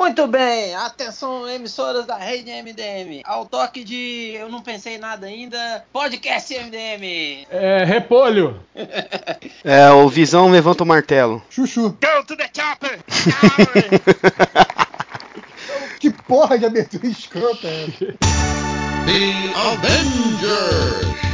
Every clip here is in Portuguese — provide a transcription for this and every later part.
Muito bem, atenção, emissoras da rede MDM. Ao toque de Eu Não Pensei Nada Ainda, podcast MDM. É, repolho. É, o Visão levanta o martelo. Chuchu. Go to the chopper! Que porra de abertura escrota é essa? The Avengers.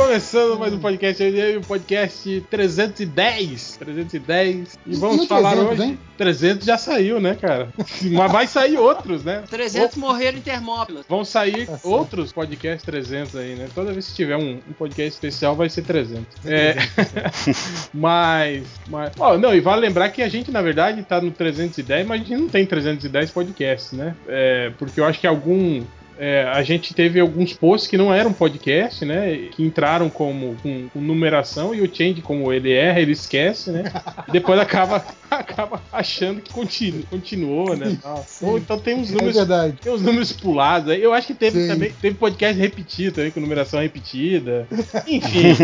Começando mais um podcast MDM, o podcast 310. 310. E E vamos o falar 300, hoje. hein? 300 já saiu, né, cara? Mas vai sair outros, né? 300 morreram em Termópilas. Vão sair outros podcasts 300 aí, né? Toda vez que tiver um, um podcast especial vai ser 300. É. mas. mas ó, não, e vale lembrar que a gente, na verdade, tá no 310, mas a gente não tem 310 podcasts, né? É, porque eu acho que algum. É, a gente teve alguns posts que não eram podcast, né? Que entraram como com, com numeração e o Change, como ele erra, ele esquece, né? E depois acaba, acaba achando que continu, continuou, né? Ou então tem uns É números verdade. tem os números pulados aí. Eu acho que teve Sim. também. Teve podcast repetido também, com numeração repetida. Enfim,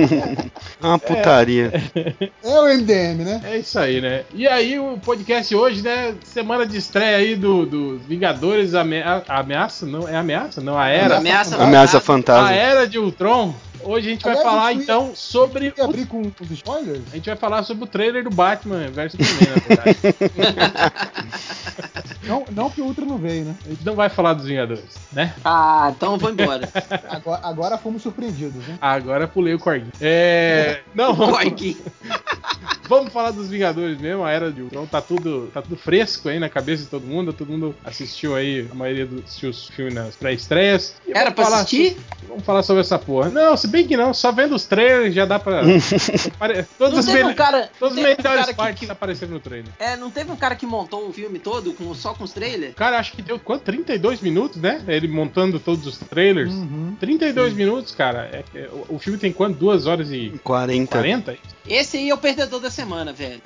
É uma putaria. É o MDM, né? é isso aí, né? E aí, o podcast hoje, né? Semana de estreia aí do, do Vingadores Amea- Ameaça? Não, é ameaça? Não, a era. Ameaça Ameaça A fantasma. era de Ultron. Hoje a gente vai Aliás, falar eu fui- então sobre. Quer o- abrir com os spoilers? A gente vai falar sobre o trailer do Batman versus Superman, na verdade. Não, não que o Ultra não veio, né? A gente não vai falar dos Vingadores, né? Ah, então vou embora. Agora, agora fomos surpreendidos, né? Agora pulei o corguinho. É. Não, vamos, Corgue. Vamos falar dos Vingadores mesmo, a era de Ultron tá tudo, tá tudo fresco aí na cabeça de todo mundo, todo mundo assistiu aí, a maioria do- assistiu os filmes nas pré-estreias. Era pra falar assistir? so- vamos falar sobre essa porra. Não, se bem que não, só vendo os trailers já dá pra. As teve um cara. todas as teve um melhores cara partes que, que- apareceram no trailer. É, não teve um cara que montou o filme todo com, só com os trailers? Cara, acho que deu quanto? 32 minutos, né? Ele montando todos os trailers. Uhum. 32 minutos, cara. É- é- o, o filme tem quanto? 2 horas e 40. 40? Esse aí é o perdedor da semana, velho.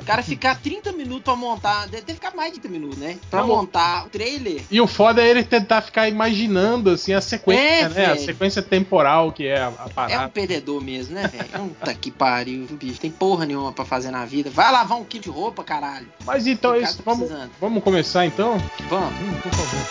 o cara ficar 30 minutos pra montar. Deve ter ficado mais de 30 minutos, né? Pra Não. montar o trailer. E o foda é ele tentar ficar imaginando assim a sequência, É, né? A velho. sequência temporal que é a, a É um parada. perdedor mesmo, né, velho? Puta que pariu, bicho. Tem porra nenhuma pra fazer na vida. Vai lavar um quilo de roupa, caralho. Mas então é isso. tá Vamos, vamos começar então? Vamos. Hum, por favor.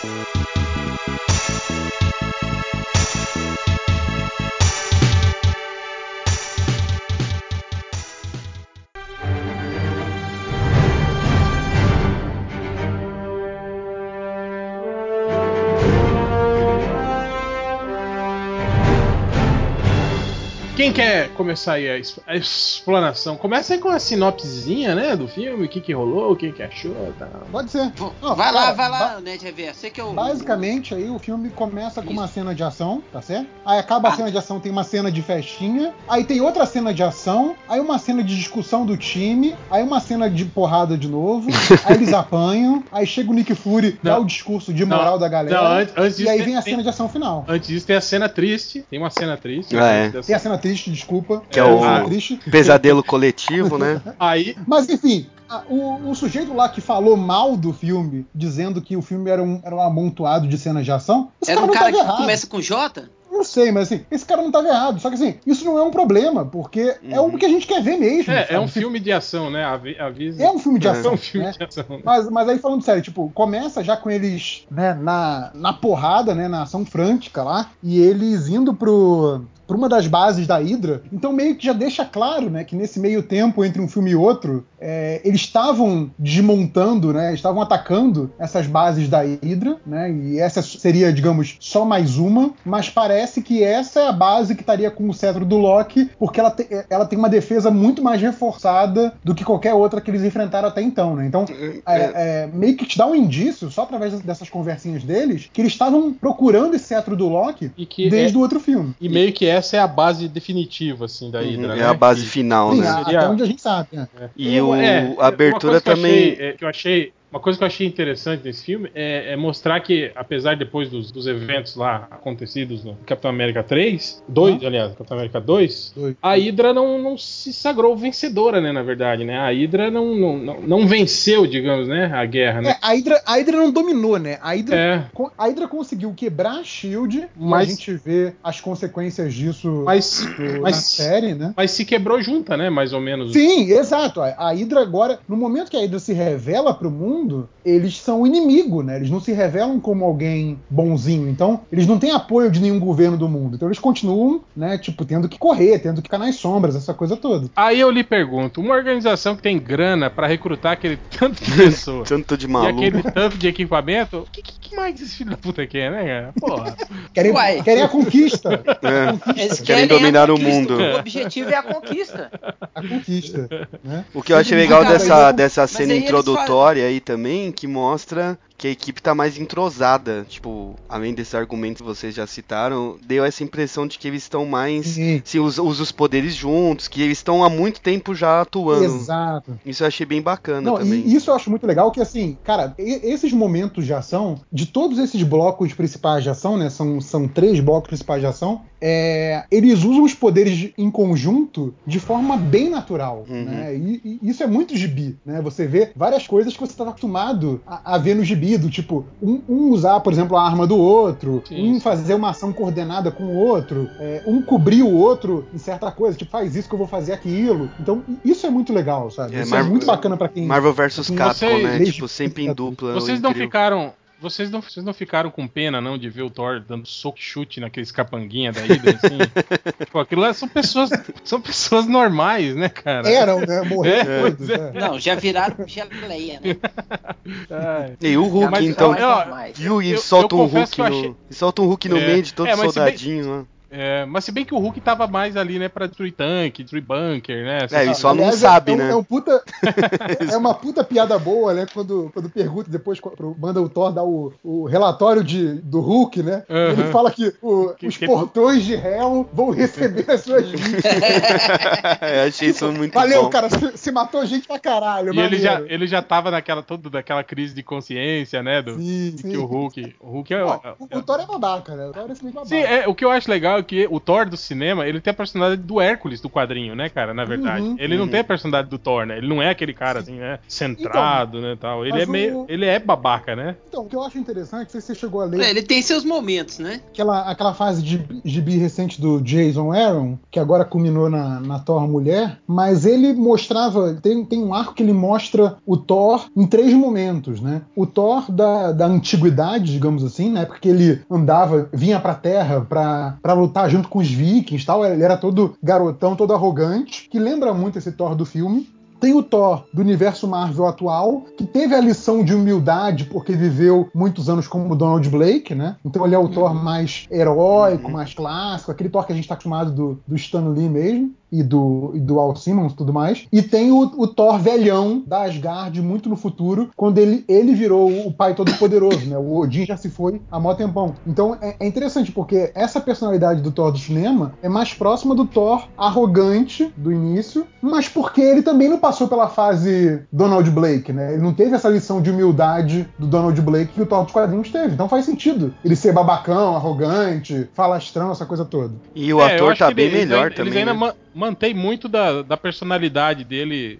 Quem quer começar aí a, a explanação? Começa aí com a sinopsezinha, né? Do filme, o que, que rolou, o que, que achou e tal. Pode ser. Não, vai lá, vai lá, Ned Reverso. Você que é o. Basicamente, aí o filme começa com Isso. uma cena de ação, tá certo? Aí acaba a Ah. cena de ação, tem uma cena de festinha. Aí tem outra cena de ação. Aí uma cena de discussão do time. Aí uma cena de porrada de novo. aí eles apanham. Aí chega o Nick Fury, dá Não. o discurso de moral da galera. Não, antes, antes e aí tem, vem a tem- cena de ação final. antes disso tem a cena triste. Tem uma cena triste. Ah, é. Tem a cena triste, desculpa. Que é o- triste. Pesadelo coletivo, né? Aí, Mas enfim, a- o, o sujeito lá que falou mal do filme, dizendo que o filme era um, era um amontoado de cenas de ação, esse Era cara um não cara que errado. começa com J? Não sei, mas assim, esse cara não tava errado. Só que assim, isso não é um problema, porque é o que a gente quer ver mesmo. é, é um filme de ação, né? Avi- Avisa. É um filme de É. É ação. um filme né? de ação. Mas, mas aí falando sério, tipo, começa já com eles né, na, na porrada, né, na ação frântica lá, e eles indo pro, uma das bases da Hydra. Então meio que já deixa claro, né, que nesse meio tempo entre um filme e outro, é, eles estavam desmontando, né, estavam atacando essas bases da Hydra, né, e essa seria, digamos, só mais uma, mas parece que essa é a base que estaria com o cetro do Loki, porque ela, te- ela tem uma defesa muito mais reforçada do que qualquer outra que eles enfrentaram até então, né? Então, é, é, meio que te dá um indício, só através dessas conversinhas deles, que eles estavam procurando esse cetro do Loki E que desde é- o outro filme. E meio que essa é a base definitiva, assim, da Hydra, É né? a base Que- final, Sim, né? Seria- até onde a gente sabe, né? E o, É, a abertura uma coisa que eu também. achei- é, que eu achei Uma coisa que eu achei interessante nesse filme é, é mostrar que, apesar depois dos, dos eventos lá acontecidos no Capitão América 3, 2, aliás, Capitão América 2, Dois. a Hydra não, não se sagrou vencedora, né, na verdade, né? A Hydra não, não, não, não venceu, digamos, né, a guerra, né? É, a Hydra, a Hydra não dominou, né? A Hydra, É, a Hydra conseguiu quebrar a Shield Mas- a gente vê as consequências disso mas, do- mas, na série, né? mas se quebrou junta, né, mais ou menos. Sim, exato. A a Hydra agora, no momento que a Hydra se revela pro mundo, eles são inimigo, né? Eles não se revelam como alguém bonzinho. Então, eles não têm apoio de nenhum governo do mundo. Então, eles continuam, né, tipo, tendo que correr, tendo que ficar nas sombras, essa coisa toda. Aí eu lhe pergunto, uma organização que tem grana pra recrutar aquele tanto de pessoa Tanto de e maluco. aquele tanto de equipamento, o que, que, que mais esse filho da puta quer, né, cara? Porra. Querem, querem a conquista. É. Eles Querem a dominar o mundo. O objetivo é a conquista. A conquista. Né? O que eu achei legal cara, dessa, eu- dessa cena introdutória aí também, que mostra que a equipe tá mais entrosada. Tipo, além desses argumentos que vocês já citaram, deu essa impressão de que eles estão mais. Sim. Se usam os poderes juntos, que eles estão há muito tempo já atuando. Exato. Isso eu achei bem bacana Não, também. e isso eu acho muito legal, que assim, cara, esses momentos de ação, de todos esses blocos principais de ação, né? São, são três blocos principais de ação, é, eles usam os poderes em conjunto de forma bem natural, Uhum. né? E, e isso é muito gibi, né? Você vê várias coisas que você estava acostumado a, a ver no gibi, tipo, um, um usar, por exemplo, a arma do outro, Sim, um sim. fazer uma ação coordenada com o outro, é, um cobrir o outro em certa coisa, tipo, faz isso que eu vou fazer aquilo. Então, isso é muito legal, sabe? É, isso Mar- é muito bacana pra quem. Marvel vs Vocês- Capcom, né? Tipo, sempre em dupla. Vocês não incrível. ficaram. Vocês não, vocês não ficaram com pena, não, de ver o Thor dando soco chute naqueles capanguinha da Hydra, assim? tipo, aquilo lá são pessoas. São pessoas normais, né, cara? Eram, né? Morreram É, todos. pois né? Não, já viraram geleia, né? Ai. E o Hulk, Mas- então. mas- ó, mas- E, o- e eu- solta eu um Hulk eu no. achei- solta um Hulk no É. meio de todos É, se bem- soldadinhos lá. É, mas se bem que o Hulk tava mais ali, né, pra destruir tanque, destruir bunker, né? É, ele só não Aliás, sabe, é, né? É, um puta, é uma puta piada boa, né? Quando, quando pergunta depois, manda o Thor dar o, o relatório de, do Hulk, né? Ele fala que, o- Que- os que- portões de Hell vão receber as suas vítimas. Eu achei isso muito Valeu, bom. cara. Se, se matou gente pra caralho. E ele já, ele já tava naquela, toda daquela crise de consciência, né? Do, Sim, de sim. que o Hulk. O Hulk é. É- o, o Thor é babaca, né? O Thor é esse babaca. Sim, é, o que eu acho legal é que o Thor do cinema, ele tem a personalidade do Hércules do quadrinho, né, cara? Na verdade. Uhum. ele não Uhum. tem a personalidade do Thor, né? Ele não é aquele cara assim, né? Centrado, né, tal. Ele é meio, o- ele é babaca, né? Então, o que eu acho interessante, não sei se você chegou a ler É, Ele tem seus momentos, né? aquela, aquela fase de gibi recente do Jason Aaron, que agora culminou na, na Thor Mulher, mas ele mostrava. Tem, tem um arco que ele mostra o Thor em três momentos, né? O Thor da, da antiguidade, digamos assim, na época que ele andava, vinha pra Terra pra, pra lutar junto com os vikings tal. Ele era todo garotão, todo arrogante, que lembra muito esse Thor do filme. Tem o Thor do universo Marvel atual, que teve a lição de humildade porque viveu muitos anos como Donald Blake, né? Então ele é o Thor mais heróico, mais clássico, aquele Thor que a gente tá acostumado do, do Stan Lee mesmo. E do, e do Al Simmons e tudo mais. E tem o, o Thor velhão da Asgard, muito no futuro, quando ele, ele virou o pai todo-poderoso, né? O Odin já se foi há mó tempão. Então é, é interessante, porque essa personalidade do Thor do cinema é mais próxima do Thor arrogante do início, mas porque ele também não passou pela fase Donald Blake, né? Ele não teve essa lição de humildade do Donald Blake que o Thor dos quadrinhos teve. Então faz sentido ele ser babacão, arrogante, falastrão, essa coisa toda. E o É, ator tá bem ele- melhor ainda- também. Eles ainda né? Ma- mantém muito da, da personalidade dele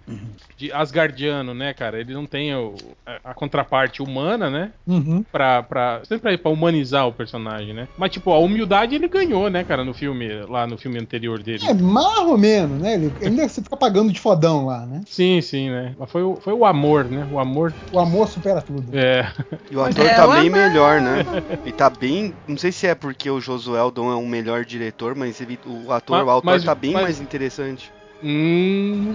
de Asgardiano, né, cara? Ele não tem o- a, a contraparte humana, né? Uhum. Pra, pra, sempre pra humanizar o personagem, né? Mas, tipo, a humildade ele ganhou, né, cara, no filme, lá no filme anterior dele. É, mais ou menos, né? Ele ainda você fica pagando de fodão lá, né? Sim, sim, né? Mas foi o, foi o amor, né? O amor. O amor supera tudo. É. E o ator É, tá bem melhor, né? Ele tá bem. Não sei se é porque o Josueldon é um melhor diretor, mas ele- o ator, Mas- o autor mas- tá bem mas- mais interessante. Hum.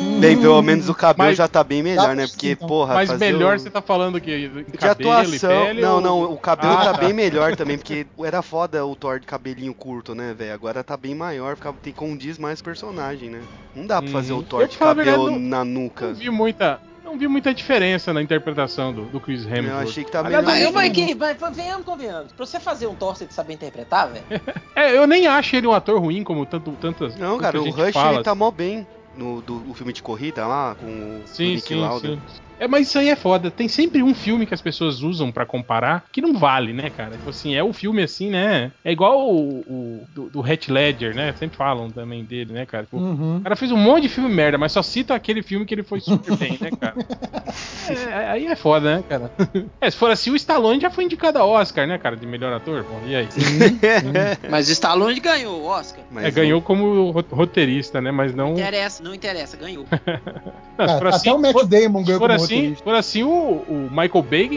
Hum, Bem, pelo menos o cabelo Mas- já tá bem melhor, né? Porque, então. porra, Mas fazer melhor o... você tá falando que de De cabelo atuação. pele não, ou- não, o cabelo Ah, tá, tá. bem melhor também, porque era foda o Thor de cabelinho curto, né, velho? Agora tá bem maior, fica, tem condiz mais com o personagem, né? Não dá pra fazer Uhum. o Thor Eu, de cabelo verdade, na Não nuca. vi muita. Não vi muita diferença na interpretação do, do Chris Hemsworth. Eu achei que tá melhor. Mas, Mas mas, não- que, mas, venhamos, convenhamos. Pra você fazer um Thor, você tem que saber interpretar, velho. É, eu nem acho ele um ator ruim, como tanto, tantas. Não, cara, o Rush fala. ele tá mó bem. No do, o filme de corrida lá, com o Sim, Nick sim, Lauda. sim. É, mas isso aí é foda. Tem sempre um filme que as pessoas usam pra comparar que não vale, né, cara? Tipo assim, é o filme assim, né? É igual o, o do, do Heath Ledger, né? Sempre falam também dele, né, cara? Tipo, Uhum. O cara fez um monte de filme merda, mas só cita aquele filme que ele foi super bem, né, cara? É, aí é foda, né, cara? É, se for assim, o Stallone já foi indicado a Oscar, né, cara, de melhor ator. Bom, e aí? Mas o Stallone ganhou o Oscar. Mas É, ganhou como ro- roteirista, né? Mas não. Não interessa, não interessa, ganhou. Não, se Cara, for até assim, o Matt for- Damon ganhou como assim, se for assim o, o Michael Bay.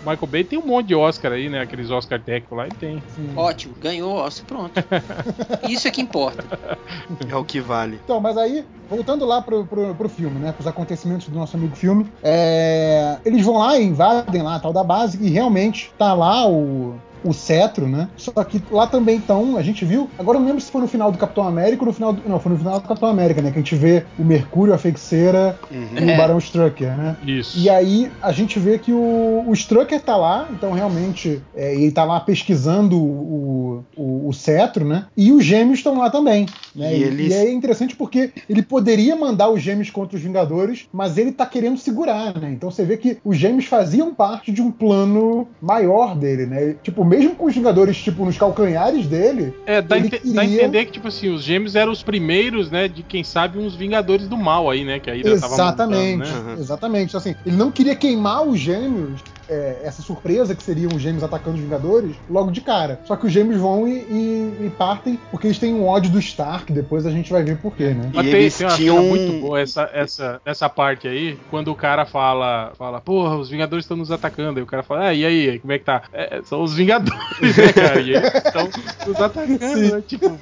Michael Bay tem um monte de Oscar aí, né? Aqueles Oscar técnicos lá, ele tem. Sim. Ótimo, ganhou o Oscar, pronto. Isso é que importa. é o que vale. Então, mas aí, voltando lá pro, pro, pro filme, né? Pros acontecimentos do nosso amigo filme, é, eles vão lá e invadem lá a tal da base e realmente tá lá o. O cetro, né? Só que lá também estão, a gente viu. Agora eu não lembro se foi no final do Capitão América ou no final do. Não, foi no final do Capitão América, né? Que a gente vê o Mercúrio, a feiticeira Uhum. e É. o Barão Strucker, né? Isso. E aí a gente vê que o, o Strucker tá lá, então realmente é, ele tá lá pesquisando o, o, o cetro, né? E os gêmeos estão lá também. Né? E E, eles- e é interessante porque ele poderia mandar os gêmeos contra os Vingadores, mas ele tá querendo segurar, né? Então você vê que os gêmeos faziam parte de um plano maior dele, né? Tipo, mesmo com os Vingadores, tipo, nos calcanhares dele, É, dá, ele ente- dá a queria- entender que, tipo assim, os gêmeos eram os primeiros, né? De quem sabe uns Vingadores do Mal aí, né? Que a Hydra tava Exatamente, montando, né? Uhum. exatamente. Então, assim, ele não queria queimar os gêmeos, é, essa surpresa que seriam os gêmeos atacando os Vingadores, logo de cara. Só que os gêmeos vão e, e- e partem porque eles têm um ódio do Stark, depois a gente vai ver porquê, né? Mas E tem, eles tem uma tinham- cena muito boa essa, essa, essa parte aí, quando o cara fala, fala, porra, os Vingadores estão nos atacando. Aí o cara fala, ah, e aí, como é que tá? É, são os Vingadores, né, cara? E eles estão nos atacando, né? Tipo,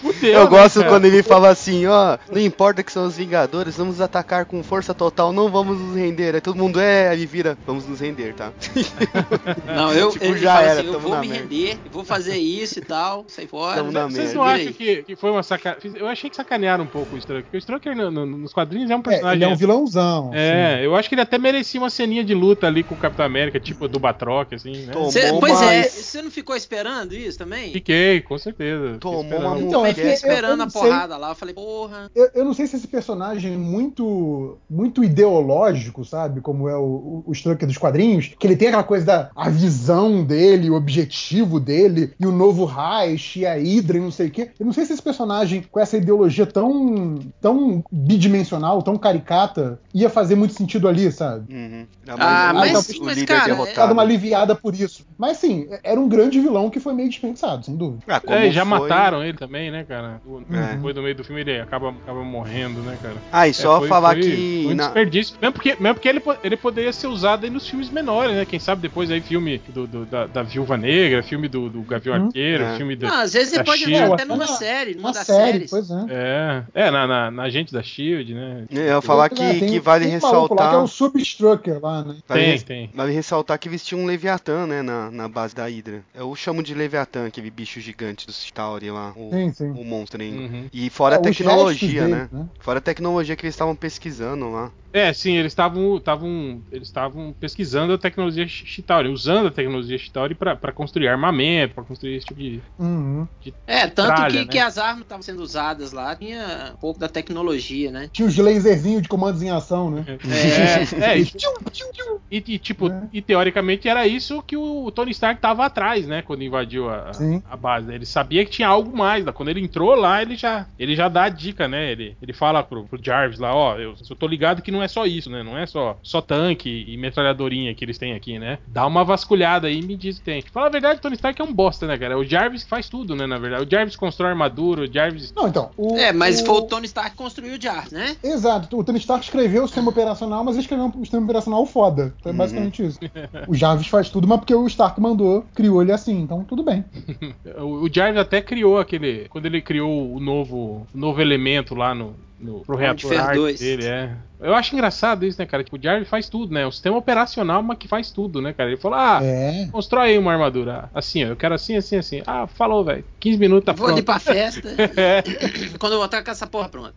fudeu, Eu né, gosto cara? quando ele fala assim, ó, não importa que são os Vingadores, vamos atacar com força total, não vamos nos render. Aí todo mundo é, aí vira, vamos nos render, tá? Não, eu Tipo, já era, assim, eu vou na me merda. render, eu vou fazer isso e tal, sai fora. Tamo na Vocês merda. não acham que, que foi uma sacanagem? Eu achei que sacanearam um pouco o Strucker. Porque o Strucker no- no- nos quadrinhos é um É, personagem. ele é um vilãozão. É, eu acho que ele até merecia uma ceninha de luta ali com o Capitão América, tipo do Batroc, assim, né? Tomou Cê- pois é, você não ficou esperando isso também? Fiquei, com certeza. Tomou uma Então, é mulher. que Fiquei eu- esperando eu a não sei- porrada lá, eu falei, porra. Eu, eu não sei se esse personagem muito muito ideológico, sabe? Como é o, o, o Strucker dos quadrinhos, que ele tem aquela coisa da a visão dele, o objetivo dele, e o novo Reich, e a Hydra e não sei o quê. Eu não sei se esse personagem, com essa ideologia tão, tão bidimensional, tão caricata, ia fazer muito sentido ali, sabe? Uhum. Ah, mais mas- o mas, líder cara, derrotado. uma aliviada por isso. Mas sim, era um grande vilão que foi meio dispensado, sem dúvida. Ah, como É, e já foi- mataram ele também, né, cara? É. Depois do meio do filme ele acaba, acaba morrendo, né, cara? Ah, e só É, foi- falar foi- que. Foi um na- desperdício. Mesmo porque, mesmo porque ele, ele poderia ser usado aí nos filmes menores, né? Quem sabe depois aí filme do, do- da, da Viúva Negra, filme do, do Gavião Hum. Arqueiro, É. filme do. Não, às vezes da ele pode Shield. entrar até numa série, numa Uma das série, séries. pois é. É, é na, na, na gente da Shield, né? Eu ia falar que, É, tem- que vale tem um maluco Lá que é ressaltar. o Substrucker lá, né? Vale, Tem, tem. vale ressaltar que eles tinham um Leviatã, né, na, na base da Hydra. Eu chamo de Leviatã, aquele bicho gigante do Chitauri lá, o, Sim, sim. o monstro ainda. Uhum. E fora É, a tecnologia, né? dele, Fora a tecnologia que eles estavam pesquisando lá. É, sim, eles estavam estavam eles estavam pesquisando a tecnologia Chitauri, usando a tecnologia Chitauri pra pra construir armamento, pra construir esse tipo de, Uhum. de É, tanto tralha, que, né? que as armas estavam sendo usadas lá, tinha um pouco da tecnologia, né? Tinha os laserzinhos de comandos em ação, né? É, é, e, Tchum, tchum, tchum. e- e, tipo, É. e teoricamente era isso que o Tony Stark tava atrás, né, quando invadiu a, Sim. a base. Ele sabia que tinha algo mais, né? quando ele entrou lá, ele já ele já dá a dica, né? Ele, ele fala pro, pro Jarvis lá, ó, eu, eu tô ligado que não é só isso, né? Não é só só tanque e metralhadorinha que eles têm aqui, né? Dá uma vasculhada aí e me diz o que tem. Fala a verdade, o Tony Stark é um bosta, né, cara? É o Jarvis que faz tudo, né, na verdade. O Jarvis constrói armadura, o Jarvis Não, então. O, É, mas o... foi o Tony Stark que construiu o Jar, né? Exato, o Tony Stark escreveu o sistema operacional, mas ele escreveu um sistema operacional foda. Então é Uhum. basicamente isso. O Jarvis faz tudo, mas porque o Stark mandou, criou ele assim, então tudo bem. O, Jarvis até criou aquele. Quando ele criou o novo, o novo elemento lá no. no pro reator 2. dele, é. Eu acho engraçado isso, né, cara? Tipo, o Jarvis faz tudo, né? O sistema operacional, mas que faz tudo, né, cara? Ele falou, ah, É. constrói aí uma armadura. Assim, ó, eu quero assim, assim, assim. Ah, falou, velho. 15 minutos tá Vou ali pronto. pra festa. É. Quando eu voltar com essa porra pronta.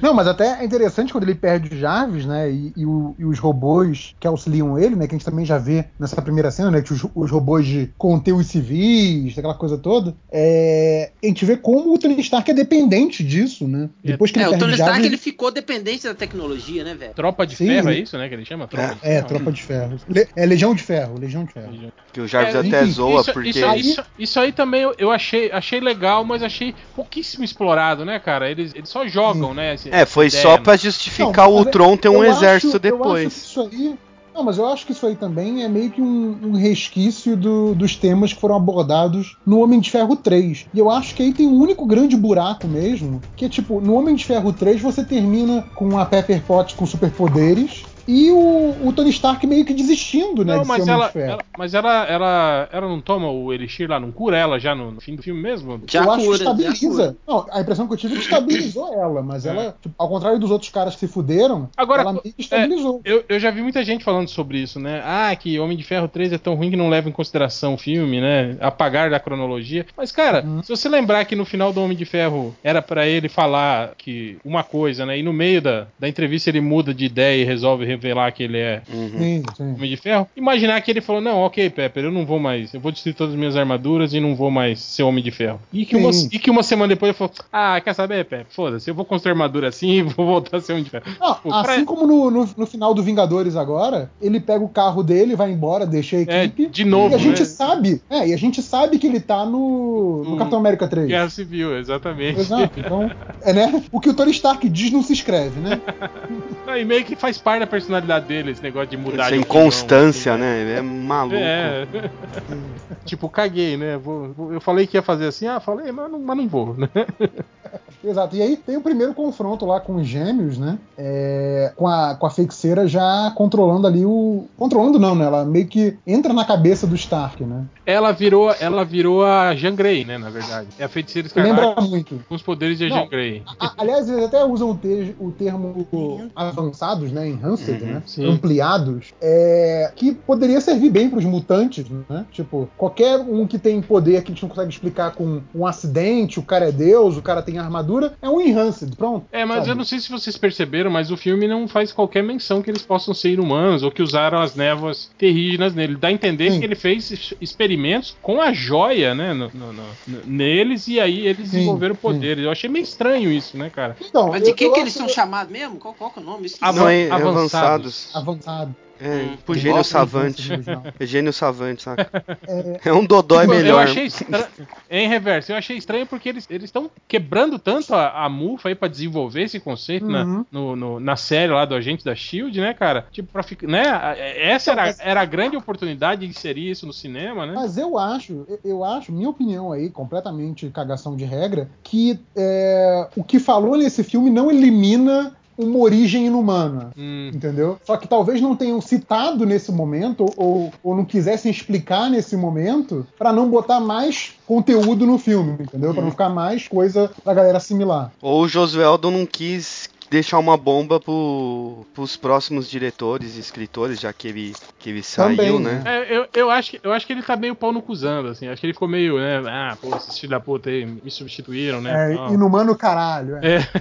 Não, mas até é interessante quando ele perde o Jarvis, né? E, e o- e os robôs que auxiliam ele, né? Que a gente também já vê nessa primeira cena, né? Que os, os robôs de conter os civis, aquela coisa toda. É, a gente vê como o Tony Stark é dependente disso, né? Depois que É, ele o perde Tony o Jarvis. Stark ele ficou dependente da tecnologia, né, velho? Tropa de Sim, ferro, é isso, né? Que ele chama? Tropa de É, ferro. Tropa de Ferro. Le- é Legião de Ferro, Legião de Ferro. Que o Jarvis É, até enfim, zoa isso, porque. isso, isso, isso aí também eu, achei, achei legal, mas achei pouquíssimo explorado, né, cara? Eles, eles só jogam, né? esse- É, foi só ideia, pra né? justificar Não, o mas Ultron ter um exército acho- Eu acho que depois. isso aí. Não, mas eu acho que isso aí também é meio que um, um resquício do- dos temas que foram abordados no Homem de Ferro 3. E eu acho que aí tem um único grande buraco mesmo, que é tipo, no Homem de Ferro 3 você termina com a Pepper Potts com superpoderes e o, o Tony Stark meio que desistindo, né, Não, de mas ela, de Ferro. ela- mas ela, ela, ela não toma o Elixir lá, não cura ela já no, no fim do filme mesmo? Já eu acho cura, que já estabiliza. Não, a impressão que eu tive é que estabilizou ela, mas ela, tipo, ao contrário dos outros caras que se fuderam, Agora, ela meio que estabilizou. Eu, eu já vi muita gente falando sobre isso, né? Ah, que Homem de Ferro 3 é tão ruim que não leva em consideração o filme, né? Apagar da cronologia. Mas, cara, Uhum. se você lembrar que no final do Homem de Ferro era pra ele falar que uma coisa, né? E no meio da, da entrevista ele muda de ideia e resolve revelar que ele é Uhum. Sim, sim. Homem de Ferro. Imaginar que ele falou: Não, ok, Pepper, eu não vou mais. Eu vou destruir todas as minhas armaduras e não vou mais ser Homem de Ferro. E que, uma, e que uma semana depois ele falou: Ah, quer saber, Pepper? Foda-se, eu vou construir armadura assim e vou voltar a ser Homem de Ferro. Não, Pô, pra- assim como no, no, no final do Vingadores agora, ele pega o carro dele, vai embora, deixa a É, equipe. de novo, e a gente né? sabe, é, e a gente sabe que ele tá no, no Capitão América 3. Guerra Civil, exatamente. Exato. Então, é né? O que o Tony Stark diz não se escreve, né? E meio que faz parte da personalidade dele, esse negócio de mudar Essa de opinião, né? Ele é maluco. assim. É. tipo, caguei, né? Vou- vou- eu falei que ia fazer assim, ah, falei, mas não, mas não vou, né? Exato. E aí tem o primeiro confronto lá com os gêmeos, né? É, com, a, com a feiticeira já controlando ali o. Controlando não, né? Ela meio que entra na cabeça do Stark, né? Ela virou, ela virou a Jean Grey, né, na verdade. É a feiticeira Lembra escarlate muito. com os poderes de Não. Jean Grey. A- aliás, eles até usam o, te- o termo avançados, né? Enhanced, Uhum, né? sim. Ampliados. É, que poderia servir bem para os mutantes, né? Tipo, qualquer um que tem poder que a gente não consegue explicar com um acidente, o cara é Deus, o cara tem armadura, é um Enhanced, pronto. É, mas sabe? eu não sei se vocês perceberam, mas o filme não faz qualquer menção que eles possam ser inumanos ou que usaram as névoas terrígenas nele. Dá a entender Sim. que ele fez experimentos com a joia, né, no- no- no- neles e aí eles Sim, desenvolveram poderes. Eu achei meio estranho isso, né, cara? Então, Mas de eu- que, eu que eles são chamados mesmo? Qual, qual que é o nome? Avan- é, é avançados. Avançados. avançado. É, Hum. pro gênio savante. É gênio savante, saca? É, É um dodói Tipo, Eu melhor. achei estranho. Em reverso, eu achei estranho porque eles estão quebrando tanto a, a MUFA aí pra desenvolver esse conceito na, Uhum. no- no- na série lá do Agente da Shield, né, cara? Tipo, pra ficar. Né? Essa Então, era, mas- era a grande oportunidade de inserir isso no cinema, né? Mas eu acho, eu- eu acho, minha opinião aí, completamente cagação de regra, que é, o que falou nesse filme não elimina uma origem inumana. Hum. Entendeu? Só que talvez não tenham citado nesse momento, ou, ou não quisessem explicar nesse momento, pra não botar mais conteúdo no filme, entendeu? Pra não ficar mais coisa pra galera assimilar. Ou o Josueldo não quis deixar uma bomba pro, pros próximos diretores e escritores, já que ele, que ele saiu, Também, né? É, eu, eu, acho que, eu acho que ele tá meio pau no cuzando, assim. Acho que ele ficou meio, né? Ah, pô, esses filhos da puta aí me substituíram, né? É, tal. inumano caralho. é. É.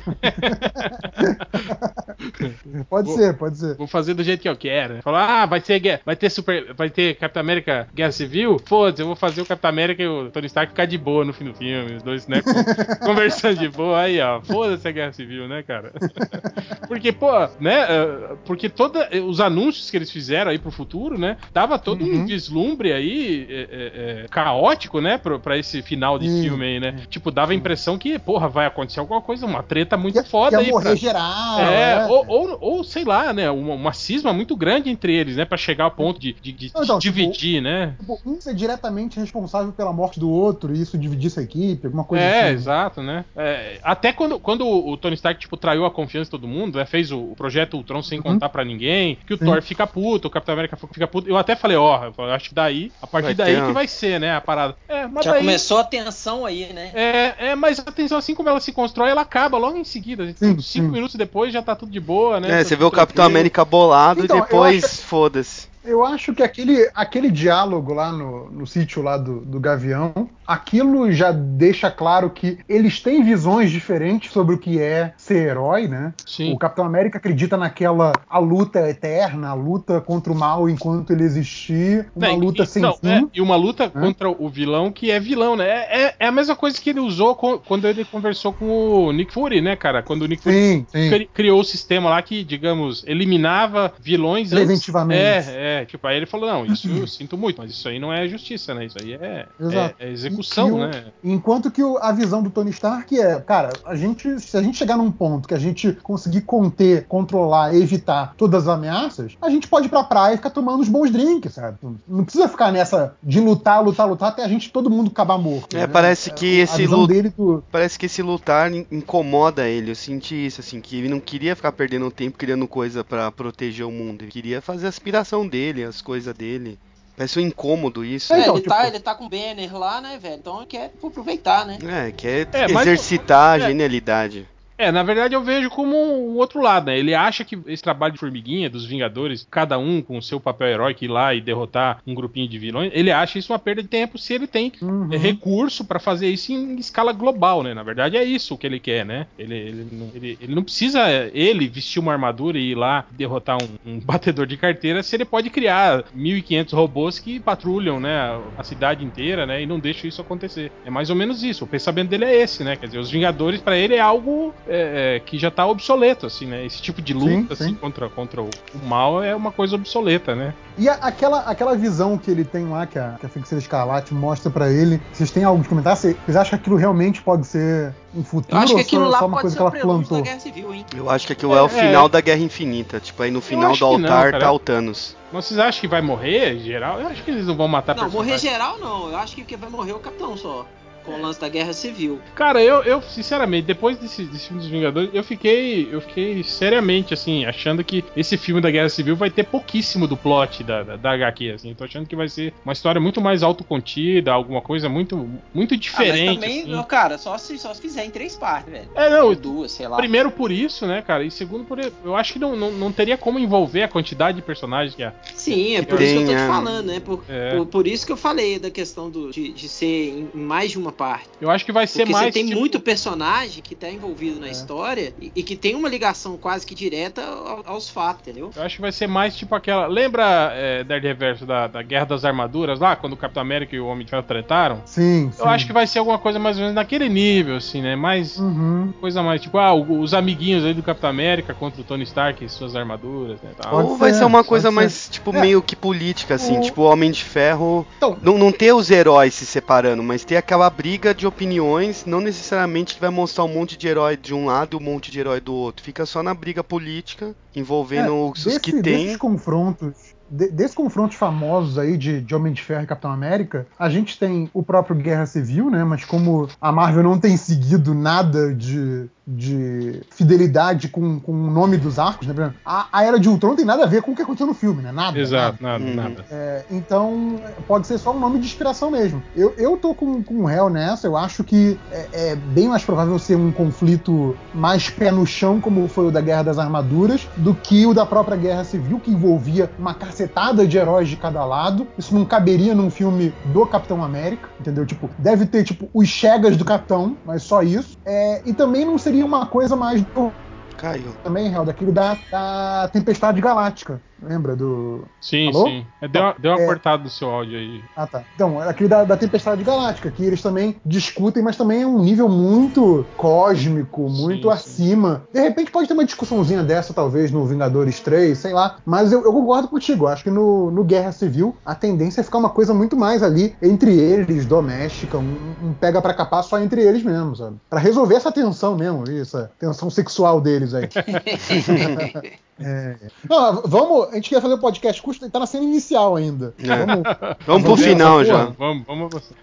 Pode Vou- ser, pode ser. Vou fazer do jeito que eu quero. Falar, ah, vai ter, guerra- vai ter super. Vai ter Capitão América Guerra Civil? Foda-se, eu vou fazer o Capitão América e o Tony Stark ficar de boa no fim do filme. Os dois, né? con- conversando de boa. Aí, ó. Foda-se a Guerra Civil, né, cara? Porque, pô, né? eh, Porque todos os anúncios que eles fizeram aí pro futuro, né? Dava todo um Uhum. vislumbre aí é, é, é, caótico, né? Pro, pra esse final de Sim. filme aí, né? Tipo, dava a impressão que, porra, vai acontecer alguma coisa, uma treta muito Ia, foda ia aí. morrer pra- geral. é, é. Ou, ou, ou, sei lá, né? Uma, uma cisma muito grande entre eles, né? Pra chegar ao ponto de, de- de então, dividir, né? Tipo, um ser diretamente responsável pela morte do outro e isso dividir sua equipe, alguma coisa É, assim. exato, né? É, até quando, quando o Tony Stark, tipo, traiu a, confi- confiança de todo mundo, né? Fez o, o projeto Ultron sem Uhum. contar pra ninguém, que o Sim. Thor fica puto, o Capitão América fica puto. Eu até falei, ó, eu acho que daí, a partir Vai daí ter que vai ser, né, a parada. É, mas Já daí... começou a tensão aí, né? É, é, mas atenção, assim como ela se constrói, ela acaba logo em seguida. Sim, Cinco sim. minutos depois já tá tudo de boa, né? É, Tá você vê o Capitão. América bolado Então, e depois acho- foda-se. Eu acho que aquele, aquele diálogo lá no, no sítio lá do, do Gavião, aquilo já deixa claro que eles têm visões diferentes sobre o que é ser herói, né? Sim. O Capitão América acredita naquela a luta eterna, a luta contra o mal enquanto ele existir, uma luta e- sem não, fim. é, e uma luta contra o vilão que é vilão, né? É, é- é a mesma coisa que ele usou co- quando ele conversou com o Nick Fury, né, cara? Quando o Nick Fury Sim, sim. cri- criou o sistema lá que, digamos, eliminava vilões antes. Preventivamente. É, é. Tipo, aí ele falou: não, isso eu sinto muito, mas isso aí não é justiça, né? Isso aí é, Exato. é- é execução, o- né? Enquanto que o- a visão do Tony Stark é, cara, a gente, se a gente chegar num ponto que a gente conseguir conter, controlar, evitar todas as ameaças, a gente pode ir pra praia e ficar tomando uns bons drinks, sabe? Não precisa ficar nessa de lutar, lutar, lutar até a gente todo mundo acabar morto. É, né? parece que a esse visão lu- dele do Parece que esse lutar in- incomoda ele. Eu senti isso, assim, que ele não queria ficar perdendo tempo criando coisa pra proteger o mundo. Ele queria fazer a aspiração dele, as coisas dele. Parece um incômodo isso. É, É, então, ele, tipo- tá, ele tá com o banner lá, né, velho? Então ele quer aproveitar, né? É, quer É, mas- exercitar é. a genialidade. É, na verdade eu vejo como um outro lado, né? Ele acha que esse trabalho de formiguinha, dos Vingadores, cada um com o seu papel heróico ir lá e derrotar um grupinho de vilões, ele acha isso uma perda de tempo se ele tem Uhum. é, recurso pra fazer isso em escala global, né? Na verdade é isso que ele quer, né? Ele, ele, não, ele, ele não precisa, ele, vestir uma armadura e ir lá derrotar um, um batedor de carteira se ele pode criar 1.500 robôs que patrulham, né, a, cidade inteira, né? E não deixam isso acontecer. É mais ou menos isso. O pensamento dele é esse, né? Quer dizer, os Vingadores pra ele é algo é, é, que já tá obsoleto, assim, né? Esse tipo de luta Sim, assim, sim. contra, contra o, o mal é uma coisa obsoleta, né? E a- aquela, aquela visão que ele tem lá, que a, que a Feiticeira Escarlate mostra pra ele, vocês têm algo de comentar? Vocês acham que aquilo realmente pode ser um futuro Eu acho que ou aquilo só, lá só uma pode coisa ser que o ela plantou? Guerra Civil, hein? Eu acho que aquilo é, o É, final é. da Guerra Infinita. Tipo, aí no final do não, altar cara. tá o Thanos. Mas vocês acham que vai morrer, geral? Eu acho que eles não vão matar Não, morrer geral não. Eu acho que que vai morrer é o Capitão só. Com o lance da Guerra Civil. Cara, eu, eu sinceramente, depois desse, desse filme dos Vingadores, eu fiquei, eu fiquei seriamente, assim, achando que esse filme da Guerra Civil vai ter pouquíssimo do plot da, da, da HQ, assim. Eu tô achando que vai ser uma história muito mais autocontida, alguma coisa muito, muito Ah, mas diferente. também, assim. cara, só se, só se fizer em três partes, velho. É, não, Ou duas, sei lá. Primeiro por isso, né, cara? E segundo por. Eu acho que não, não, não teria como envolver a quantidade de personagens que a. Sim, é por Tem, isso que eu tô te é. falando, né? Por, É. por, por isso que eu falei da questão do, de, de ser em em mais de uma parte. Eu acho que vai ser Porque mais. você tem tipo- muito personagem que tá envolvido na É. história e, e que tem uma ligação quase que direta ao- aos fatos, entendeu? Eu acho que vai ser mais tipo aquela. Lembra é, da Reverso da, da Guerra das Armaduras lá, quando o Capitão América e o Homem de Ferro tretaram? Sim, sim. Eu acho que vai ser alguma coisa mais ou menos naquele nível, assim, né? Mais. Uhum. Coisa mais, tipo, ah, os amiguinhos aí do Capitão América contra o Tony Stark e suas armaduras, né? Tal. Ou vai ser, uma coisa ser. mais, tipo, É. meio que política, assim, O- tipo, o Homem de Ferro. Então- Não, não ter os heróis se separando, mas ter aquela briga de opiniões, não necessariamente que vai mostrar um monte de herói de um lado e um monte de herói do outro. Fica só na briga política, envolvendo É, os, os desse- que tem. Desses confrontos, de- desses confrontos famosos aí de, de Homem de Ferro e Capitão América, a gente tem o próprio Guerra Civil, né? Mas como a Marvel não tem seguido nada de, de fidelidade com, com o nome dos arcos, né? A, a Era de Ultron não tem nada a ver com o que aconteceu no filme, né? Nada. Exato, nada, Uhum. nada. É, então, pode ser só um nome de inspiração mesmo. Eu, eu tô com, com o réu nessa, eu acho que é, é bem mais provável ser um conflito mais pé no chão, como foi o da Guerra das Armaduras, do que o da própria Guerra Civil, que envolvia uma cacetada de heróis de cada lado. Isso não caberia num filme do Capitão América, entendeu? Tipo, deve ter, tipo, os Chegas do Capitão, mas só isso. É, e também não seria uma coisa mais do Caiu. também, Real, daquele da, da Tempestade Galáctica. Lembra do. Sim, Alô? sim. É, deu uma, deu uma É. cortada do seu áudio aí. Ah, tá. Então, é aquele da, da Tempestade Galáctica, que eles também discutem, mas também é um nível muito cósmico, muito Sim, acima. De repente pode ter uma discussãozinha dessa, talvez, no Vingadores 3, sei lá. Mas eu, eu concordo contigo. Acho que no, no Guerra Civil a tendência é ficar uma coisa muito mais ali entre eles, doméstica, um, um pega pra capar só entre eles mesmo, sabe? Pra resolver essa tensão mesmo, essa tensão sexual deles aí. É. Não, vamos. A gente quer fazer o podcast custo, tá na cena inicial ainda. É. Vamos, Vamos pro final já. Vamos, vamos.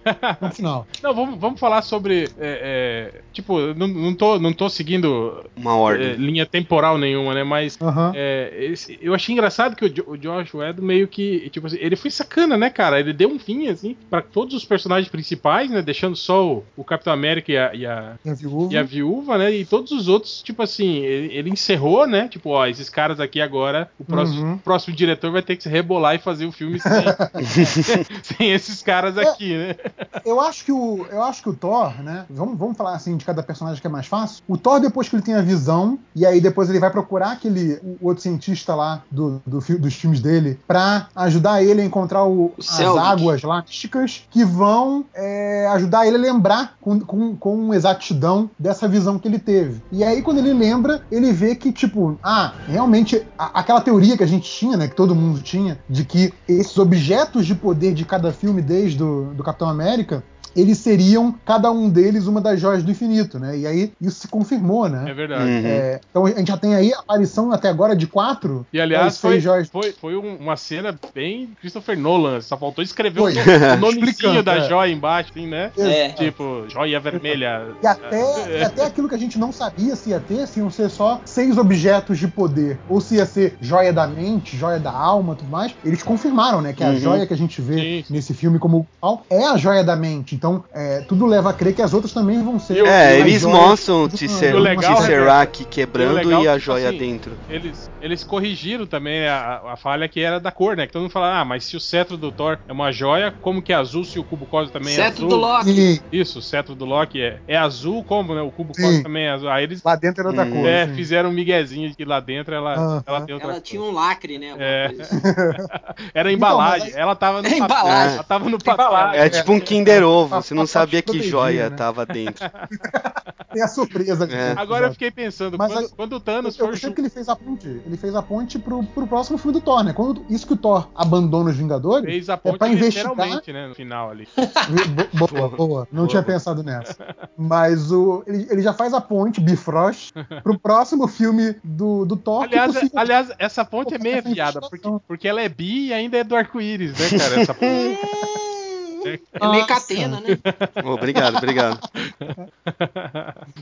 No final. Não, vamos, vamos falar sobre. é, é, tipo, não, não, tô, não tô seguindo Uma é, ordem. linha temporal nenhuma, né? Mas Aham. é, esse- eu achei engraçado que o, Jo- o Josh Whedon meio que, tipo assim, ele foi sacana, né, cara? Ele deu um fim, assim, pra todos os personagens principais, né? Deixando só o, o Capitão América e a, e a, E a viúva. e a viúva, né? E todos os outros, tipo assim, ele, ele encerrou, né? Tipo, ó, esses caras aqui agora, o próximo, Uhum. próximo diretor vai ter que se rebolar e fazer o filme sem, sem esses caras aqui, né? Eu acho que o, eu acho que o Thor, né? Vamos, vamos falar assim de cada personagem que é mais fácil. O Thor, depois que ele tem a visão, e aí depois ele vai procurar aquele o outro cientista lá do, do dos filmes dele pra ajudar ele a encontrar o- as águas lá místicas que vão é, ajudar ele a lembrar com, com, com exatidão dessa visão que ele teve. E aí, quando ele lembra, ele vê que, tipo, ah, realmente, a- aquela teoria que a gente tinha, né? Que todo mundo tinha, de que esses objetos de poder de cada filme, desde o do Capitão América, eles seriam, cada um deles, uma das joias do infinito, né? E aí isso se confirmou, É né? verdade. Uhum. É, então a gente já tem aí a aparição até agora de quatro. E aliás, foi, joias. foi, foi um- uma cena bem Christopher Nolan. Só faltou escrever Foi. o, no- o nomezinho da é. joia embaixo, assim, né? É. Tipo, joia vermelha. E até, e até aquilo que a gente não sabia se ia ter, se iam ser só seis objetos de poder, ou se ia ser joia da mente, joia da alma tudo mais, eles confirmaram, né? Que a Uhum. joia que a gente vê Sim, nesse filme como é a joia da mente. Então, é, tudo leva a crer que as outras também vão ser. É, eles mostram o legal, Tesseract quebrando e a tipo joia assim, dentro. Eles, eles corrigiram também a, a falha que era da cor, né? Que todo mundo fala, ah, mas se o cetro do Thor é uma joia, como que é azul se o cubo cósmico também é Cetro azul? do Loki. E Isso, o cetro do Loki é, é azul, como, né? O cubo Sim. cósmico também é azul. Aí eles lá dentro era outra Hum. cor. é, assim. fizeram um miguezinho de que lá dentro ela, ela tem outra Ela cor. tinha um lacre, né? É. assim. Era Então, embalagem. mas Ela tava no É papel. embalagem. Ela tava no papel. É tipo um Kinder Ovo, você não pra- sabia pra que joia né? tava dentro. Tem a surpresa. É. Agora eu fiquei pensando, Mas quando, aí- quando o Thanos Eu for percebo ju- que ele fez a ponte. Ele fez a ponte pro, pro próximo filme do Thor, né? Quando isso que o Thor abandona os Vingadores. fez a é ponte pra investigar. literalmente, né? No final ali. Bo- Boa, boa. Não Boa, tinha boa. pensado nessa. Mas o, ele, ele já faz a ponte, Bifrost, pro próximo filme do, do Thor. que Aliás, possível- aliás, essa ponte é meio Essa viada, porque, porque ela é bi e ainda é do arco-íris, né, cara? Essa ponte. É meio catena, né? Obrigado, obrigado.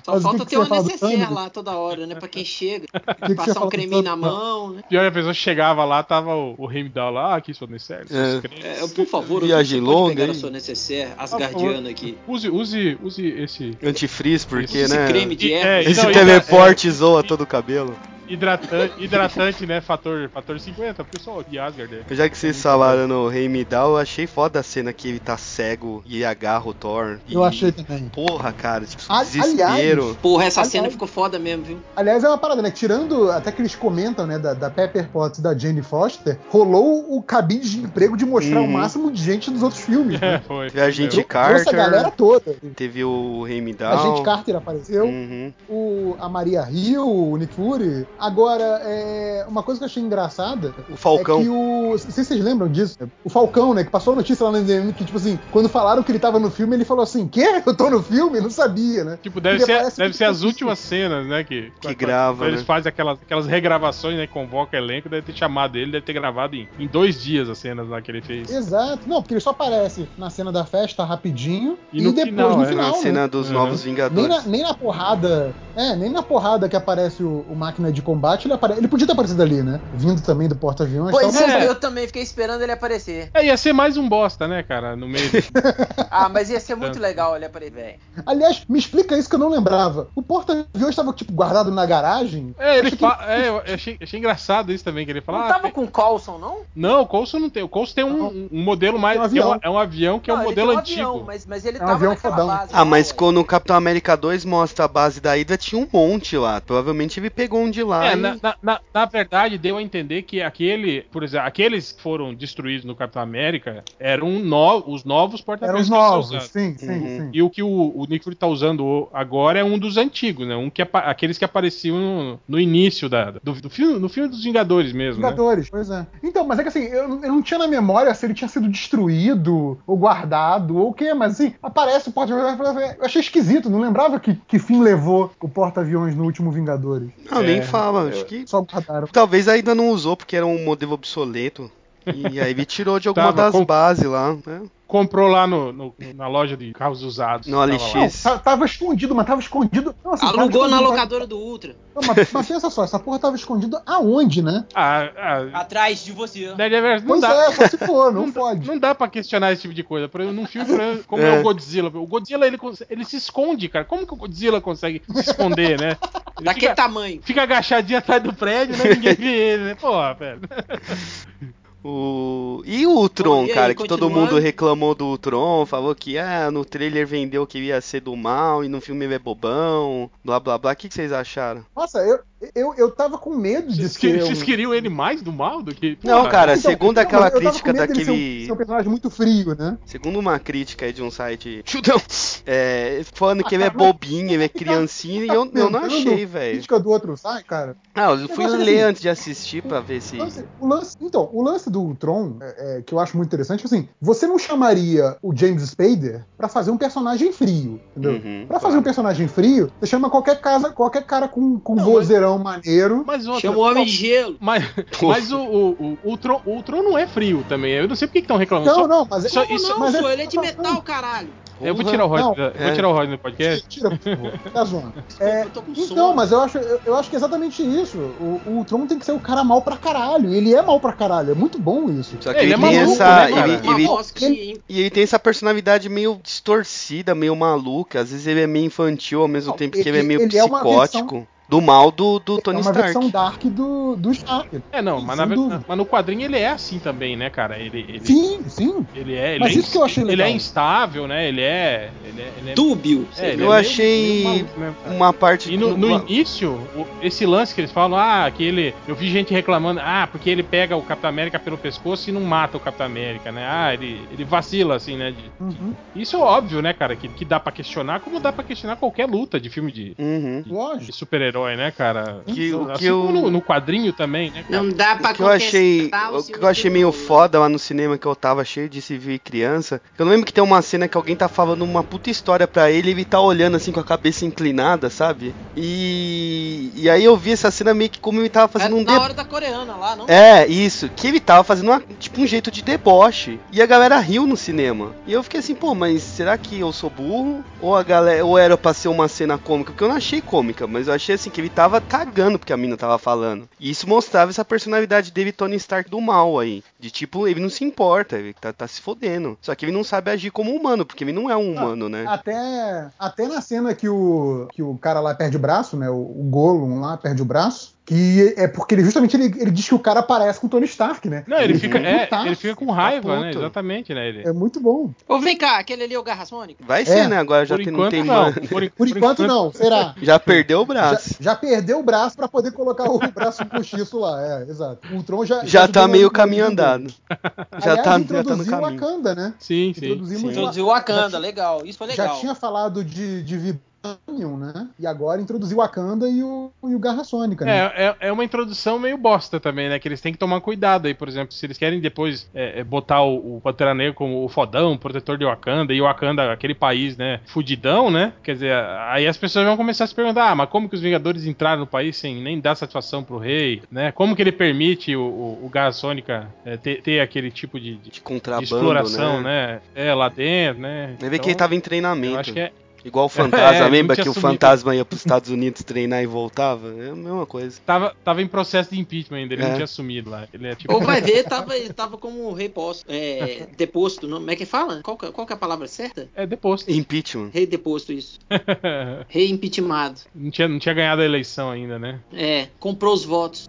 Só Mas falta que ter um do necessaire lá toda hora, né? Pra quem chega. que Passar um creminho na mão, né? Pior, a pessoa chegava lá, tava o, o Heimdall lá, ah, aqui sua necessaire. É. É, por favor, Viagem longa, pegar hein? a sua necessaire asgardiana aqui. Use, use, use esse Antifreeze, porque, Esse né? creme de erva. é, Esse Não, teleporte zoa todo o cabelo. Hidratante, hidratante, né? Fator, fator 50, porque eu sou de Asgard. é. Já que vocês falaram no Heimdall, eu achei foda a cena que ele tá cego e agarra o Thor. Eu E- achei também. Porra, cara, tipo, A- desespero. Porra, essa Aliás- cena ficou foda mesmo, viu? Aliás, é uma parada, né? Tirando até que eles comentam, né, da, da Pepper Potts e da Jane Foster, rolou o cabide de emprego de mostrar Uhum. o máximo de gente dos outros filmes. É, Né? foi. E a gente. Carter. Trouxe a galera toda. Teve o A Heimdall. gente Carter apareceu. Uhum. o, a Maria Hill, o Nick Fury. Agora, é, uma coisa que eu achei engraçada O Falcão. é que o. Não sei se vocês lembram disso. O Falcão, né? Que passou a notícia lá no MDM que, tipo assim, quando falaram que ele tava no filme, ele falou assim: Quê? Eu tô no filme? Não sabia, né? Tipo, deve Porque ser, deve ser as últimas cenas, né? Que, Que grava, quando Eles né? fazem aquelas, aquelas regravações, né? Convoca elenco, deve ter chamado ele, deve ter gravado em, em dois dias as cenas lá que ele fez. Exato. Não, porque ele só aparece na cena da festa rapidinho E e, no depois final, no é, final, Na né? cena dos Uhum. Novos Nem Vingadores. na, nem na porrada. É, nem na porrada que aparece o, o máquina de combate, ele aparece. Ele podia ter aparecido ali, né? Vindo também do porta-aviões. Pois tal, é, mas- eu também fiquei esperando ele aparecer. É, ia ser mais um bosta, né, cara? No meio. Ah, mas ia ser muito legal ele aparecer, velho. Aliás, me explica isso que eu não lembrava. O porta-aviões estava, tipo, guardado na garagem? É, ele fala. É, eu achei, achei engraçado isso também, que ele fala. Não ah, tava tem- com o Coulson, não? Não, o Coulson não tem. O Coulson tem um, um modelo mais. Um é, um, avião. é um avião que é Não, um ele modelo tem um antigo. Avião, mas, mas ele É um tava avião naquela fodão. base. Ah, mas quando o Capitão América 2 mostra a base da Hydra, tinha um monte lá. Provavelmente ele pegou um de lá. É, e- na, na- na- na verdade, deu a entender que aquele, por exemplo, aqueles que foram destruídos no Capitão América eram no- os novos Eram porta-aviões os que eles novos, sim, sim, Uhum. sim. E o que o, o Nick Fury tá usando agora é um dos antigos, né? Um que aqueles que apareciam no, no início da, do, do filme, no filme dos Vingadores mesmo, né? Vingadores, pois é. Então, mas é que assim, eu, eu não tinha na memória se ele tinha sido destruído ou guardado ou o quê, mas assim, aparece o porta-aviões. Eu achei esquisito, não lembrava que, que fim levou o porta-aviões no último Vingadores. Não, É, nem fala. Tava. Acho que Só guardaram. talvez ainda não usou porque era um modelo obsoleto. E aí ele tirou de alguma Tava das com- bases lá, né? Comprou lá no, no- na loja de carros usados. No Tava OLX. lá. Não, tá- tava escondido, mas tava escondido. Não, assim, tava Alugou na escondido, locadora do Ultra. Não, mas, mas pensa só, essa porra tava escondida aonde, né? Ah, ah, Atrás de você. Daí, não Pois dá. é, só se for, não, Não, pode. não dá pra questionar esse tipo de coisa. Por exemplo, num filme exemplo, como é. É. o Godzilla. O Godzilla ele, ele se esconde, cara. Como que o Godzilla consegue se esconder, né? Ele Daquele fica, tamanho. fica agachadinho atrás do prédio, né? Ninguém vê ele, né? Porra, velho. O... E o Tron, Bom, e aí, cara, que todo mundo reclamou do Tron, falou que ah, no trailer vendeu que ia ser do mal e no filme ele é bobão, blá blá blá. O que, que vocês acharam? Nossa, eu, eu, eu tava com medo de Vocês, ser. que- um- vocês queriam ele mais do mal do que. Não, cara, Então, segundo não, aquela eu tava crítica com medo dele ser um- daquele. Ser um personagem muito frio, né? Segundo uma crítica aí de um site chudão, é, falando que ele é Ah, mas- bobinho, ele é criancinha, e eu, eu não achei, velho. Crítica do outro sai, cara. Ah, eu fui ler assim. antes de assistir pra ver se. O lance- o lance- então, o lance do Tron, é, é, que eu acho muito interessante, assim, você não chamaria o James Spader pra fazer um personagem frio, entendeu? Uhum, pra fazer claro. um personagem frio, você chama qualquer casa, qualquer cara com, com Não, vozeirão maneiro. Mas outra, Chama o Homem de Gelo. Mas, mas o, o, o, o, Tron, o Tron não é frio também. Eu não sei por que estão reclamando. Não, Só- não, mas Só- Não, isso- não, mas é- ele é de metal, caralho. eu vou tirar o Rod, Não, eu vou é. tirar o Rod no podcast. Tira, por favor. Tá zoando. É, eu tô com Então, sono. mas eu acho, eu, eu acho que é exatamente isso. O, o Tron tem que ser o cara mal pra caralho. Ele é mal pra caralho. É muito bom isso. Só que Ele ele, é tem maluco, essa. né, ele, ele- que... E ele tem essa personalidade meio distorcida, meio maluca. Às vezes ele é meio infantil ao mesmo Não, tempo que ele é ele- meio ele é uma psicótico. Do mal do, do Tony é uma Stark. versão dark do, do Stark. É, não, mas, na, mas no quadrinho ele é assim também, né, cara? Ele, ele, Sim, sim. ele é. Ele Mas é isso que eu achei Ele legal. é instável, né? Ele é. Ele é, ele é Dúbio. é, ele Eu é meio- achei meio maluco, né? Uma parte. E no, no uma- início, esse lance que eles falam, ah, que ele. Eu vi gente reclamando, ah, porque ele pega o Capitão América pelo pescoço e não mata o Capitão América, né? Ah, ele, ele vacila, assim, né? de- Uhum. Isso é óbvio, né, cara? Que, que dá pra questionar, como dá pra questionar qualquer luta de filme de, Uhum. de Lógico. super-herói, né, cara? Que- o assim que eu- no, no quadrinho também, né, cara? Não dá pra O que eu achei, o que eu achei meio não- foda lá no cinema que eu tava cheio de civil e criança. que Eu lembro que tem uma cena que alguém tá falando uma puta história pra ele e ele tá olhando assim com a cabeça inclinada, sabe? E e aí eu vi essa cena meio que como ele tava É fazendo um na de... hora da coreana lá, não? É, isso, que ele tava fazendo uma- tipo um jeito de deboche. E a galera riu no cinema. E eu fiquei assim, pô, mas será que eu sou burro? Ou a galera ou era pra ser uma cena cômica? Porque eu não achei cômica, mas eu achei assim que ele tava cagando porque a mina tava falando. E isso mostrava essa personalidade dele, Tony Stark do mal aí. De tipo, ele não se importa, ele tá, tá se fodendo. Só que ele não sabe agir como humano, porque ele não é um humano, né? Até, até na cena que o, que o cara lá perde o braço, né? O, o Gollum lá perde o braço. Que é porque ele justamente ele, ele diz que o cara parece com o Tony Stark, né? Não, ele fica, é, putaço, ele fica com raiva, tá né? Exatamente, né? Ele, É muito bom. Ô, vem cá, aquele ali é o Garra Sônica? Vai ser, É, né? Agora já por tem, não enquanto tem não. mais. Por, Por enquanto não, será? Já perdeu o Já, braço. já perdeu o braço pra poder colocar o braço postiço lá, é, exato. O Tron já. Já tá ajudou meio caminho andado. Já Aliás, tá, já tá no introduziu o caminho. Wakanda, né? Sim, sim. Introduzimos sim. o- Introduziu o Wakanda, legal. Isso foi Já legal. tinha falado de, de Vibranium, né? E agora introduziu o Wakanda e o, e o Garra Sônica, né? É, é, é uma introdução meio bosta também, né? Que eles têm que tomar cuidado aí, por exemplo, se eles querem depois é, é, botar o, o Pantera Negra como o fodão, o protetor de Wakanda, e o Wakanda, aquele país, né, fudidão, né? Quer dizer, aí as pessoas vão começar a se perguntar, ah, mas como que os Vingadores entraram no país sem nem dar satisfação pro rei, né? Como que ele permite o, o, o Garra Sônica é, ter, ter aquele tipo de, de- De de contrabando, exploração, né? né? É, lá dentro, né? Vai ver que Então, ele tava em Eu treinamento. acho que é, Igual o Fantasma, É, lembra que o sumido. Fantasma ia pros Estados Unidos treinar e voltava? É a mesma coisa. tava, tava em processo de impeachment ainda, ele É. não tinha sumido lá. Ele é tipo. Ou vai ver, tava, ele tava como rei posto, é, deposto, não, como é que fala? Qual, que- qual que é a palavra certa? É deposto. Impeachment. Rei deposto, isso. Rei impeachmentado. não, tinha, não tinha ganhado a eleição ainda, né? É, comprou os votos.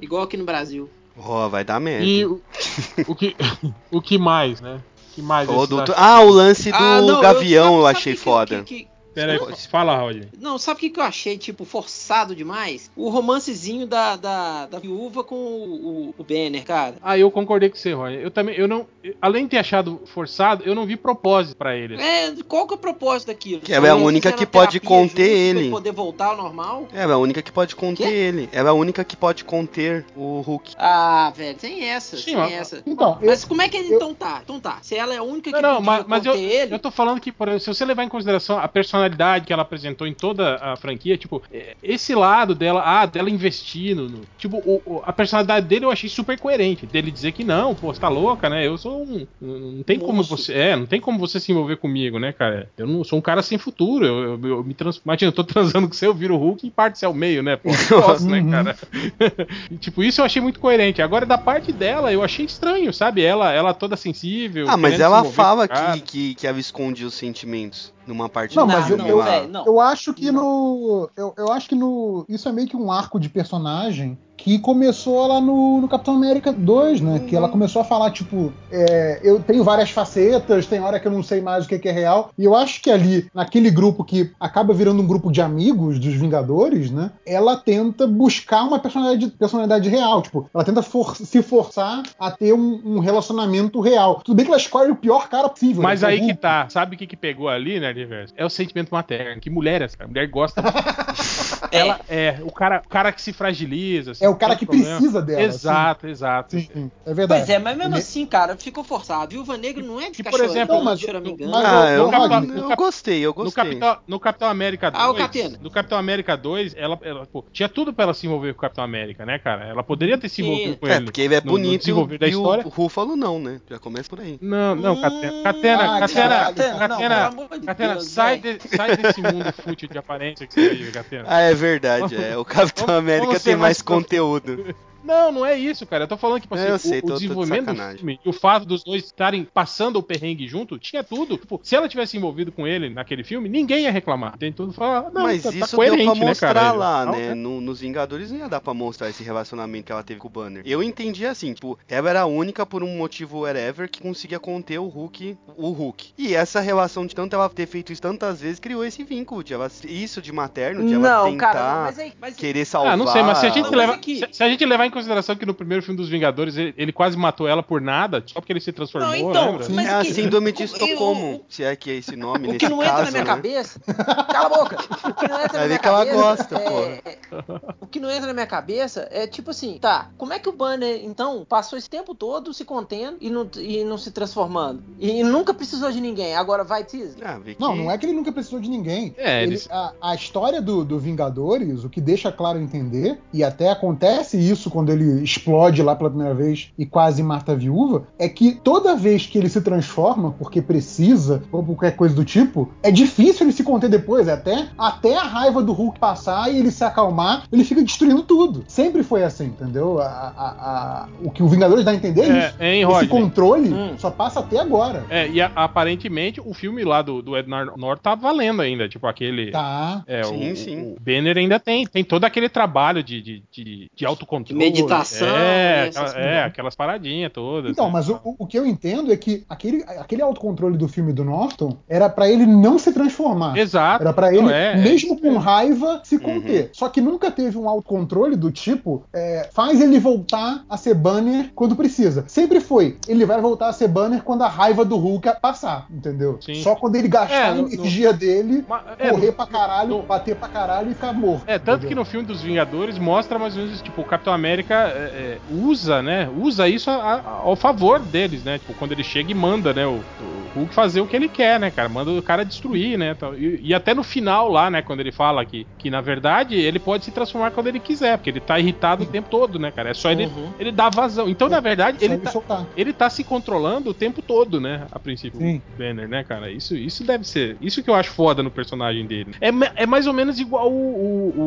Igual aqui no Brasil. Ó, vai dar merda. E o, o que, o que mais, né? Que mais? Doutor- acham? Ah, o lance do Ah, não, Gavião eu, sabe achei foda. que- que- Pera aí, fala, Rodney. Não, sabe o que, que eu achei, tipo, forçado demais? O romancezinho da, da, da viúva com o, o, o Banner, cara. Ah, eu concordei com você, Rodney. Eu também, eu não, eu- além de ter achado forçado, eu não vi propósito pra ele. É, qual que é o propósito daquilo? Que ela é a Só eles única que a pode conter pra ele. poder voltar ao normal? Ela é a única que pode conter Quê? ele. Ela é a única que pode conter o Hulk. Ah, velho, tem essa, Sim, tem mas- essa. Então, eu- Mas como é que ele eu- então tá? Então tá. Se ela é a única que Não, não, mas, mas eu, ele. eu tô falando que, por exemplo, se você levar em consideração a personalidade personalidade que ela apresentou em toda a franquia, tipo, é, esse lado dela, ah, dela investindo, no, tipo, o- o- a personalidade dele eu achei super coerente. Dele dizer que não, pô, você tá louca, né? Eu sou um. Não tem como você. É, não tem como você se envolver comigo, né, cara? Eu não sou um cara sem futuro. Eu, eu, eu me trans... Imagina, eu tô transando com você, eu viro o Hulk e parte-se ao meio, né? Pô, posso, né, Uhum. cara? E, tipo, isso eu achei muito coerente. Agora, da parte dela, eu achei estranho, sabe? Ela, ela toda sensível. Ah, mas ela fala que, que, que ela escondia os sentimentos numa parte Não, do mas eu- não, lá. velho, não. Eu acho que Não. no. Eu, eu acho que no. Isso é meio que um arco de personagem que começou lá no, no Capitão América 2, né? Que ela começou a falar, tipo, é, eu tenho várias facetas, tem hora que eu não sei mais o que que é real. E eu acho que ali, naquele grupo que acaba virando um grupo de amigos dos Vingadores, né? Ela tenta buscar uma personalidade, personalidade real. Tipo, ela tenta for- se forçar a ter um, um relacionamento real. Tudo bem que ela escolhe o pior cara possível. Mas né? aí o que tá. Sabe o que, que pegou ali, né, Universo? É o sentimento materno. Que mulher é essa? A mulher gosta. Ela é o cara, o cara que se fragiliza. assim, É o cara que problema. precisa dela. Exato, exato. Sim, sim, é verdade. Pois é, mas mesmo assim, cara, ficou forçado. Viúva Negra não é de ficar por exemplo, Não, mas- choramingando. mas- Ah, eu, eu no cap- gostei, eu No gostei. Capitão, no Capitão América 2. Ah, o Catena. No Capitão América 2, ela, ela, pô, tinha tudo pra ela se envolver com o Capitão América, né, cara? Ela poderia ter se Sim. envolvido com É, ele. porque ele é no- no bonito e da e o história. Ruffalo não, né? Já começa por aí. Não, não, Hum, Catena. Catena, ah, Catena, Catena, não, Catena, Deus, sai, de- sai desse mundo fútil de aparência que você vive, Catena. Ah, é verdade, é. O Capitão América tem mais mais conteúdo. Não, não é isso, cara. Eu tô falando que tipo, É, eu assim, sei, o, tô- o tô de desenvolvimento do filme e o fato dos dois estarem passando o perrengue junto, tinha tudo. Tipo, se ela tivesse envolvido com ele naquele filme, ninguém ia reclamar. Tem tudo falar, não, Mas tá, tá isso coerente, deu pra né, mostrar cara? lá, Não, né? é. No- nos Vingadores não ia dar pra mostrar esse relacionamento que ela teve com o Banner. Eu entendi assim, tipo, ela era a única por um motivo whatever que conseguia conter o Hulk, o Hulk. E essa relação de tanto ela ter feito isso tantas vezes criou esse vínculo de ela, isso de materno, de ela Não, tentar cara, mas aí. Mas querer salvar. Ah, não sei, mas se a gente, Não, mas leva, é se, se a gente levar em consideração que no primeiro filme dos Vingadores ele, ele quase matou ela por nada, só porque ele se transformou, Não, então, lembra? Mas é a que- síndrome de Estocolmo, o- se é que é esse nome O nesse que não caso, entra na minha né? cabeça. Cala a boca! O que não entra Vai na ver minha que ela cabeça. gosta, é- é- O que não entra na minha cabeça é tipo assim, tá, como é que o Banner, então, passou esse tempo todo se contendo e não, e não se transformando? E, nunca precisou de ninguém, agora vai teaser. Ah, que... Não, não é que ele nunca precisou de ninguém. É, Ele- eles- a, a história do, do Vingadores, o que deixa claro entender, e até acontece isso quando ele explode lá pela primeira vez e quase mata a viúva, é que toda vez que ele se transforma, porque precisa, ou qualquer coisa do tipo, é difícil ele se conter depois. é Até, até a raiva do Hulk passar e ele se acalmar, ele fica destruindo tudo. Sempre foi assim, entendeu? A- a- a- o que o Vingadores dá a entender é, É, isso. hein, Esse Rodney? controle Hum. só passa até agora. É, e a- aparentemente o filme lá do, do Ed Nor- Norton tá valendo ainda, tipo aquele. Tá. É, Sim, o, sim. o Banner ainda tem, tem todo aquele trabalho de, de, de, de autocontrole. Meditação, É, aquela- é, aquelas paradinhas todas. Então, né? mas o, o que eu entendo é que aquele, aquele autocontrole do filme do Norton era pra ele não se transformar. Exato. Era pra ele, é, é mesmo isso com mesmo. raiva, se conter. Só que nunca teve um autocontrole do tipo, é, faz ele voltar a ser banner quando precisa. Sempre foi, ele vai voltar a ser banner quando a raiva do Hulk passar, entendeu? Sim. Só quando ele gastar É, a no- energia dele, Mas, é, correr no- pra caralho, no- bater pra caralho e ficar morto. É, tanto entendeu? que no filme dos Vingadores mostra mais ou menos, tipo, o Capitão América é, é, usa, né? Usa isso a- a- ao favor deles, né? Tipo, quando ele chega e manda, né? O, o Hulk fazer o que ele quer, né, cara? Manda o cara destruir, né? E, e até no final lá, né? Quando ele fala que, que na verdade ele pode se transformar quando ele quiser, porque ele tá irritado o tempo todo, né, cara? É só ele, Uhum. ele dar vazão. Então, na verdade, ele tá, soltar. ele tá se controlando o tempo todo, né? A princípio, Sim. o Banner, né, cara? Isso, isso deve ser. Isso que eu acho foda no personagem dele. É, é mais ou menos igual o. o,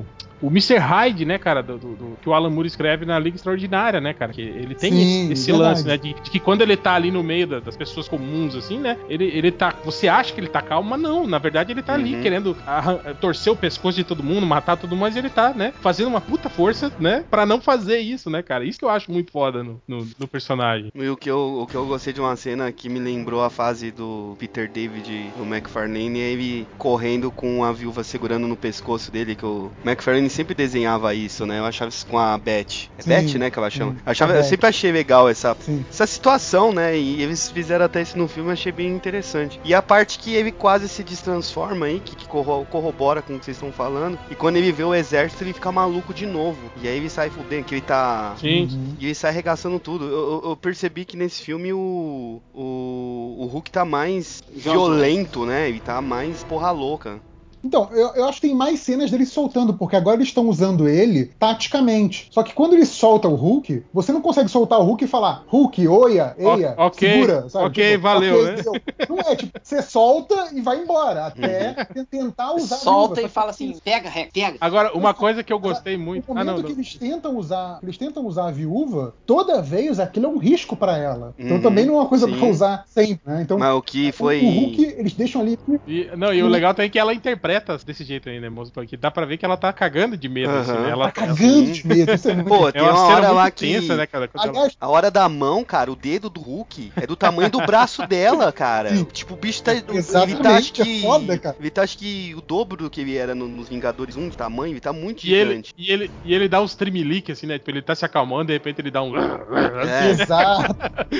o o Mr. Hyde, né, cara, do, do- do- que o Alan Moore escreve na Liga Extraordinária, né, cara? Que ele tem Sim, esse, esse verdade. lance, né, de, de que quando ele tá ali no meio da- das pessoas comuns, assim, né, ele, ele tá. Você acha que ele tá calmo, mas não. Na verdade, ele tá ali Uhum. querendo arran- torcer o pescoço de todo mundo, matar todo mundo, mas ele tá, né, fazendo uma puta força, né, pra não fazer isso, né, cara? Isso que eu acho muito foda no, no, no personagem. E o que, eu, o que eu gostei de uma cena que me lembrou a fase do Peter David no McFarlane é ele correndo com a viúva segurando no pescoço dele, que o McFarlane Groening sempre desenhava isso, né? Eu achava isso com a Beth. É Sim, Beth, né, que ela chama. sim, Eu, achava, a eu sempre achei legal essa, Sim. essa situação, né? E eles fizeram até isso no filme, eu achei bem interessante. E a parte que ele quase se destransforma aí, que, que corro- corrobora com o que vocês estão falando. E quando ele vê o exército, ele fica maluco de novo. E aí ele sai fudendo, que ele tá. Sim. Uhum. E ele sai arregaçando tudo. Eu, eu- eu percebi que nesse filme o, o, o Hulk tá mais violento, né? Ele tá mais porra louca. Então, eu, eu acho que tem mais cenas dele soltando, porque agora eles estão usando ele taticamente. Só que quando ele solta o Hulk, você não consegue soltar o Hulk e falar Hulk, oia, eia, O- ok, segura, sabe? ok, valeu, ok, né? deu. Não é, tipo, você solta e vai embora, até te- tentar usar Solta viúva. e fala assim, pega, pega. Agora, uma coisa que eu gostei muito. No Ah, momento não, que não. eles tentam usar, eles tentam usar a viúva, toda vez aquilo é um risco pra ela. Então Uhum, também não é uma coisa sim. pra usar sempre, né? Então Mas o que foi. o Hulk eles deixam ali E, não, e o legal também é que ela interpreta desse jeito aí, né, moço? Que dá pra ver que ela tá cagando de medo, assim, Aham. né? Ela, tá cagando de medo. Isso é muito Pô, é tem uma uma cena hora lá que. tensa, né, cara? Ela- A hora da mão, cara, o dedo do Hulk é do tamanho do braço dela, cara. Sim. Tipo, o bicho tá. Ele tá Exatamente, acho é que. foda, cara. Ele tá acho que o dobro do que ele era no- nos Vingadores 1 de tamanho, ele tá muito E ele, gigante. e, ele, e ele dá uns tremelique, assim, né? Tipo, ele tá se acalmando, de repente ele dá um. É. Exato.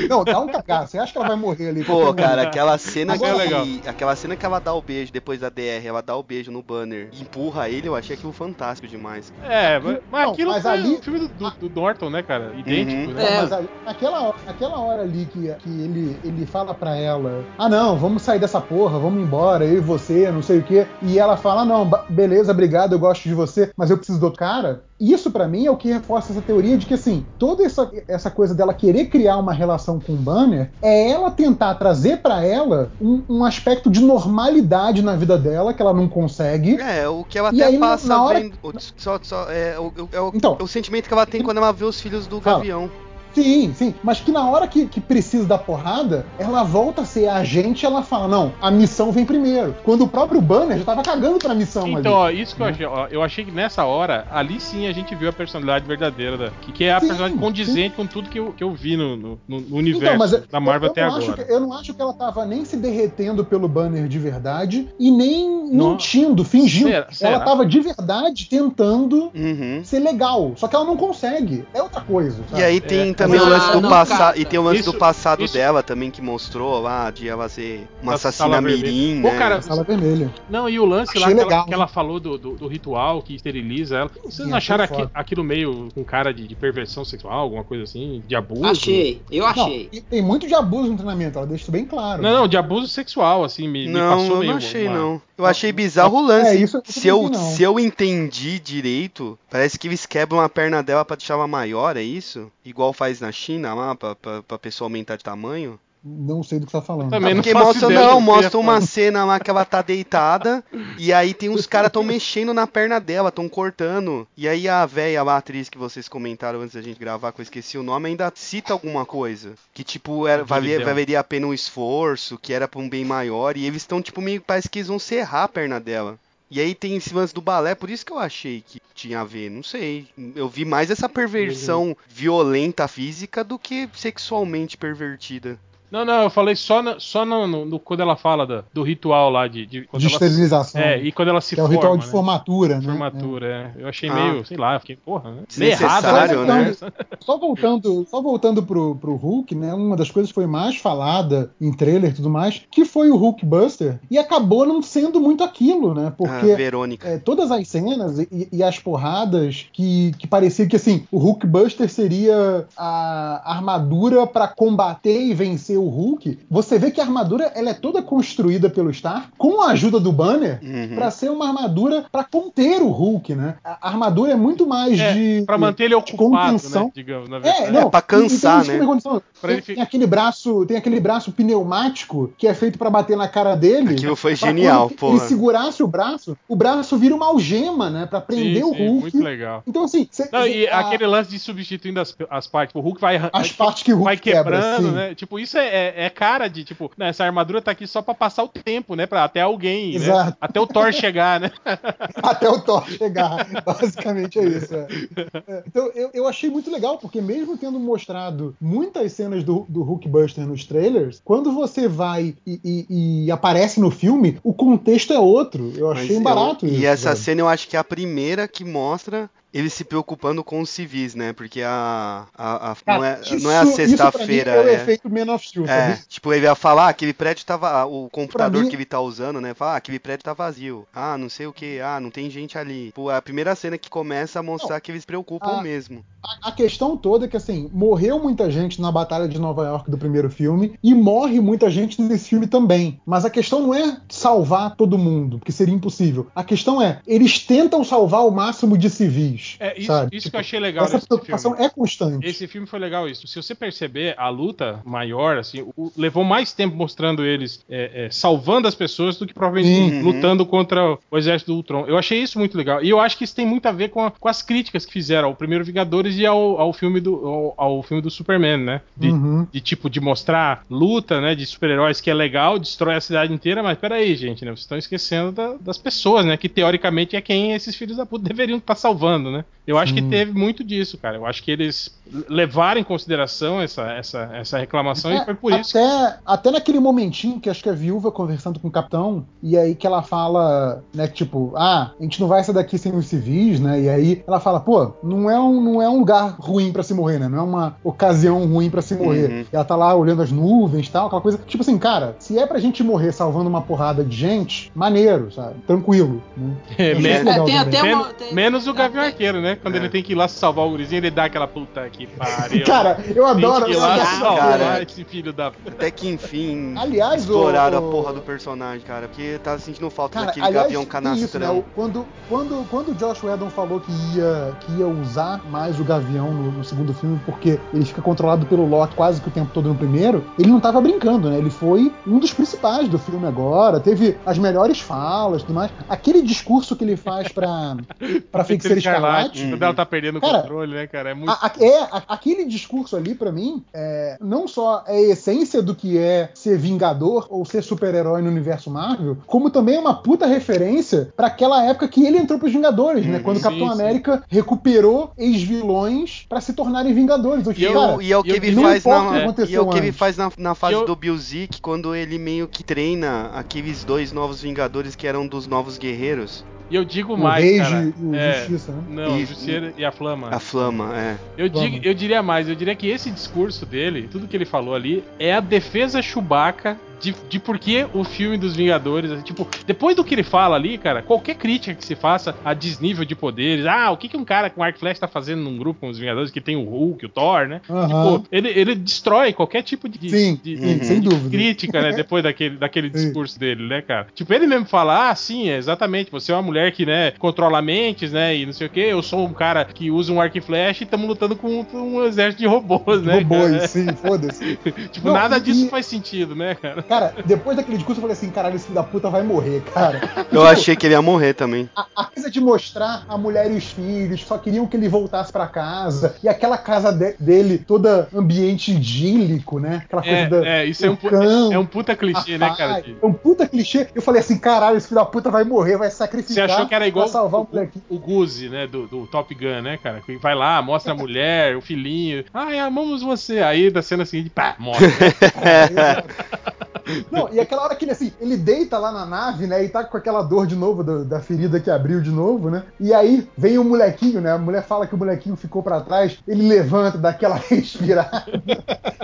Não, dá um cagaço. Você acha que ela vai morrer ali? Pô, cara, aquela cena que. É legal. Aquela cena que ela dá o beijo depois da DR, ela dá o beijo no banner e empurra ele, eu achei aquilo fantástico demais. É, mas, mas Não, aquilo mas foi ali- o filme do, do, do Norton, né, cara? Idêntico, Uhum. né? É. Mas ali- naquela, hora- naquela hora ali que, que ele, ele fala pra ela: Ah, não, vamos sair dessa porra, vamos embora, eu e você, não sei o quê. E ela fala: ah, Não, beleza, obrigado, eu gosto de você, mas eu preciso do outro cara. Isso pra mim é o que reforça essa teoria de que, assim, toda essa, essa coisa dela querer criar uma relação com o Banner é ela tentar trazer pra ela um, um aspecto de normalidade na vida dela que ela não consegue. É, o que ela E até aí, passa na hora- vendo. Só, só, é, o, é o- Então. é o sentimento que ela tem quando ela vê os filhos do Fala. Gavião. Sim, sim. Mas que na hora que, que precisa da porrada, ela volta a ser a agente e ela fala: não, a missão vem primeiro. Quando o próprio Banner já tava cagando pra missão Então, ali. ó, isso que eu achei, ó, eu achei que nessa hora, ali sim a gente viu a personalidade verdadeira da. Que, que é a Sim, personalidade condizente com tudo que eu, que eu vi no, no, no Então, universo da Marvel eu, até não agora. Que, eu não acho que ela tava nem se derretendo pelo banner de verdade e nem Não. mentindo, fingindo. Será- será? Ela tava de verdade tentando Uhum. ser legal. Só que ela não consegue. É outra coisa. E sabe? aí tem É. também o Ah, lance do não, passado. E tem o lance Isso- do passado isso- dela também que mostrou lá de ela ser uma assassina mirim, Pô, né? cara, Sala vermelha. Não, e o lance lá Achei que, ela, que ela falou do, do, do ritual que esteriliza ela. Vocês não acharam aqui- aquilo meio com cara de, de perversão sexual, alguma coisa assim? De abuso? Achei, eu Não, achei. e tem muito de abuso no treinamento, ela deixa isso bem claro. Não, não, de abuso sexual, assim, me, me Não, passou eu meio. não achei, uma- não. Eu achei bizarro o lance. É, isso eu se, eu, não. se eu entendi direito, parece que eles quebram a perna dela pra deixar ela maior, é isso? Igual faz na China lá, pra, pra, pra pessoa aumentar de tamanho? Não sei do que você tá falando. Também não Porque mostra, não, que mostra uma falar. cena lá que ela tá deitada e aí tem uns caras tão mexendo na perna dela, tão cortando. E aí a véia lá, a atriz que vocês comentaram antes da gente gravar, que eu esqueci o nome, ainda cita alguma coisa. Que tipo, era, valia, valeria a pena um esforço, que era pra um bem maior. E eles estão tipo meio, parece que eles vão serrar a perna dela. E aí tem esse lance do balé, por isso que eu achei que tinha a ver, não sei. Eu vi mais essa perversão violenta física do que sexualmente pervertida. Não, não, eu falei só, na- só no, no- no- quando ela fala da- do ritual lá de. de, De esterilização. É, e quando ela se que é o forma. ritual de né? formatura, né? Formatura, é. Eu achei Ah. meio, sei lá, eu fiquei, porra, né? Meio errado, né? Só voltando, só voltando pro, pro Hulk, né? Uma das coisas que foi mais falada em trailer e tudo mais, que foi o Hulk Buster, e acabou não sendo muito aquilo, né? Ah, Porque Verônica. é, todas as cenas e, e as porradas que, que parecia que assim, o Hulk Buster seria a armadura pra combater e vencer o Hulk. Você vê que a armadura ela é toda construída pelo Star com a ajuda do Banner Uhum. pra ser uma armadura pra conter o Hulk, né? A armadura é muito mais É, de pra manter ele de ocupado, contenção. né? Digamos, na É, verdade. não, É, pra cansar, tem né? Tem, tem aquele braço, tem aquele braço pneumático que é feito pra bater na cara dele. Aquilo foi genial, porra. Ele segurasse o braço, o braço vira uma algema, né, Pra prender Sim, o sim, Hulk. Muito legal. Então assim, cê- Não, e a- aquele lance de substituindo as, as partes, o Hulk vai as partes que o Hulk vai quebra, quebrando, sim. né? Tipo, isso é, é, é cara de, tipo, né, essa armadura tá aqui só pra passar o tempo, né? Pra até alguém, né? Exato. Até o Thor chegar, né? Até o Thor chegar. Basicamente é isso. é. É, Então eu, eu achei muito legal, porque mesmo tendo mostrado muitas cenas do, do Hulkbuster nos trailers, quando você vai e, e- e aparece no filme, o contexto é outro. Eu Mas achei eu- barato isso. E essa velho. cena eu acho que é a primeira que mostra ele se preocupando com os civis, né? Porque a. a- a- Cara, não, é, isso- não é a sexta-feira. É o É, efeito Man of Steel, é, tipo, ele ia falar, ah, aquele prédio tava. O computador mim- que ele tá usando, né? Fala, ah, aquele prédio tá vazio. Ah, não sei o que. Ah, não tem gente ali. Pô, é a primeira cena que começa a mostrar que eles se preocupam a- mesmo. A, a questão toda é que, assim, morreu muita gente na Batalha de Nova York do primeiro filme e morre muita gente nesse filme também. Mas a questão não é salvar todo mundo, porque seria impossível. A questão é, eles tentam salvar o máximo de civis. É, isso, sabe? isso Tipo, que eu achei legal Essa nesse preocupação filme. é constante. Esse filme foi legal isso. Se você perceber, a luta maior, assim, o- levou mais tempo mostrando eles é, é, salvando as pessoas do que provavelmente Uhum. lutando contra o exército do Ultron. Eu achei isso muito legal. E eu acho que isso tem muito a ver com, a- com as críticas que fizeram ao primeiro Vingadores e ao, ao filme do ao, ao filme do Superman, né? De, Uhum. de tipo de mostrar luta, né, de super-heróis que é legal, destrói a cidade inteira, mas peraí, gente, né, vocês estão esquecendo da- das pessoas, né, que teoricamente é quem esses filhos da puta deveriam estar salvando, né? Eu acho que Sim. teve muito disso, cara. Eu acho que eles levaram em consideração essa, essa, essa reclamação e É, foi por isso. até, até naquele momentinho que acho que a viúva conversando com o capitão, e aí que ela fala, né, que tipo, ah, a gente não vai sair daqui sem os civis, né? E aí ela fala, pô, não é um, não é um lugar ruim pra se morrer, né? Não é uma ocasião ruim pra se morrer. Uhum. Ela tá lá olhando as nuvens e tal, aquela coisa. Tipo assim, cara, se é pra gente morrer salvando uma porrada de gente, maneiro, sabe? Tranquilo. Né? É, achei legal tem também. até uma- tem- menos o Gavião até- Né? Quando É. ele tem que ir lá salvar o gurizinho, ele dá aquela puta que pariu. Cara, eu adoro. Tem que ir eu lá adoro- salvar cara. esse filho da. Até que enfim Aliás, exploraram o- a porra do personagem, cara. Porque tava sentindo falta Cara, daquele aliás, gavião tem isso, né? canastrão. O- Quando, quando, quando o Josh Whedon falou que ia, que ia usar mais o Gavião no, no segundo filme, porque ele fica controlado pelo Loki quase que o tempo todo no primeiro, ele não tava brincando, né? Ele foi um dos principais do filme agora, teve as melhores falas e tudo mais. Aquele discurso que ele faz pra, pra Feiticeira Escarlate. Quando ela tá perdendo o controle, né, cara? É muito. A- a- é, a- aquele discurso ali, pra mim, é, não só é a essência do que é ser Vingador ou ser super-herói no universo Marvel, como também é uma puta referência pra aquela época que ele entrou pros Vingadores, né? Uhum, Quando o sim, Capitão sim. América recuperou ex-vilões pra se tornarem Vingadores. Eu E, é cara, o- e é o que eu- ele faz na, que é, e é o que ele faz na, na fase Eu- do Bilzik, quando ele meio que treina aqueles dois novos Vingadores que eram dos novos guerreiros. E eu digo o mais, Rage cara. e o é, Justiça, né? Não, E- Justiceira e a Flama. A Flama, é. Eu, digo, Vamos. eu diria mais, eu diria que esse discurso dele, tudo que ele falou ali, é a defesa Chewbacca de, de por que o filme dos Vingadores. assim, Tipo, depois do que ele fala ali, cara, qualquer crítica que se faça a desnível de poderes, ah, o que, que um cara com arco e flecha tá fazendo num grupo com os Vingadores que tem o Hulk, o Thor, né? Aham. Tipo, ele, ele destrói qualquer tipo de, Sim, de- sim, de sem dúvida. crítica, né? Depois daquele, daquele discurso dele, né, cara? Tipo, ele mesmo fala, ah, sim, é exatamente, você é uma mulher que, né, controla mentes, né, e não sei o que, eu sou um cara que usa um arco e flecha e estamos lutando contra um exército de robôs, né? Robôs, cara? sim, foda-se. tipo, Não, nada e- disso faz sentido, né, cara? Cara, depois daquele discurso eu falei assim, caralho, esse filho da puta vai morrer, cara. Eu achei que ele ia morrer também. a, a coisa de mostrar a mulher e os filhos, só queriam que ele voltasse pra casa, e aquela casa de- dele toda ambiente idílico, né? Aquela coisa É, da. é, isso é um, é um puta clichê, né, cara? É um puta clichê. Eu falei assim, caralho, esse filho da puta vai morrer, vai Você sacrificar achou que era igual salvar o o, o, Guzi, né, do, do Top Gun, né, cara? Que vai lá, mostra a mulher, o filhinho. Ai, amamos você. Aí, da cena seguinte, pá, morre. Não, e aquela hora que ele assim, ele deita lá na nave, né? E tá com aquela dor de novo do- da ferida que abriu de novo, né? E aí vem o molequinho, né? A mulher fala que o molequinho ficou pra trás, ele levanta, dá aquela respirada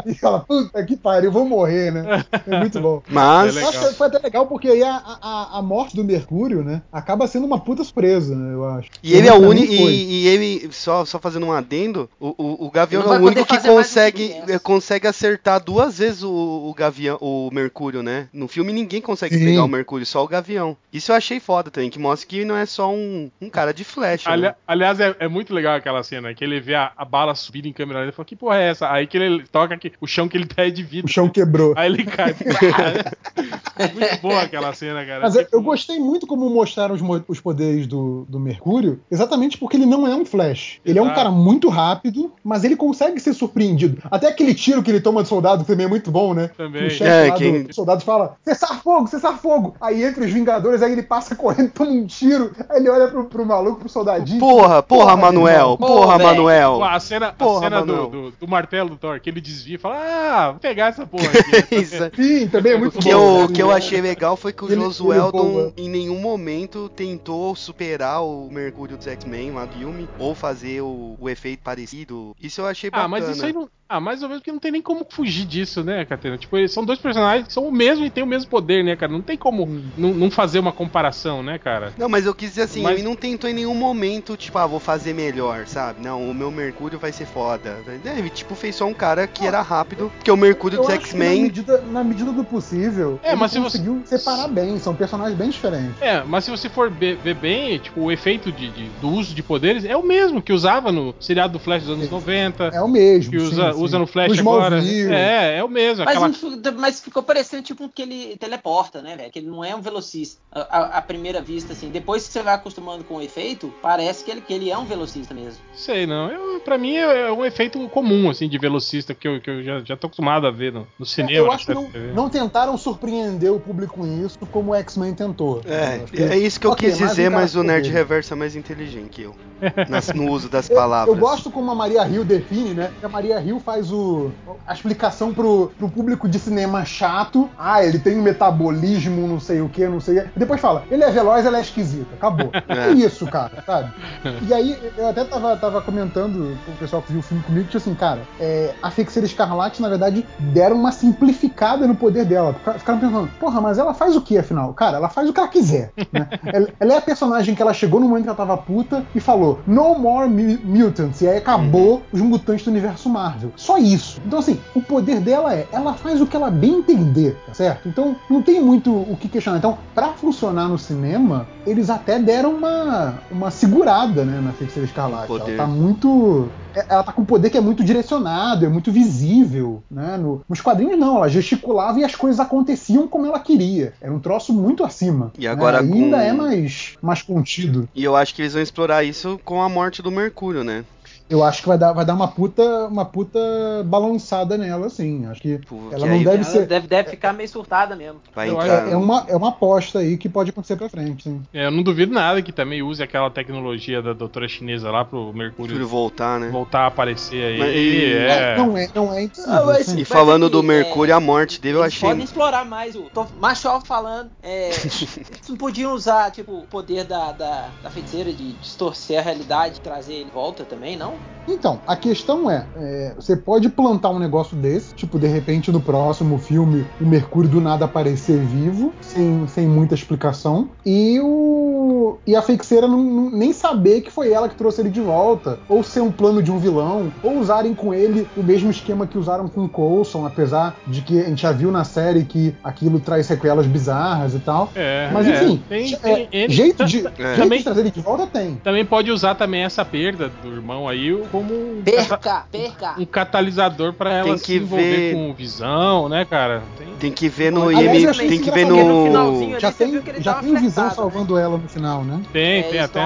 e fala: Puta que pariu, eu vou morrer, né? É muito bom. Mas É acho que foi até legal porque aí a, a, a morte do Mercúrio, né? Acaba sendo uma puta surpresa, né? Eu acho. E ele é o único. E, e ele, só, só fazendo um adendo, o, o, o Gavião é o único que consegue, consegue acertar duas vezes o, o Gavião, o Mercúrio, né? No filme ninguém consegue Sim. pegar o Mercúrio, só o Gavião. Isso eu achei foda também, que mostra que não é só um, um cara de flecha. Ali- né? aliás, é, é muito legal aquela cena que ele vê a, a bala subir em câmera lenta e fala: Que porra é essa? Aí que ele toca que o chão que ele tá é de O vidro. chão quebrou. Aí ele cai. muito boa aquela cena, cara. Mas eu, Tipo, eu gostei muito como mostraram os, os poderes do, do Mercúrio, exatamente porque ele não é um Flash. Ele é um cara muito rápido, mas ele consegue ser surpreendido. Até aquele tiro que ele toma de soldado, que também é muito bom, né? Também. Que o chefe É, lá do soldado fala: cessar fogo, cessar fogo. Aí entre os Vingadores, aí ele passa correndo, toma um tiro. Aí ele olha pro, pro maluco, pro soldadinho. Porra, porra, Porra, Manuel, porra, velho. Manuel. A cena, a Porra, cena do, Manuel. do, do martelo do Thor, que ele desvia e fala: Ah, vou pegar essa porra aqui. Isso. Sim, também é muito O que, bom. eu, o que eu achei legal foi que o Josueldon voa. em nenhum momento tentou superar o Mercúrio dos X-Men lá do ou fazer o, o efeito parecido. Isso eu achei bacana. Ah, mas isso aí não. Ah, mais ou menos porque não tem nem como fugir disso, né, Catena? Tipo, eles são dois personagens que são o mesmo e têm o mesmo poder, né, cara? Não tem como não, não fazer uma comparação, né, cara? Não, mas eu quis dizer assim, Mas- ele não tentou em nenhum momento, tipo, ah, vou fazer melhor, sabe? Não, o meu Mercúrio vai ser foda. É, Ele, tipo, fez só um cara que era rápido, porque o Mercúrio Eu dos que na X-Men. medida, na medida do possível, É, ele mas se você- conseguiu separar bem. São personagens bem diferentes. É, mas se você for ver bem, tipo, o efeito de, de- do uso de poderes é o mesmo que usava no seriado do Flash dos anos 90, É o mesmo. que usa, sim, sim. usa no Flash No agora. É, é o mesmo. Mas, Aquela... mas ficou parecendo tipo que ele teleporta, né, velho? Que ele não é um velocista à, primeira vista, assim. Depois que você vai acostumando com o efeito, parece que ele, que ele é um velocista mesmo. Sei, não. Eu, pra mim é é um efeito comum, assim, de velocista que eu, que eu já, já tô acostumado a ver no, no cinema. Eu na acho que não, não tentaram surpreender o público com isso como o X-Men tentou. É, Eu que- é isso que eu Ok, quis um dizer, mas o com Nerd. Reverso é mais inteligente que eu. nas- no uso das Eu- palavras. Eu, gosto como a Maria Hill define, né? Que a Maria Hill faz o, a explicação pro, pro público de cinema chato. Ah, ele tem um metabolismo, não sei o que, não sei o quê. E depois fala, ele é veloz, ela é esquisita. Acabou. É. É isso, cara, sabe? E aí, eu até tava, tava comentando com o pessoal que viu o filme comigo, que assim, cara, é, a Feiticeira Escarlate, na verdade, deram uma simplificada no poder dela. Fica- Ficaram pensando, porra, mas ela faz o que afinal? Cara, ela faz o que ela quiser. Né? ela, ela é a personagem que ela chegou no momento que ela tava puta e falou, no more mu- mutants. E aí acabou os mutantes do universo Marvel. Só isso. Então, assim, o poder dela é, ela faz o que ela bem entender, tá certo? Então, não tem muito o que questionar. Então, pra funcionar no cinema, eles até deram uma, uma segurada, né, na Feiticeira Escarlate. Poder. Ela tá muito. é- Ela tá com um poder que é muito direcionado, é muito visível, né? No- nos quadrinhos não, ela gesticulava e as coisas aconteciam como ela queria. Era um troço muito acima. E agora né? com- ainda é mais, mais contido. E eu acho que eles vão explorar isso com a morte do Mercúrio, né? Eu acho que vai dar, vai dar uma puta, uma puta balançada nela, assim. Acho que Porque ela não deve Ela ser. deve, deve ficar meio surtada mesmo. Vai Eu. É, é uma, é uma aposta aí que pode acontecer pra frente, sim. É, eu não duvido nada que também use aquela tecnologia da doutora chinesa lá pro Mercúrio Mercúrio voltar, né? voltar a aparecer aí. Mas e- é. Não é, não é impossível. Ah, mas- sim. E falando aqui, do Mercúrio, é, a morte dele eu achei. podem explorar mais o. Tô Machov falando. É, eles não podiam usar, tipo, o poder da, da, da feiticeira de distorcer a realidade e trazer ele de volta também, não? Então, a questão é, é, você pode plantar um negócio desse, tipo, de repente no próximo filme o Mercúrio do nada aparecer vivo, sem, sem muita explicação, e o e a feiticeira não, não- nem saber que foi ela que trouxe ele de volta, ou ser um plano de um vilão, ou usarem com ele o mesmo esquema que usaram com o Coulson, apesar de que a gente já viu na série que aquilo traz sequelas bizarras e tal. É, Mas é. enfim, tem, é, tem N- jeito, de, jeito Também, de trazer ele de volta tem. também pode usar também essa perda do irmão aí como um, cata- Perca, perca. um catalisador pra ela Tem se que envolver ver- com visão, né, cara? Tem- Tem que ver no Aliás, IM, eu achei tem que ver no no. Já tem, já tem Visão né? salvando ela no final, né? Tem, É, tem até.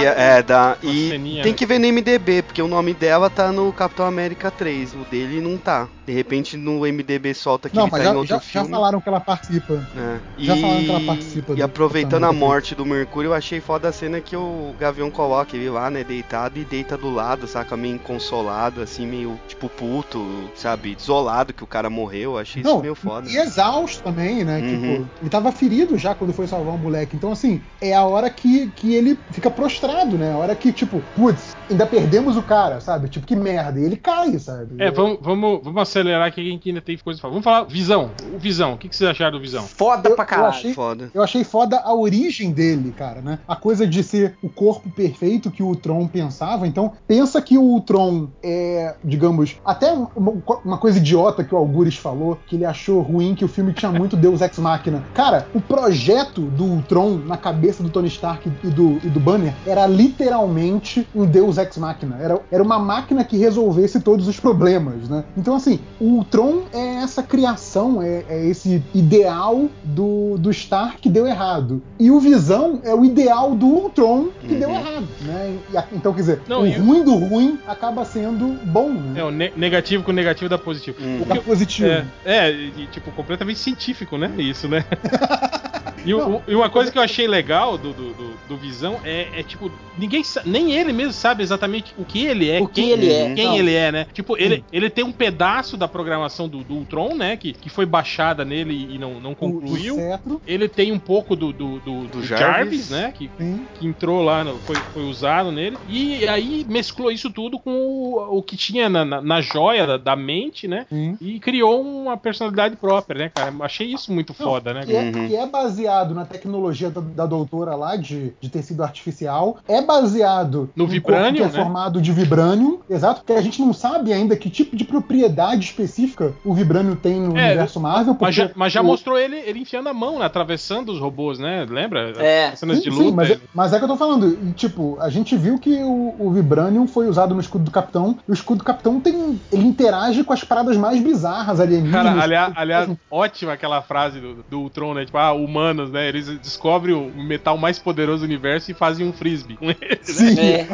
E, é, dá, Uma e ceninha, tem né? que ver no MDB, porque o nome dela tá no Capitão América 3, o dele não tá. De repente no MDB solta que Não, ele tá em já, outro já, já filme. falaram que ela participa. É. Já e... falaram que ela participa E do aproveitando a morte do Mercúrio, eu achei foda a cena que o Gavião coloca ele lá, né, deitado e deita do lado, saca? Meio inconsolado, assim, meio tipo puto, sabe? Desolado que o cara morreu. Eu achei isso Não, meio foda. E exausto também, né? Uhum. Tipo, ele tava ferido já quando foi salvar um moleque. Então, assim, é a hora que, que ele fica prostrado, né? A hora que, tipo, putz, ainda perdemos o cara, sabe? Tipo, que merda. E ele cai, sabe? É, vamos, vamos, vamos acelerar aqui que a gente ainda tem coisa pra falar. Vamos falar Visão. O Visão. O que, que vocês acharam do Visão? Foda Eu- pra eu caralho. achei- Foda. Eu achei foda a origem dele, cara, né? A coisa de ser o corpo perfeito que o Tron pensava. Então, pensa que o Tron é, digamos, até uma, uma coisa idiota que o Algures falou, que ele achou ruim que o filme tinha muito Deus Ex Machina. Cara, o projeto do Tron na cabeça do Tony Stark e do, e do Banner era literalmente um Deus Ex Machina. Era, era uma máquina que resolvesse todos os problemas, né? Então, assim, o Tron é essa criação, é, é esse ideal do, do Stark que deu errado. E o Visão é o ideal do Ultron que Uhum. deu errado, né? E então, quer dizer, Não, o ruim do ruim acaba sendo bom, né? É, o ne- negativo com o negativo dá positivo. Hum. Fica positivo. É, é, tipo, completamente científico, né? Isso, né? E, o- e uma coisa que eu achei legal do, do, do- do Visão é, é, tipo, ninguém nem ele mesmo sabe exatamente o que ele é, O que quem ele é. quem Não. ele é, né? Tipo, ele, ele tem um pedaço da programação do, do Ultron, né? Que, que foi baixada nele e não, não concluiu. Ele tem um pouco do, do, do- do Jarvis. Jarvis, né? Que, sim. que entrou lá, no- foi, foi usado nele. E aí mesclou isso tudo com o, o que tinha na, na, na joia da, da mente, né? Sim. E criou uma personalidade própria, né, cara? Achei isso muito Não, foda, né? Que é, Uhum. que é baseado na tecnologia da, da doutora lá de, de tecido artificial. É baseado No corpo que é né? formado de vibranium. Exato, porque a gente não sabe ainda que tipo de propriedade específica o vibranium tem no É, universo Marvel. Porque Mas já, mas já o- mostrou ele, ele enfiando a mão, né, atravessando os robôs, né? Lembra? É. As cenas Sim, de sim, luta. mas, é, mas é que eu tô falando. Tipo, a gente viu que o, o Vibranium foi usado no escudo do Capitão. E o escudo do Capitão tem. Ele interage com as paradas mais bizarras alienígenas. Cara, aliás, Tipo, aliás, ótima aquela frase do, do Ultron, né? Tipo, ah, humanos, né? Eles descobrem o metal mais poderoso do universo e fazem um frisbee com ele. Sim, É.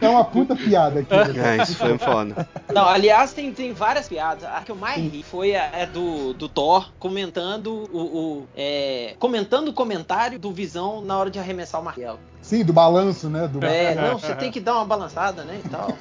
é uma puta piada aqui. É, isso foi foda. Não, aliás, tem, tem várias piadas. A que eu mais ri foi a, é do, do Thor comentando o. o- é, comentando o comentário do Visão na hora de arremessar o martelo. Sim, do balanço, né? Do... É, não, você tem que dar uma balançada, né? E tal.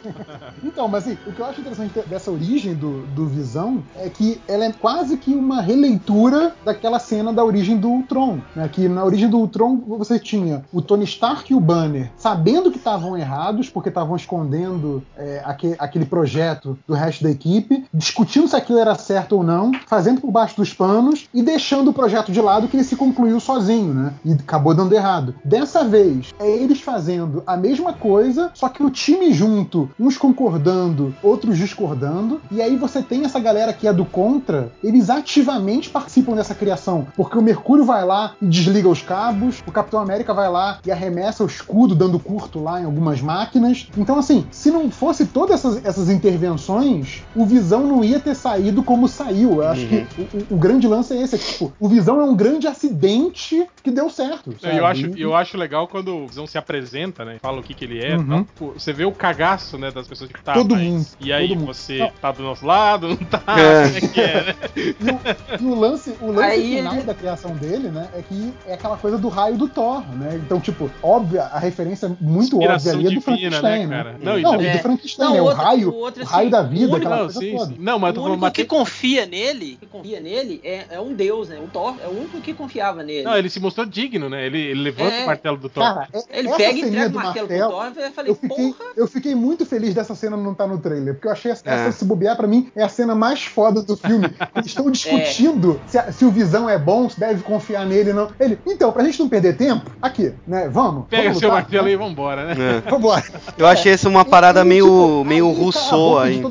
Então, mas assim, o que eu acho interessante dessa origem do, do Visão é que ela é quase que uma releitura daquela cena da origem do Ultron. Né? Que na origem do Ultron você tinha o Tony Stark e o Banner sabendo que estavam errados, porque estavam escondendo é, aque- aquele projeto do resto da equipe, discutindo se aquilo era certo ou não, fazendo por baixo dos panos e deixando o projeto de lado que ele se concluiu sozinho, né? E acabou dando errado. Dessa vez, é eles fazendo a mesma coisa, só que o time junto, uns concordando, outros discordando, e aí você tem essa galera que é do contra, eles ativamente participam dessa criação, porque o Mercúrio vai lá e desliga os cabos, o Capitão América vai lá e arremessa o escudo dando curto lá em algumas máquinas. Então, assim, se não fosse todas essas, essas intervenções, o Visão não ia ter saído como saiu. Eu acho Uhum. que o, o- o grande lance é esse, é que, tipo, o Visão é um grande acidente que deu certo. sabe? Eu acho, eu acho legal quando o Visão se apresenta, né? Fala o que, que ele é. Uhum. tal. Você vê o cagaço, né, das pessoas que tá. Todo mas- mundo, E aí, mundo. você Não. tá do nosso lado, não tá? É. É que é, né? E o, e o lance, o lance Aí final ele- da criação dele, né, é que é aquela coisa do raio do Thor, né? Então, tipo, óbvia, a referência muito óbvia Inspiração ali é do divina, Frankenstein, né, né? cara? Não, e Não, e do É. Frankenstein, Não, né? O raio, o outro, o raio assim, da vida, único- aquela Não, coisa sim, toda. sim. Não, mas o único que confia nele, que confia nele é, é um deus, né? O Thor é o único que confiava nele. Não, ele se mostrou digno, né? Ele, ele levanta É. o martelo do Thor. Cara, é- Ele essa pega e entrega o do martelo pro martelo, Thor. Eu falei, eu fiquei, porra. eu fiquei muito feliz dessa cena não estar no trailer, porque eu achei essa, É. essa, se bobear pra mim é a cena mais foda do filme. Eles estão discutindo se, a- se o Visão é bom, se deve confiar nele ou não. Ele, então, pra gente não perder tempo, aqui, né? Vamos. Pega vamos seu lutar, martelo né? aí e vambora, né? É. Vambora. Eu achei essa uma parada meio, tipo, meio Rousseau aí.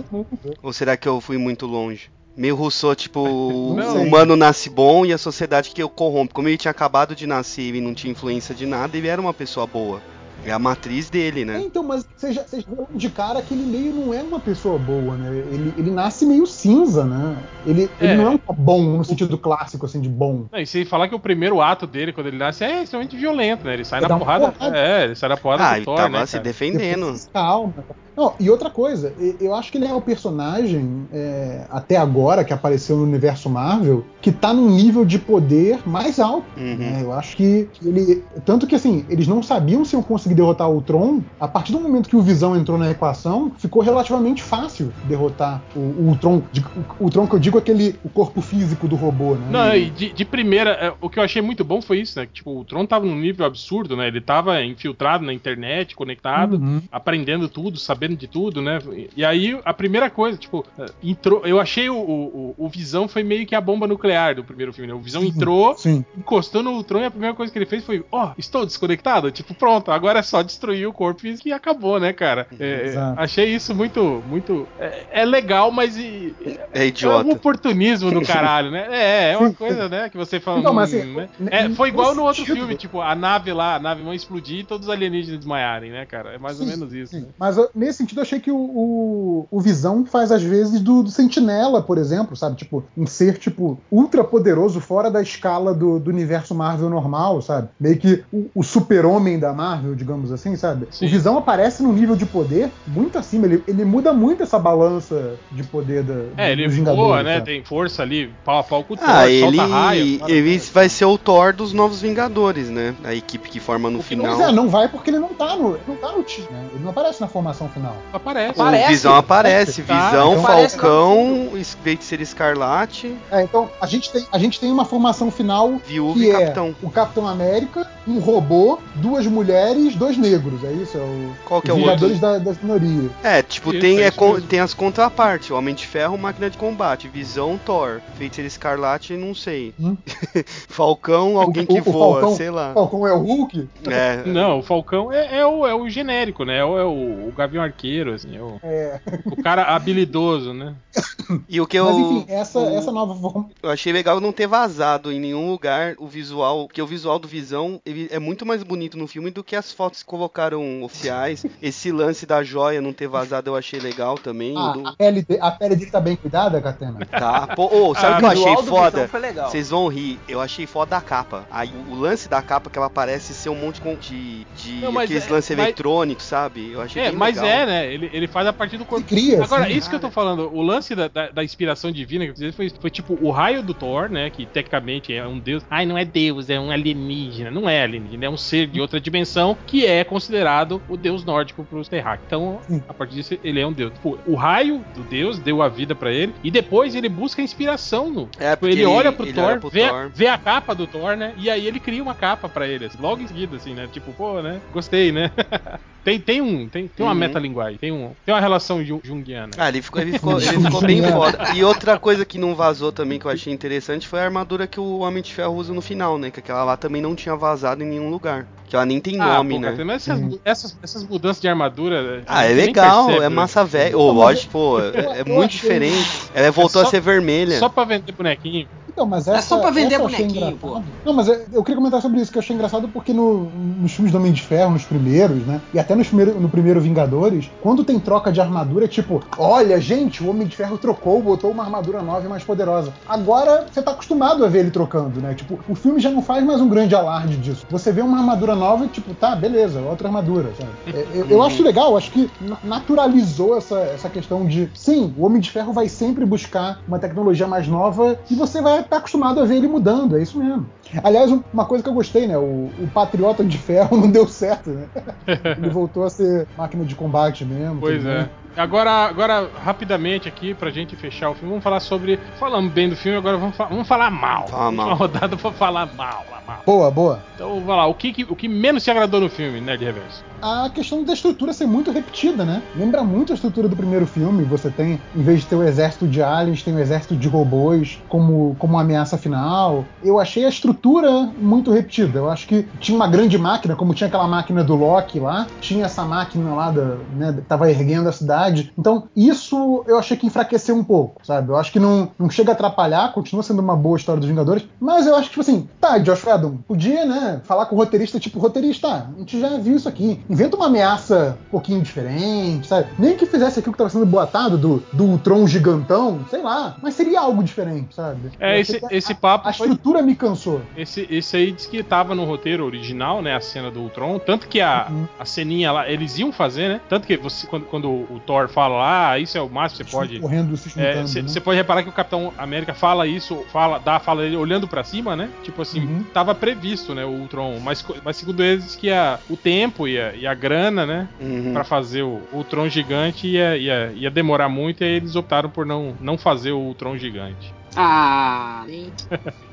Ou será que eu fui muito longe? Meio Rousseau, tipo, o Não sei. humano nasce bom e a sociedade que o corrompe. Como ele tinha acabado de nascer e não tinha influência de nada, ele era uma pessoa boa. É a matriz dele, É, né? então, mas você já, você já viu de cara que ele meio não é uma pessoa boa, né? Ele, ele nasce meio cinza, né? Ele, ele É. não é um bom no sentido clássico, assim, de bom. Não, e se falar que o primeiro ato dele, quando ele nasce, é extremamente violento, né? Ele sai Ele na porrada. porrada. É, ele sai na porrada Ah, do ele Thor, tava né? se cara? defendendo. Depois, calma. Não, e outra coisa, eu acho que ele é o personagem, é, até agora, que apareceu no universo Marvel, que tá num nível de poder mais alto. Uhum. né? Eu acho que ele. Tanto que assim, eles não sabiam se iam conseguir conseguir derrotar o Ultron, a partir do momento que o Visão entrou na equação, ficou relativamente fácil derrotar o, o Ultron. De- o Ultron que eu digo é aquele o corpo físico do robô, né? Não, e de, de primeira, é, o que eu achei muito bom foi isso, né? que, Tipo, o Tron tava num nível absurdo, né? Ele tava infiltrado na internet, conectado, Uhum. aprendendo tudo, sabendo de tudo, né? E, e aí, a primeira coisa, tipo, é, entrou. Eu achei o, o, o Visão foi meio que a bomba nuclear do primeiro filme, né? O Visão entrou, Sim. encostou no Ultron e a primeira coisa que ele fez foi: Ó, estou desconectado? Tipo, pronto, agora é só destruir o corpo e acabou, né, cara? É, Exato. achei isso muito. muito é, é legal, mas. e- É é um idiota. oportunismo do caralho, né? É, é uma coisa, né, que você fala. Então, mas hum, assim, né? É, foi igual no outro sentido- filme, tipo, a nave lá, a nave vai explodir e todos os alienígenas desmaiarem, né, cara? É mais ou menos isso. sim. né? Mas nesse sentido, eu achei que o, o, o Visão faz às vezes do, do Sentinela, por exemplo, sabe? Tipo, um ser, tipo, ultra poderoso fora da escala do, do universo Marvel normal, sabe? Meio que o, o super-homem da Marvel, digamos assim, sabe? Sim. O Visão aparece num nível de poder muito acima. Ele, ele muda muito essa balança de poder da, É, ele dos voa, Vingadores, né? sabe? Tem força ali, pau a pau com o Thor, Ah, ele, solta raio. ele vai ser o Thor dos Novos Vingadores, né? A equipe que forma no O final. Pois é, não vai porque ele não tá no, ele não tá no time, né? Ele não aparece na formação final. Aparece. O Aparece. Visão aparece, Tá, Visão, então Falcão, Feiticeiro Escarlate, É, então a gente tem, a gente tem uma formação final Viúva que e é Capitão. o Capitão América, um robô, duas mulheres, dois negros. É isso? É o Qual que é o Vingadores outro? da, da minoria. É, tipo, Isso, tem, é con- tem as contrapartes. Homem de Ferro, Máquina de Combate. Visão, Thor. Feiticeiro Escarlate, não sei. Hum? Falcão, alguém O- que o- o voa, Falcão- sei lá. Falcão é o Hulk? É, Não, o Falcão é, é o, é o genérico, né? É o, é o, o Gavião Arqueiro, assim, é o, É. o cara habilidoso, né? e o que eu, Mas enfim, essa, o- essa nova forma. eu achei legal não ter vazado em nenhum lugar o visual, porque o visual do Visão ele é muito mais bonito no filme do que as fotos que colocaram oficiais. Esse lance da joia não ter vazado eu achei legal também. Ah, do- a, pele de- a pele dele tá bem cuidada, Catena? Tá, pô, ô, sabe Ah, o que eu achei foda? Vocês vão rir, eu achei foda a capa. Aí o, lance da capa que ela parece ser um monte de, de Não, aqueles é- lances mas- eletrônicos, sabe? Eu achei É, bem mas legal. é, né? Ele, ele faz a partir do Ele corpo. cria, Agora, assim, isso que eu tô falando, o lance da, da, da inspiração divina que eu fiz foi, foi tipo o raio do Thor, né? Que tecnicamente é um deus. Ai, não é deus, é um alienígena. Não é alienígena, é um ser de outra dimensão que é considerado o deus nórdico pros terráqueos. Então, a partir disso, ele é um deus. Tipo, o raio do deus deu a vida pra ele e depois ele busca inspiração no. É, Tipo, porque ele, olha pro ele Thor, olha pro vê, Thor. vê a capa do Thor, né? E aí ele cria uma capa pra ele, assim, logo em seguida, assim, né? Tipo, pô, né? Gostei, né? tem, tem um, tem, tem uma Uhum. metalinguagem, tem, um, tem uma relação jun- junguiana. Ah, ele ficou, ele ficou, ele ficou bem foda. E outra coisa que não vazou também que eu achei interessante foi a armadura que o Homem de Ferro usa no final, né? Que aquela lá também não tinha vazado em nenhum lugar. Que ela nem tem Ah, nome, pô, né? cara, mas essas, Uhum. essas, essas mudanças de armadura. Ah, é legal, percebe, é né? massa velha. Ô, lógico, pô, é, é muito diferente. Ela voltou É só- a ser vermelha. Só pra vender bonequinho. Então, mas É essa, só pra vender bonequinho, engraçado. Não, mas eu, eu queria comentar sobre isso, que eu achei engraçado porque no- nos filmes do Homem de Ferro, nos primeiros, né? E até nos primeiro, no primeiro Vingadores, quando tem troca de armadura, é tipo, olha, gente, o Homem de Ferro trocou, botou uma armadura nova e mais poderosa. Agora você tá acostumado a ver ele trocando, né? Tipo, o filme já não faz mais um grande alarde disso. Você vê uma armadura nova e, tipo, tá, beleza, outra armadura, sabe? É, eu, eu acho legal, acho que na- naturalizou essa, essa questão de, sim, o Homem de Ferro vai sempre buscar uma tecnologia mais nova e você vai estar acostumado a ver ele mudando, é isso mesmo. Aliás, um- uma coisa que eu gostei, né? O, o Patriota de Ferro não deu certo, né? Ele voltou a ser máquina de combate mesmo. Pois é. bem. Agora, agora, rapidamente aqui, pra gente fechar o filme, vamos falar sobre. Falamos bem do filme, agora vamos, fa- vamos falar mal. Fala Última mal. rodada pra falar mal, mal. Boa, boa. Então, vamos lá. O que, que- o que menos te agradou no filme, Nerd Reverso? a questão da estrutura ser muito repetida, né? Lembra muito a estrutura do primeiro filme. Você tem, em vez de ter o exército de aliens, tem o exército de robôs como, como uma ameaça final. Eu achei a estrutura muito repetida. Eu acho que tinha uma grande máquina, como tinha aquela máquina do Loki lá, tinha essa máquina lá da, né, que tava erguendo a cidade. Então, isso eu achei que enfraqueceu um pouco, sabe? Eu acho que não, não chega a atrapalhar, continua sendo uma boa história dos Vingadores, mas eu acho que, tipo assim, tá, Josh Whedon, podia, né, falar com o roteirista, tipo, roteirista, ah, a gente já viu isso aqui, inventa uma ameaça um pouquinho diferente, sabe? Nem que fizesse aquilo que tava sendo boatado do, do Ultron gigantão, sei lá, mas seria algo diferente, sabe? É, esse, que esse a, papo a foi. estrutura me cansou. Esse, esse aí diz que tava no roteiro original, né? A cena do Ultron. Tanto que a, Uhum. a ceninha lá, eles iam fazer, né? Tanto que você, quando, quando o Thor fala, ah, isso é o máximo, você pode. Correndo, se É, juntando, né? Você pode reparar que o Capitão América fala isso, fala, dá a fala dele olhando pra cima, né? Tipo assim, Uhum. tava previsto, né, o Ultron. Mas, mas segundo eles, que a, o tempo e a, e a grana, né, Uhum. Pra fazer o Ultron gigante ia, ia, ia demorar muito e aí eles optaram por não, não fazer o Ultron gigante. Ah,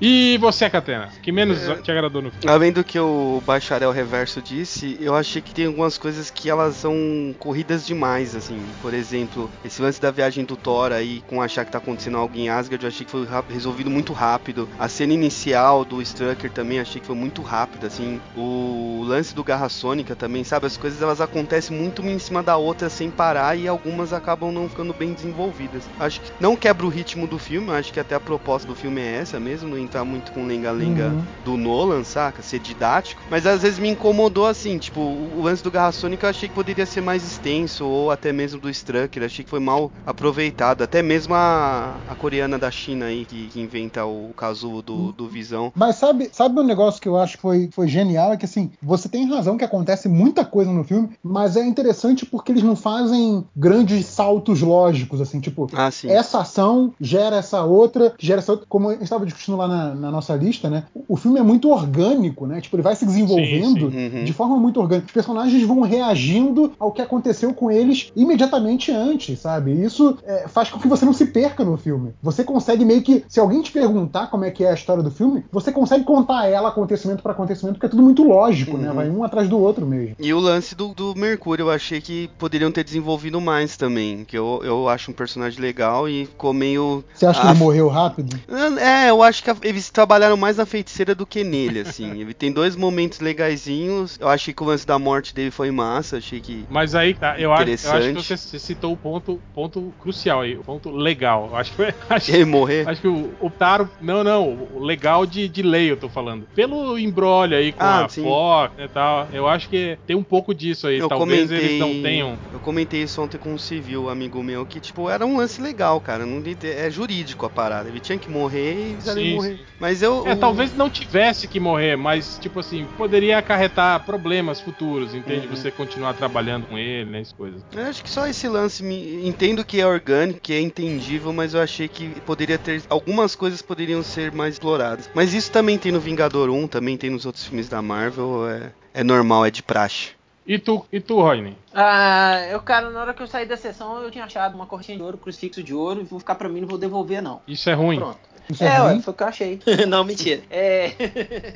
E você, Catena? Que menos É. te agradou no filme? Além do que o Bacharel Reverso disse, eu achei que tem algumas coisas que elas são corridas demais, assim. Por exemplo, esse lance da viagem do Thor aí, com achar que tá acontecendo algo em Asgard, eu achei que foi resolvido muito rápido. A cena inicial do Strucker também achei que foi muito rápida, assim. O lance do Garra Sônica também, sabe? As coisas elas acontecem muito uma em cima da outra sem parar e algumas acabam não ficando bem desenvolvidas. Acho que não quebra o ritmo do filme, acho que até a proposta do filme é essa mesmo, não entrar muito com lenga-lenga Uhum. do Nolan, saca? Ser didático. Mas às vezes me incomodou assim, tipo, o lance do Garra Sônica eu achei que poderia ser mais extenso, ou até mesmo do Strucker, achei que foi mal aproveitado. Até mesmo a, a coreana da China aí, que, que inventa o casulo do, do Visão. Mas sabe, sabe um negócio que eu acho que foi, foi genial? É que assim, você tem razão que acontece muita coisa no filme, mas é interessante porque eles não fazem grandes saltos lógicos, assim, tipo, Ah, essa ação gera essa outra, que gera essa outra. Como a gente estava discutindo lá na, na nossa lista, né? O filme é muito orgânico, né? Tipo, ele vai se desenvolvendo sim. Uhum. de forma muito orgânica. Os personagens vão reagindo ao que aconteceu com eles imediatamente antes, sabe? E Isso é, faz com que você não se perca no filme. Você consegue meio que, se alguém te perguntar como é que é a história do filme, você consegue contar ela acontecimento para acontecimento, porque é tudo muito lógico, né? Uhum. Vai um atrás do outro mesmo. E o lance do, do Mercúrio, eu achei que poderiam ter desenvolvido mais também. Que eu, eu acho um personagem legal e ficou meio. Você acha que ele morreu rápido? É, eu acho que eles trabalharam mais na feiticeira do que nele, assim. Ele tem dois momentos legaisinhos. Eu achei que o lance da morte dele foi massa. Achei que. Mas aí, tá, eu, acho, eu acho que você, citou o ponto, ponto crucial aí, o ponto legal. Eu acho que. Acho, Ele morrer. acho que o, optaram. Não, não, o legal de, de lei eu tô falando. Pelo embrolho aí com Ah, a sim. Fox e tal, eu acho que tem um pouco disso aí. Eu Talvez comentei, eles não tenham. eu comentei isso ontem com um civil, amigo meu, que tipo, era um lance legal, cara. Não, é jurídico a parada. Ele tinha que morrer e morrer. sim. Mas eu. É, o- talvez não tivesse que morrer, mas, tipo assim, poderia acarretar problemas futuros, entende? Uhum. Você continuar trabalhando com ele, né? As coisas. Eu acho que só esse lance me entendo que é orgânico, que é entendível, mas eu achei que poderia ter algumas coisas poderiam ser mais exploradas. Mas isso também tem no Vingador 1, também tem nos outros filmes da Marvel, é, é normal, é de praxe. E tu, e tu, Rodney? Ah, eu, cara, na hora que eu saí da sessão, eu tinha achado uma correntinha de ouro, crucifixo de ouro, e vou ficar pra mim, não vou devolver, não. Isso é ruim. Pronto. Isso é É, ué, foi o que eu achei. não, mentira. É.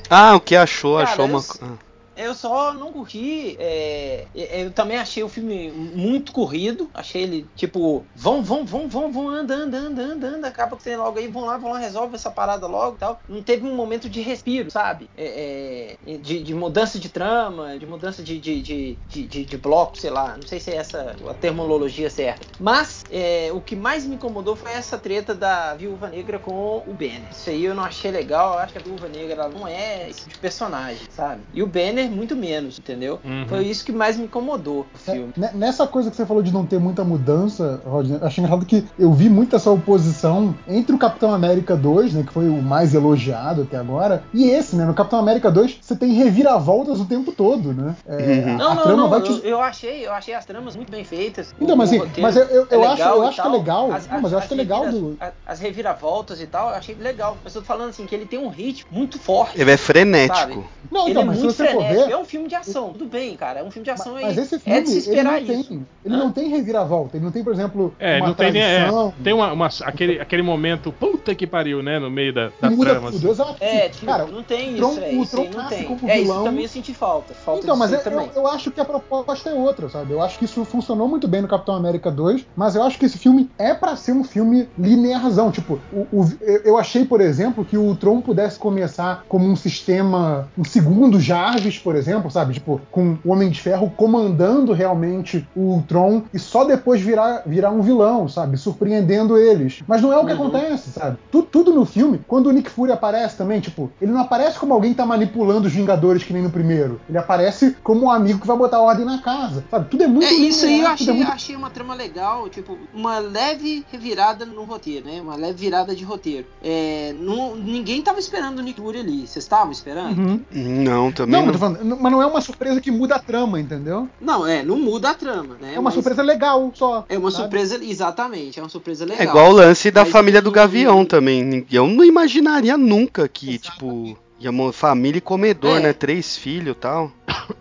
Ah, o que achou? Cara, achou eu uma. Eu só não curti. é, eu também achei o filme muito corrido. Achei ele, tipo, vão, vão, vão, vão, vão, anda, anda, anda, anda, anda. Acaba que tem logo aí, vão lá, vão lá, resolve essa parada logo e tal. Não teve um momento de respiro, sabe? É, é, de, de mudança de trama, de mudança de, de, de- de bloco, sei lá. Não sei se é essa a terminologia certa. Mas é, o que mais me incomodou foi essa treta da Viúva Negra com o Banner. Isso aí eu não achei legal. Eu acho que a Viúva Negra ela não é esse tipo de personagem, sabe? E o Banner muito menos, entendeu? Uhum. Foi isso que mais me incomodou no É, filme. ne- Nessa coisa que você falou de não ter muita mudança, Rodney, eu achei engraçado que eu vi muito essa oposição entre o Capitão América 2, né, que foi o mais elogiado até agora, e esse, né? No Capitão América 2, você tem reviravoltas o tempo todo, né? É, Uhum. a, Não, a não, trama não. vai Eu, te... eu achei, eu achei as tramas muito bem feitas. Então, O- mas o assim, mas eu, eu, eu é acho, legal eu acho que é legal. As- não, mas eu acho que é legal do. As reviravoltas e tal, eu achei legal. Mas eu tô falando assim, que ele tem um ritmo muito forte. Ele é frenético. Sabe? Não, ele então, é mas se muito você for frenético. ver. É um filme de ação, tudo bem, cara. É um filme de ação Mas, aí. mas esse é filme, de se ele esperar não tem, isso. ele não tem reviravolta, ele não tem, por exemplo, É, uma não tem nem. É, tem uma, uma- aquele, aquele momento, puta que pariu, né? No meio da, da muda trama. tudo, assim. exato. É, tipo, Cara, não tem Tron- isso, é, o isso Tron aí não tem. como É, isso vilão. também eu senti falta. Falta Então, mas disso eu, eu, eu acho que a proposta é outra, sabe? Eu acho que isso funcionou muito bem no Capitão América 2, mas eu acho que esse filme é pra ser um filme linearzão. Tipo, o, o- eu eu achei, por exemplo, que o Tron pudesse começar como um sistema, um segundo Jarvis, por exemplo, sabe? Tipo, com o Homem de Ferro comandando realmente o Ultron e só depois virar, virar um vilão, sabe? Surpreendendo eles. Mas não é o que Uhum. acontece, sabe? Tu- tudo no filme, quando o Nick Fury aparece também, tipo, ele não aparece como alguém tá manipulando os Vingadores que nem no primeiro. Ele aparece como um amigo que vai botar ordem na casa, sabe? Tudo é muito É, isso aí eu tudo achei, é muito achei uma trama legal, tipo, uma leve revirada no roteiro, né? Uma leve virada de roteiro. É, não- ninguém tava esperando o Nick Fury ali. Vocês estavam esperando? Uhum. Não, também Não, não. falando, mas não é uma surpresa que muda a trama, entendeu? Não, é, não muda a trama, né? É uma Mas surpresa legal só. É uma sabe? surpresa, exatamente, é uma surpresa legal. É igual o lance da Mas família do Gavião também. Eu não imaginaria nunca que, tipo, ia uma família e comedor, É. né? Três filhos e tal.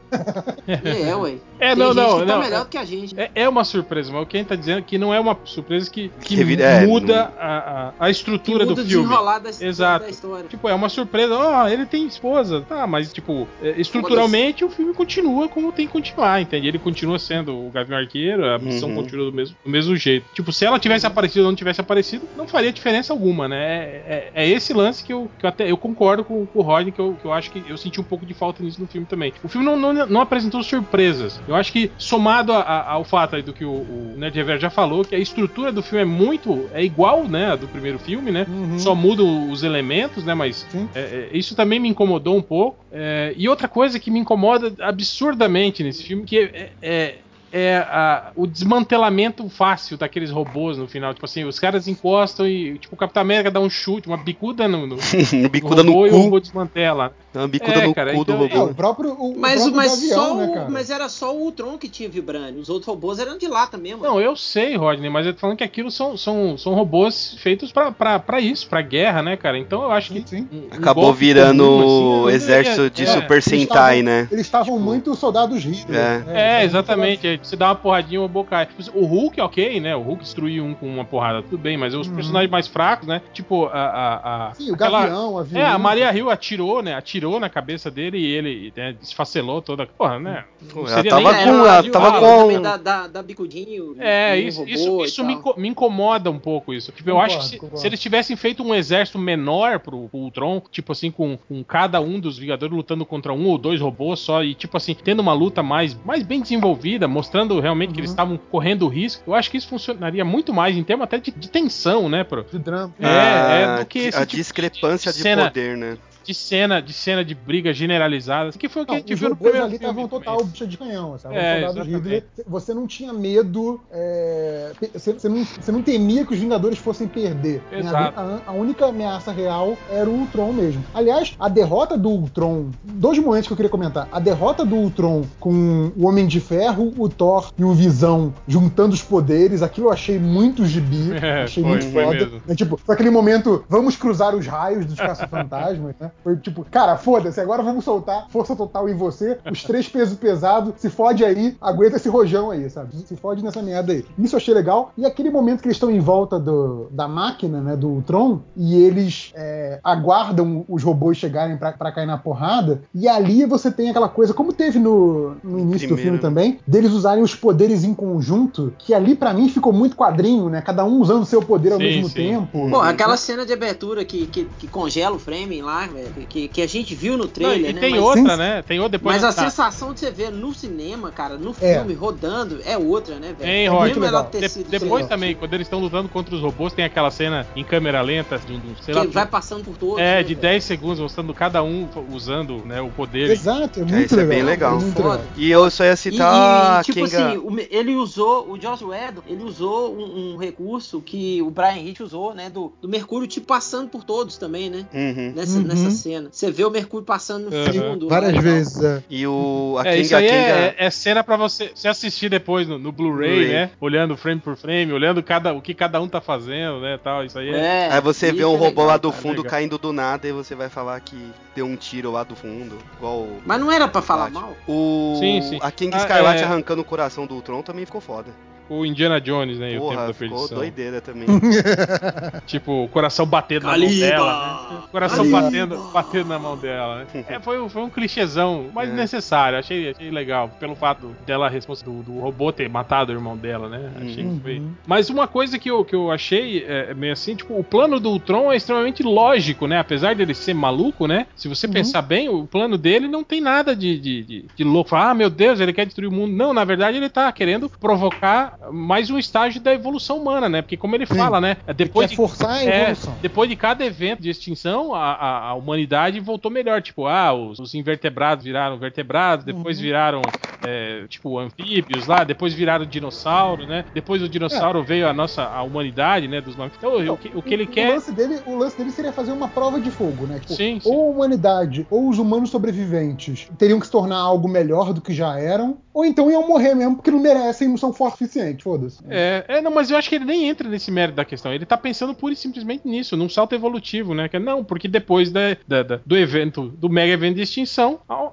É, ué. É, Tem não, gente não, que tá não. melhor do que a gente. É, é uma surpresa, mas o que a gente tá dizendo é que não é uma surpresa que, que Revi- é, muda a, a, a estrutura que muda do filme. da, Exato. da história. Tipo, é uma surpresa, ó, ele tem esposa, tá, mas tipo, é, estruturalmente o filme continua como tem que continuar, entende? Ele continua sendo o Gavião Arqueiro, a missão Uhum. continua do mesmo, do mesmo jeito. Tipo, se ela tivesse aparecido ou não tivesse aparecido, não faria diferença alguma, né? É, é- é esse lance que eu, que eu até eu concordo com, com o Rodney, que eu, que eu acho que eu senti um pouco de falta nisso no filme também. O filme não, não, não apresentou surpresas. Eu acho que, somado a- a- ao fato do que o, o Nerd Rever já falou, que a estrutura do filme é muito. é igual, né, a do primeiro filme, né? Uhum. Só mudam os elementos, né? Mas é, é, isso também me incomodou um pouco. É, e outra coisa que me incomoda absurdamente nesse filme, que é, é- é a- o desmantelamento fácil daqueles robôs no final. Tipo assim, os caras encostam e tipo, o Capitão América dá um chute, uma bicuda no, no, bicuda no robô e o cu. robô desmantela. Uma bicuda É, no cara, cu do então- É, o robô. próprio, o, o Mas, próprio mas, Gavião, só né, o- mas era só o Ultron que tinha vibrânio. Os outros robôs eram de lata mesmo. Não, eu sei, Rodney, mas eu tô falando que aquilo são, são, são robôs feitos pra, pra, pra isso, pra guerra, né, cara? Então eu acho que. Sim, sim. um- um Acabou virando comum, assim, eu- exército de é, Super Eles Sentai, estavam- né? Eles estavam Tipo- muito soldados Hitler. É. É, estavam exatamente. Você dá uma porradinha, o cai. Tipo, O Hulk, ok, né? O Hulk destruiu um com uma porrada, tudo bem, mas os Uhum. personagens mais fracos, né? Tipo, a. a, a Sim, o aquela- Gavião, a É, Viúva. a Maria Hill atirou, né? Atirou na cabeça dele e ele né, desfacelou toda. Porra, né? Ela tava nem- É, com- ela tava ah, com- Da, da, da bicudinho. É, isso, robô isso, isso me, inco- me incomoda um pouco isso. Tipo, eu Concordo, acho que se, concordo. se eles tivessem feito um exército menor pro, pro Ultron, tipo assim, com, com cada um dos Vingadores lutando contra um ou dois robôs só, e tipo assim, tendo uma luta mais, mais bem desenvolvida, mostrando realmente que Uhum. eles estavam correndo risco, eu acho que isso funcionaria muito mais em termos até de, de tensão, né, pro, De drama. É, é, Ah, do que esse a tipo de discrepância de, cena. poder, né? De cena, de cena de briga generalizada, que foi o que Não, a gente viu no primeiro ali filme estavam também. total bicha de canhão, estavam É. Hitler. Você não tinha medo, é, você, você não, você não temia que os Vingadores fossem perder. né? Exato. A, a única ameaça real era o Ultron mesmo. Aliás, a derrota do Ultron, dois momentos que eu queria comentar. A derrota do Ultron com o Homem de Ferro, o Thor e o Visão juntando os poderes, aquilo eu achei muito gibi, É, achei foi, muito foi foda. mesmo. É, tipo, aquele momento, vamos cruzar os raios dos caça-fantasmas, né? Foi tipo, cara, foda-se, agora vamos soltar força total em você, os três pesos pesados, se fode aí, aguenta esse rojão aí, sabe? Se fode nessa merda aí. Isso eu achei legal. E aquele momento que eles estão em volta do, da máquina, né, do Tron, e eles é, aguardam os robôs chegarem pra, pra cair na porrada, e ali você tem aquela coisa, como teve no, no início do Primeiro, filme né? também, deles usarem os poderes em conjunto, que ali pra mim ficou muito quadrinho, né? Cada um usando seu poder ao Sim, mesmo sim. tempo. Pô, aquela cena de abertura que, que, que congela o frame lá, velho, que, que a gente viu no Não, trailer, e né? tem mas, outra, Sim. né? Tem outra depois. mas a tá. sensação de você ver no cinema, cara, no É. filme, rodando, é outra, né, velho? É Rod? mesmo ela Legal. ter De- depois também, quando eles estão lutando contra os robôs, tem aquela cena em câmera lenta, de, um- sei Que lá, vai passando por todos. é, né, de velho? 10 segundos, mostrando cada um usando né, o poder. Exato, é É, muito isso é legal. bem legal. legal. E eu só ia E, citar e, tipo Kenga... assim, ele usou, o Joss Whedon, ele usou um, um recurso que o Brian Hitch usou, né? Do, do Mercúrio, tipo, passando por todos também, né? Uhum. Nessa, Uhum. nessa cena. Você vê o Mercúrio passando no Uhum. fundo. Várias tal. vezes. é. E o... A É, isso Kenga, aí Kenga... é, é cena pra você, você assistir depois no, no Blu-ray, Blu-ray. né? Olhando frame por frame, olhando cada, o que cada um tá fazendo, né? Tal, isso aí é. É, Aí você vê isso um é robô legal, lá do fundo caindo do nada e você vai falar que deu um tiro lá do fundo. Igual Mas não era pra falar mal? o... Sim, sim. A King Ah, Skylight é. arrancando o coração do Ultron também ficou foda. O Indiana Jones, né? e o Tempo Porra, da ficou Perdição. doideira também. Tipo, o coração batendo na mão Caliba! dela, né? O coração Caliba! batendo, batendo na mão dela, né? É, foi, foi um clichêzão, mas É. necessário. Achei, achei legal. Pelo fato dela, do, do robô ter matado o irmão dela, né? Achei que foi. Uhum. Mas uma coisa que eu, que eu achei é, meio assim, tipo, o plano do Ultron é extremamente lógico, né? Apesar dele ser maluco, né? Se você pensar bem, o plano dele não tem nada de, de, de, de louco. Falar, Ah, meu Deus, ele quer destruir o mundo. Não, na verdade, ele tá querendo provocar mais um estágio da evolução humana, né? Porque como ele Sim. fala, né? Depois de forçar a é, depois de cada evento de extinção, a, a- a humanidade voltou melhor. Tipo, ah, os, os invertebrados viraram vertebrados, depois viraram, é, tipo, anfíbios lá, depois viraram dinossauro, né? Depois do dinossauro veio a nossa a humanidade, né? Dos mamíferos. Então, o que, o que ele O quer. lance, dele, o lance dele seria fazer uma prova de fogo, né? Tipo, Sim, sim. ou a humanidade ou os humanos sobreviventes teriam que se tornar algo melhor do que já eram, ou então iam morrer mesmo porque não merecem, não são fortes o suficiente, foda-se. É, é, não, mas eu acho que ele nem entra nesse mérito da questão. Ele tá pensando pura e simplesmente nisso, num salto evolutivo, né? Que é, não, porque depois da, da- da- do evento, do mega evento de extinção, a,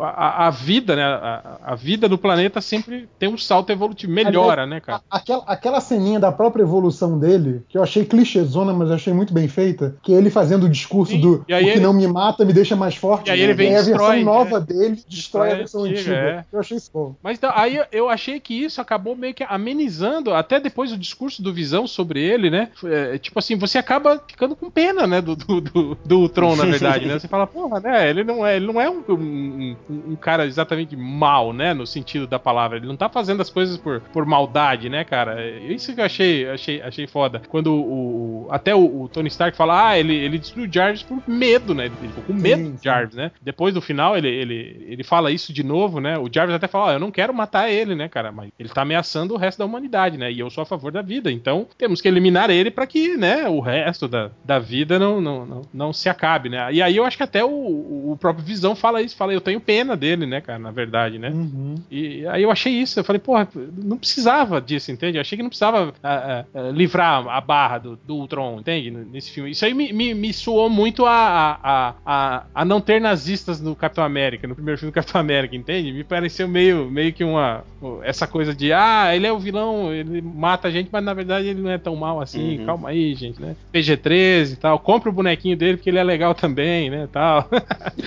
a- a vida, né? A, a vida do planeta sempre tem um salto evolutivo, melhora, né, cara? A- Aquela, aquela ceninha da própria evolução dele, que eu achei clichêzona, mas achei muito bem feita, que é ele fazendo o discurso Sim, do o que ele- não me mata me deixa mais forte. E aí ele vem e a destrói, versão nova né? dele destrói Destrói a versão antiga, antiga. é. Eu achei isso bom. Mas então, aí eu- achei que isso acabou meio que amenizando, até depois o discurso do Visão sobre ele, né? É, tipo assim, você acaba ficando com pena, né? Do, do, do, do Ultron, na verdade, né? Você fala, porra, né? Ele não é, ele não é um, um, um- um cara exatamente mal, né? No sentido da palavra. Ele não tá fazendo as coisas por, por maldade, né, cara? Isso que eu achei, achei, achei foda. Quando o, até o, o Tony Stark fala, ah, ele, ele destruiu o Jarvis por medo, né? Ele ficou com medo Sim, do sim. Jarvis, né? Depois do final, ele, ele, ele fala isso de novo, né? O Jarvis até fala, ó, eu não quero matar ele, né, cara? Mas ele tá ameaçando o resto da humanidade, né? E eu sou a favor da vida. Então, temos que eliminar ele pra que, né, o resto da, da vida não, não, não, não se acabe, né? E aí eu acho que até o, o próprio Visão fala isso, fala, eu tenho pena dele, né, cara, na verdade, né? Uhum. E aí eu achei isso, eu falei, porra, não precisava disso, entende? Eu achei que não precisava ah, ah, livrar a barra do, do Ultron, entende? Nesse filme. Isso aí me, me, me soou muito a, a, a, a, a não ter nazistas no Capitão América, no primeiro filme do Capitão América, entende? Me pareceu meio, meio que uma. Essa coisa de, ah, ele é o vilão, ele mata a gente, mas na verdade ele não é tão mal assim, Uhum. calma aí, gente, né? PG-13 e tal, compra o bonequinho dele porque ele é legal também, né? Tal.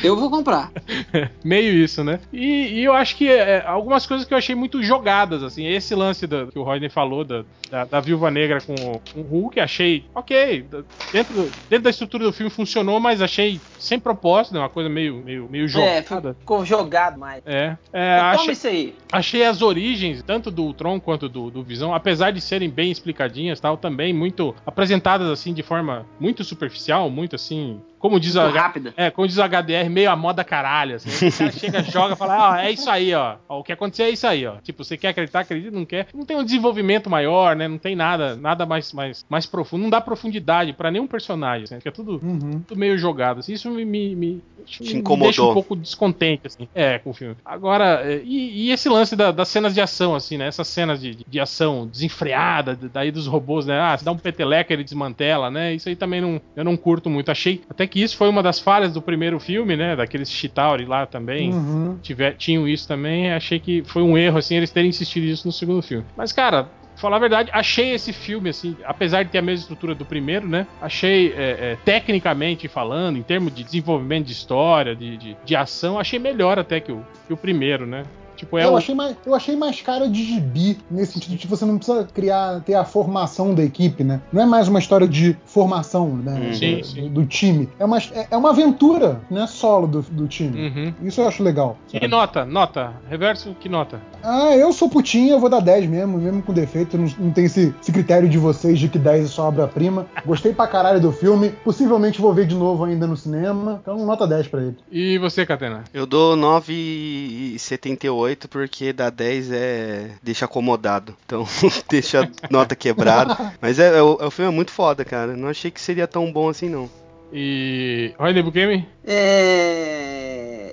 Eu vou comprar. Meio isso, né? E, e eu acho que é, algumas coisas que eu achei muito jogadas, assim. Esse lance da- que o Rodney falou da, da, da Viúva Negra com, o- com o Hulk, achei ok. Dentro, do- dentro da estrutura do filme funcionou, mas achei sem propósito, né? Uma coisa meio, meio, meio É, jogada. ficou jogado mais. É, é, Toma achei, isso aí. achei as origens, tanto do Ultron quanto do, do Visão, apesar de serem bem explicadinhas tal, também muito apresentadas assim de forma muito superficial, muito assim, como diz a, rápida. é, como diz o HDR, meio a moda caralho, assim. O cara chega, joga e fala, ah, é isso aí, ó. Ó, O que aconteceu é isso aí, ó. Tipo, você quer acreditar, acredita, não quer. Não tem um desenvolvimento maior, né? Não tem nada, nada mais, mais, mais profundo. Não dá profundidade pra nenhum personagem, assim. Fica tudo, Uhum. tudo meio jogado. Assim. Isso me, me, me, me incomodou. deixa um pouco descontente, assim. É, com o filme. Agora, é, e, e esse lance da- das cenas de ação, assim, né? Essas cenas de, de ação desenfreada, daí dos robôs, né? Ah, se dá um peteleca, ele desmantela, né? Isso aí também não, eu não curto muito. Achei até que isso foi uma das falhas do primeiro filme, né? Daqueles Chitauri lá também. Uhum. Tiver, tinham isso também. Achei que foi um erro, assim, eles terem insistido nisso no segundo filme. Mas, cara. Falar a verdade, achei esse filme, assim, apesar de ter a mesma estrutura do primeiro, né? Achei, é, é, tecnicamente falando, em termos de desenvolvimento de história, de, de, de ação, achei melhor até que o, que o primeiro, né? Tipo, é eu, o- achei mais, eu achei mais cara de gibi, nesse sentido de que você não precisa criar, ter a formação da equipe, né? Não é mais uma história de formação né, Uhum. do- Sim, do, sim. do time. É uma, é é uma aventura, né? Solo do, do time. Uhum. Isso eu acho legal. E sabe? nota, nota. Reverso, que nota? Ah, eu sou putinha, eu vou dar 10 mesmo, mesmo com defeito. Não, não tem esse, esse critério de vocês de que 10 é só obra-prima. Gostei pra caralho do filme. Possivelmente vou ver de novo ainda no cinema. Então, nota 10 pra ele. E você, Catena? Eu dou 9,78 porque da 10 é. deixa acomodado. Então deixa a nota quebrada. Mas é, é, o, é o filme é muito foda, cara. Não achei que seria tão bom assim, não. E. Rodney Bukemi? É,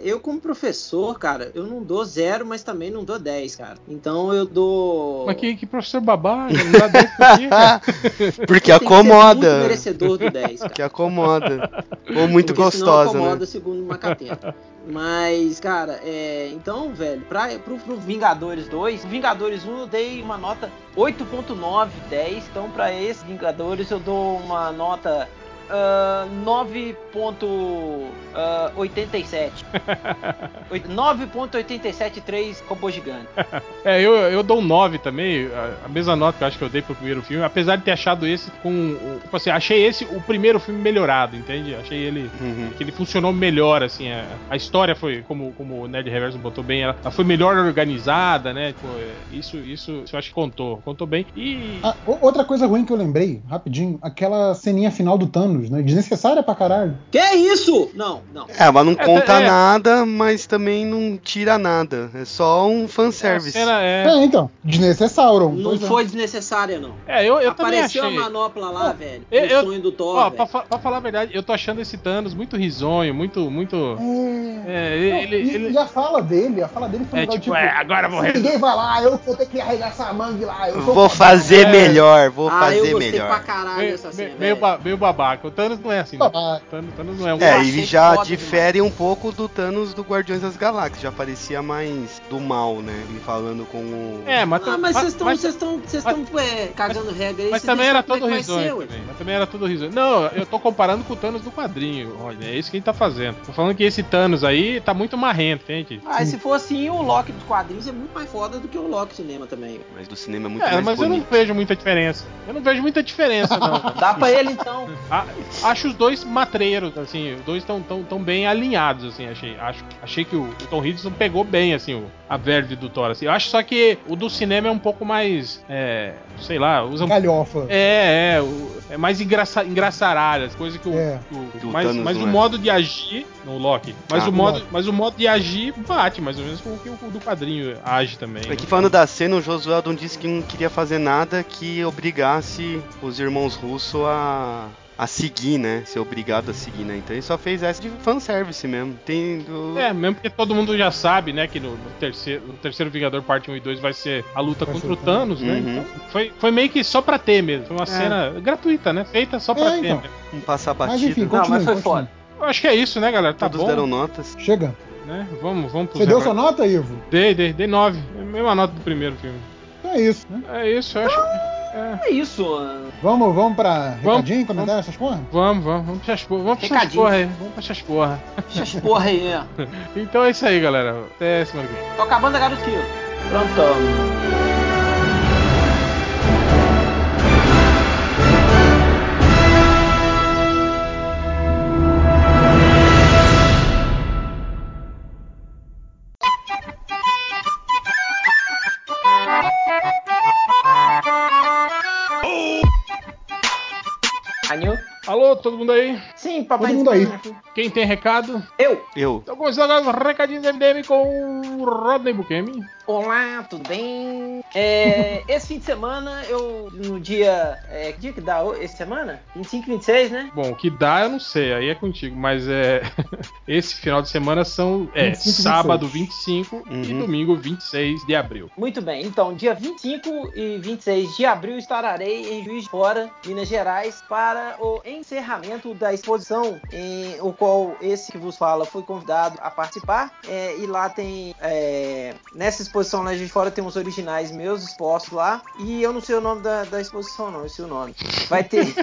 eu como professor, cara, eu não dou zero, mas também não dou 10, cara. Então eu dou. Mas que, que professor babaca, não dá 10 por quê, cara? Porque Tem que ser acomoda. muito merecedor do 10, cara. Que acomoda. Ou muito Porque senão gostosa, acomoda, né? segundo o Macatena. Mas, cara, é, então, velho, pra, pro, pro Vingadores 2, o Vingadores 1 eu dei uma nota 8.9, 10. Então, pra esse Vingadores eu dou uma nota ah, 9.87. Oit- 9.873 robô gigante. É, eu, eu dou um 9 também, a, a mesma nota que eu acho que eu dei pro primeiro filme, apesar de ter achado esse com. Tipo assim, achei esse o primeiro filme melhorado, entende? Achei ele. Uhum. que ele funcionou melhor, assim, a, a história foi, como, como o Nerd Reverso botou bem, ela, ela foi melhor organizada, né? Tipo, é, isso, isso, isso eu acho que contou, contou bem. E. Ah, outra coisa ruim que eu lembrei, rapidinho, aquela ceninha final do Thanos, né? Desnecessária pra caralho. Que isso? Não, não. É, mas não É, conta é. nada, mas também não tira nada. É só um fanservice. cena é. É, então. Desnecessário. Não é. foi desnecessária, não. É, eu, eu também Apareceu achei. a manopla lá, velho. eu- o eu- sonho do Thor, Ó, pra, pra falar a verdade, eu tô achando esse Thanos muito risonho, muito, muito. É. É, Não, ele. e, ele- e a fala dele, a fala dele foi um é negócio tipo, é, agora eu vou ninguém vai lá, eu vou ter que arregaçar a mangue lá. Vou fazer É. melhor, vou ah, eu fazer gostei melhor. pra caralho Meio, dessa cena, meio, meio babaca. O Thanos não é assim, né? Ah, Thanos, Thanos não é um. É, achei e já foda difere um pouco do Thanos do Guardiões das Galáxias. Já parecia mais do mal, né? Ele falando com o. É, mas, Ah, mas vocês estão mas- vocês estão vocês estão é, cagando regra aí. Mas também era é todo ser, risonho também. Mas também era todo risonho. Não, eu tô comparando com o Thanos do quadrinho, Rodney. É isso que a gente tá fazendo. Tô falando que esse Thanos aí tá muito marrento, entende? Ah, e se for assim, o Loki dos quadrinhos é muito mais foda do que o Loki do cinema também. Mas do cinema é muito É, mais mas eu não bonito. vejo muita diferença. Eu não vejo muita diferença, não. Dá pra ele então. A- acho os dois matreiros, assim, os dois estão tão, tão bem alinhados, assim, achei. Acho, achei que o, o Tom Hiddleston pegou bem, assim, o, a verve do Thor, assim. Eu acho só que o do cinema é um pouco mais, é, sei lá, usa um galhofa. É, é, o- é mais engraça, engraçaralho, as coisas que o. É. o- Que o mas Thanos mas não o é. modo de agir. No Loki. Mas, Ah. o modo, Loki. mas o modo de agir bate, mais ou menos, com o que o do quadrinho age também. né? Aqui falando da cena, o Josué disse que não queria fazer nada que obrigasse os irmãos russos a, a seguir, né? Ser obrigado a seguir, né? Então ele só fez essa de fanservice mesmo. Tem. do- É, mesmo porque todo mundo já sabe, né, que no, no terceiro, no terceiro Vingador Parte 1 e 2 vai ser a luta Vai contra o Thanos. Thanos, né? Uhum. Então, foi, foi meio que só pra ter mesmo. Foi uma É. cena gratuita, né? Feita só pra É, ter. então. né? Um passar Mas batido. enfim, Não, continue, mas foi continue. foda. Eu acho que é isso, né, galera? Tá Todos bom. deram notas. Chega. Né? Vamos, vamos pro Você deu sua nota, Ivo? Dei, dei, dei 9. Mesma nota do primeiro filme. É isso, né? É isso, eu acho. É. É isso. Vamos, vamos pra Vamos, recadinho, comentário, essas porra? Vamos, vamos, vamos pra essas porra. Vamos pra essas porra aí. Vamos pra essas porra. Deixa as porra aí, ó. Então é isso aí, galera. Até semana que vem. Tô acabando a Quilo. Pronto. Alô, todo mundo aí? Sim, papai. Todo mundo aí. Quem tem recado? Eu. Eu. Então começando agora os recadinhos do MDM com o Rodney Bukemi. Olá, tudo bem? É, esse fim de semana, eu, no dia. É, que dia que dá essa semana? 25 e 26, né? Bom, o que dá eu não sei, aí é contigo, mas é. Esse final de semana são é, 25 e sábado 26. 25 e Uhum. domingo 26 de abril. Muito bem, então, dia 25 e 26 de abril estarei em Juiz de Fora, Minas Gerais, para o encerramento da exposição, em o qual esse que vos fala foi convidado a participar. É, e lá tem. é, nessa exposição lá em Juiz de Fora tem uns originais meus expostos lá. E eu não sei o nome da, da exposição, não, eu sei o nome. Vai ter.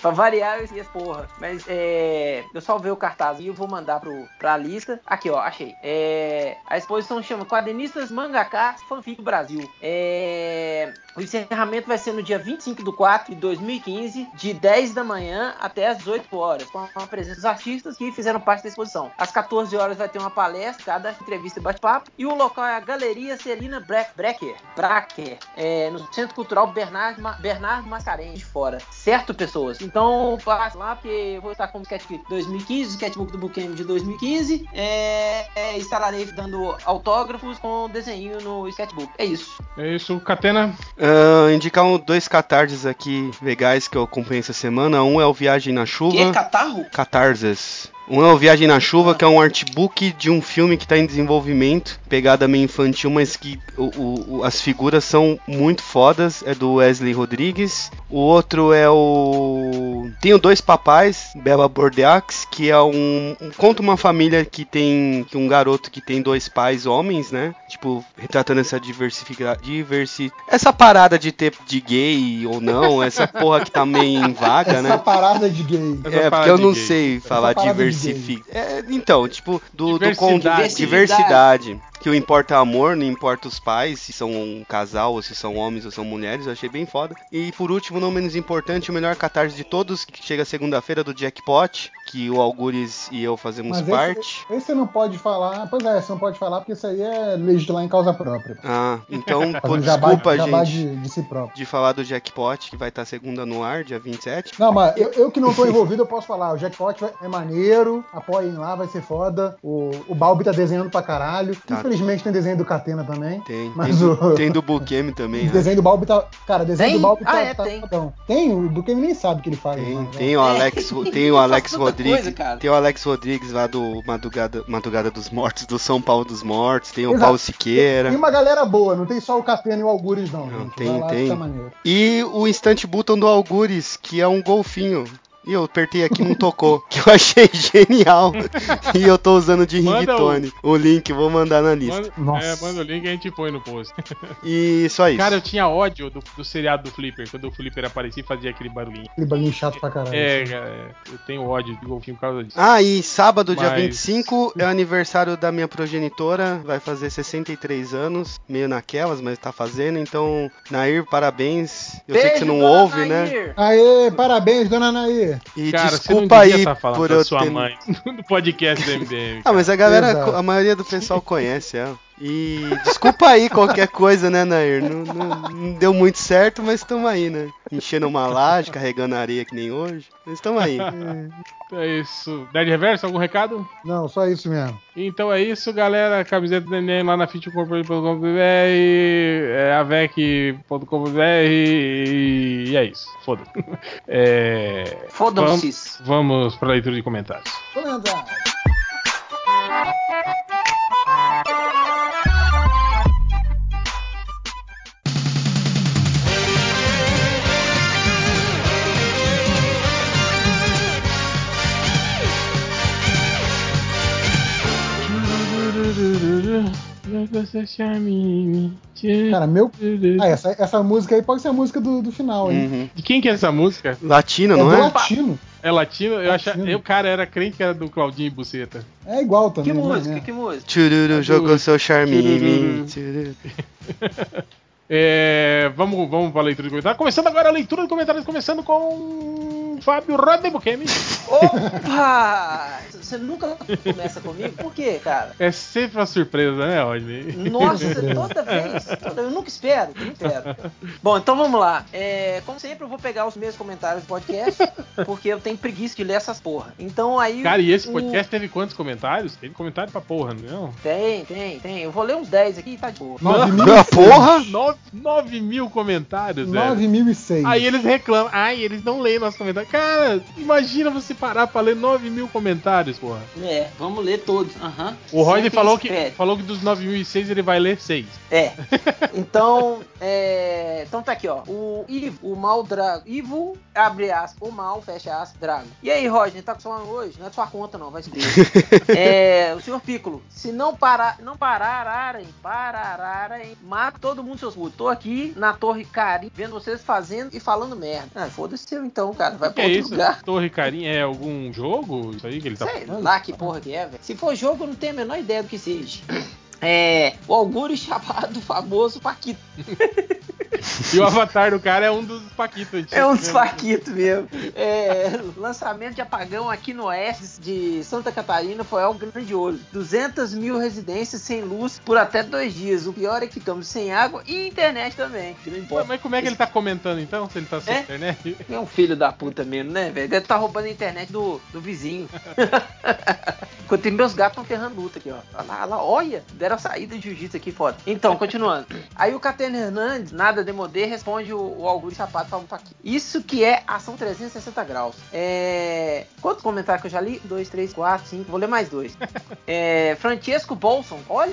pra variar, eu esqueço, porra. Mas é, eu só ver o cartaz e eu vou mandar pro, pra lista. Aqui, ó, achei. É, a exposição chama Quadrinistas Mangaká Fanfic Brasil. É, o encerramento vai ser no dia 25 do 4 de 2015, de 10 da manhã até as 18 horas, com a presença dos artistas que fizeram parte da exposição. Às 14 horas vai ter uma palestra, cada entrevista e bate-papo. E o local é a Galeria Celina Bre- Brecker, Bracker, é, no Centro Cultural Bernardo, Ma- Bernardo Mascarenhas, de fora. Certo, pessoas? Então, passe lá, porque eu vou estar com o Sketchbook 2015, o Sketchbook do Bookend de 2015. É, é, estarei dando autógrafos com desenho no Sketchbook. É isso. É isso, Catena. Ah, indicar um- dois catarses aqui legais que eu acompanhei essa semana. Um é o Viagem na Que Chuva. catarro? Catarses. Um é o Viagem na Chuva, que é um artbook de um filme que tá em desenvolvimento, pegada meio infantil, mas que o- o- as figuras são muito fodas. É do Wesley Rodrigues. O outro é o. Tenho dois papais, Bela Bordeaux, que é um, um- Conta uma família que tem. que um garoto que tem dois pais homens, né? Tipo, retratando essa diversificação. Diversi... Essa parada de ter de gay ou não, essa porra que tá meio em vaga, Essa né? parada de gay. Essa É, porque eu não gay. sei falar parada É, então, tipo, do, do Diversidade. diversidade. Que o importa é amor, não importa os pais, se são um casal, ou se são homens ou são mulheres, eu achei bem foda. E por último, não menos importante, o melhor catarse de todos, que chega segunda-feira do Jackpot, que o Algures e eu fazemos Mas parte. esse, esse você não pode falar. Pois é, você não pode falar porque isso aí é legislar em causa própria. Ah, então, pô, desculpa, jabá gente, de, de si próprio. de falar do Jackpot, que vai estar segunda no ar, dia 27. Não, mas eu, eu que não tô envolvido, eu posso falar. O Jackpot é maneiro, apoiem lá, vai ser foda. O, o Balbi tá desenhando pra caralho. Tá. Infelizmente tem desenho do Catena também. Tem, Mas tem, o- do, tem do Bukemi também, O né? desenho do Balbi tá. Cara, o desenho Tem? do Balbi Ah, tá, é, tá tem. Tem, o que nem sabe o que ele faz. Tem, né? tem o Alex, tem o Alex Rodrigues, coisa, tem o Alex Rodrigues lá do Madrugada, Madrugada dos Mortos, do São Paulo dos Mortos, tem o Exato. Paulo Siqueira. Tem uma galera boa, não tem só o Catena e o Algures, não. Não, gente. tem, tem. E o Instant Button do Algures, que é um golfinho. E eu apertei aqui e não tocou. Que eu achei genial. e eu tô usando de ringtone. O link, vou mandar na lista. Manda, Nossa. é, manda o link e a gente põe no post. E só isso. Cara, eu tinha ódio do, do seriado do Flipper, quando o Flipper aparecia e fazia aquele barulhinho. Aquele bagulho chato pra caralho. É, cara, eu tenho ódio de golfinho por causa disso. Ah, e sábado, dia Mas- 25, é o aniversário da minha progenitora. Vai fazer 63 anos. Meio naquelas, mas tá fazendo. Então, Nair, parabéns. Eu sei que você não ouve, né? Nair. Aê, parabéns, dona Nair. E Cara, você desculpa não devia aí estar falando por eu sua ter... mãe no podcast do MDM. Ah, mas a galera, Exato. a maioria do pessoal conhece ela. E desculpa aí qualquer coisa, né, Nair? Não, não- não deu muito certo, mas estamos aí, né? Enchendo uma laje, carregando areia que nem hoje. Mas estamos aí. Então é isso. Nerd Reverso, algum recado? Não, só isso mesmo. Então é isso, galera. Camiseta do MDM lá na fitcorporate.com.br, é, avec.com.br e é isso. Foda. É, Fodam-se. vamos, vamos pra leitura de comentários. Comentário. Cara, meu. Ah, essa, essa música aí pode ser a música do, do final, hein? Uhum. De quem que é essa música? Latino, É não do é? latino. É latino? Eu, acha, Latino. eu cara, era crente que era do Claudinho e Buceta. É igual também. Que né? música, É. que música? Tchururu, jogou seu charminho É, vamos, vamos para a leitura de comentários. Começando agora a leitura de comentários, começando com Fábio Rodebukemi. Opa! Você nunca começa comigo? Por quê, cara? É sempre uma surpresa, né, Rodney? Nossa, toda vez. toda- eu nunca espero, eu não espero. Bom, então vamos lá. É, como sempre, eu vou pegar os meus comentários do podcast, porque eu tenho preguiça de ler essas porra. Então aí. Cara, e esse o- podcast teve quantos comentários? Teve comentário pra porra, não? Tem, tem, tem. Eu vou ler uns 10 aqui e tá de boa. 9006. Ah, porra! 9, 9 mil comentários, velho. 9006. Aí eles reclamam, ai, eles não leem nossos comentários. Cara, imagina você parar pra ler 9 mil comentários, porra. É, vamos ler todos. Aham. O Rodney Sempre falou que, falou que dos 9006 ele vai ler 6. É. Então, é, então tá aqui, ó. O Ivo, o mal Drago. Ivo, abre aspas, o mal, fecha aspas, Drago. E aí, Roger, tá com sua hoje? Não é sua conta, não, vai se ver. é, o senhor Piccolo, se não parar, não pararem, pararem, mata todo mundo, seus Tô aqui na Torre Cari, vendo vocês fazendo e falando merda. Ah, foda-se eu então, cara. Vai que pra é outro isso? lugar. Torre Carinha é algum jogo? Isso aí que ele tá Sei falando? lá que porra que é, velho. Se for jogo, eu não tenho a menor ideia do que seja. É, o augúrio chamado famoso Paquito. E o avatar do cara é um dos Paquitos. É um dos Paquito mesmo. É, lançamento de apagão aqui no oeste de Santa Catarina foi algo grandioso. 200 mil residências sem luz por até dois dias. O pior é que ficamos sem água e internet também. Importa. mas como é que ele tá comentando então? Se ele tá sem É? internet? É um filho da puta mesmo, né, velho? Deve estar roubando a internet do, do vizinho. Enquanto meus gatos estão ferrando luta aqui, ó. Olha lá, olha lá, olha, deram a saída de jiu-jitsu aqui, foda. Então, continuando. Aí o Catena Hernandes, nada demodê, responde o, o Augusto Sapato falando tá aqui. Isso que é ação 360 graus. É. Quantos comentários que eu já li? Dois, três, quatro, cinco. Vou ler mais dois. É. Francesco Bolson. Olha,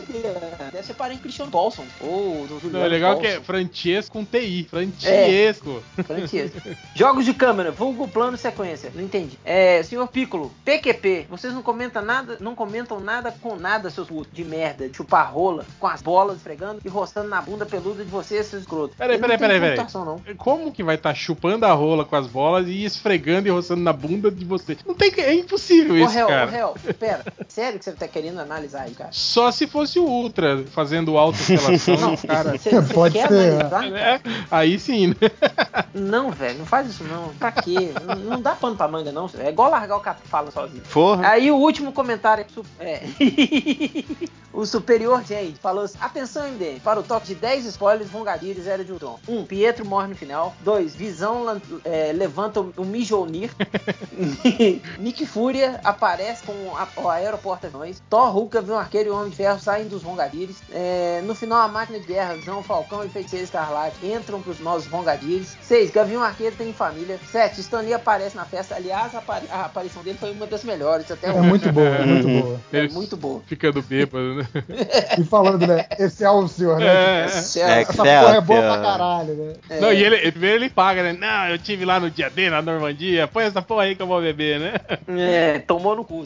deve ser parente Cristiano Bolson. Ou do Não, é legal Bolson. que é Francesco com TI. Francesco. Francesco. Jogos de câmera, vulgo plano sequência. Não entendi. É, senhor Piccolo, PQP. Vocês não comentam nada, não comentam nada com nada, seus putos de merda, de chupar rola, com as bolas esfregando e roçando na bunda peluda de vocês, seus escrotos. Peraí, peraí, peraí, peraí. Como que vai estar chupando a rola com as bolas e esfregando e roçando na bunda de você? Não tem que... É impossível Ô, isso, réu, ô, cara. réu, pera. Sério que você tá querendo analisar aí, cara? Só se fosse o Ultra fazendo auto-relação, Não, cara. Você você Pode quer ser, analisar? É, aí sim, né? Não, velho, não faz isso não. Pra quê? não, não dá pano pra manga, não. É igual largar o cara que fala sozinho. Porra. Aí o último comentário su- é. o superior gente falou assim: Atenção, MD, para o toque de 10 spoilers Vongadires Era de Ultron. 1. Um, Pietro morre no final. 2. Visão é, levanta o Mijonir. Nick Fúria aparece com a, o aeroporto aviões. Thor, Hulk, Gavião Arqueiro e o Homem de Ferro saem dos Vongadires. É, no final, a máquina de guerra, Visão, Falcão e Feiticeiro Escarlate entram pros novos Vongadires. 6. Gavião Arqueiro tem família. 7. Stan Lee aparece na festa. Aliás, a, a aparição dele foi uma das melhores até É muito boa, é muito Uhum. boa. É muito boa. Ficando bêbado, né? E falando, né? Esse é o senhor, né? É, é. Céu. É, Essa porra é boa pra caralho, né? É. Não, e ele, ele- primeiro ele paga, né? Não, eu tive lá no dia D, na Normandia. Põe essa porra aí que eu vou beber, né? É, tomou no cu.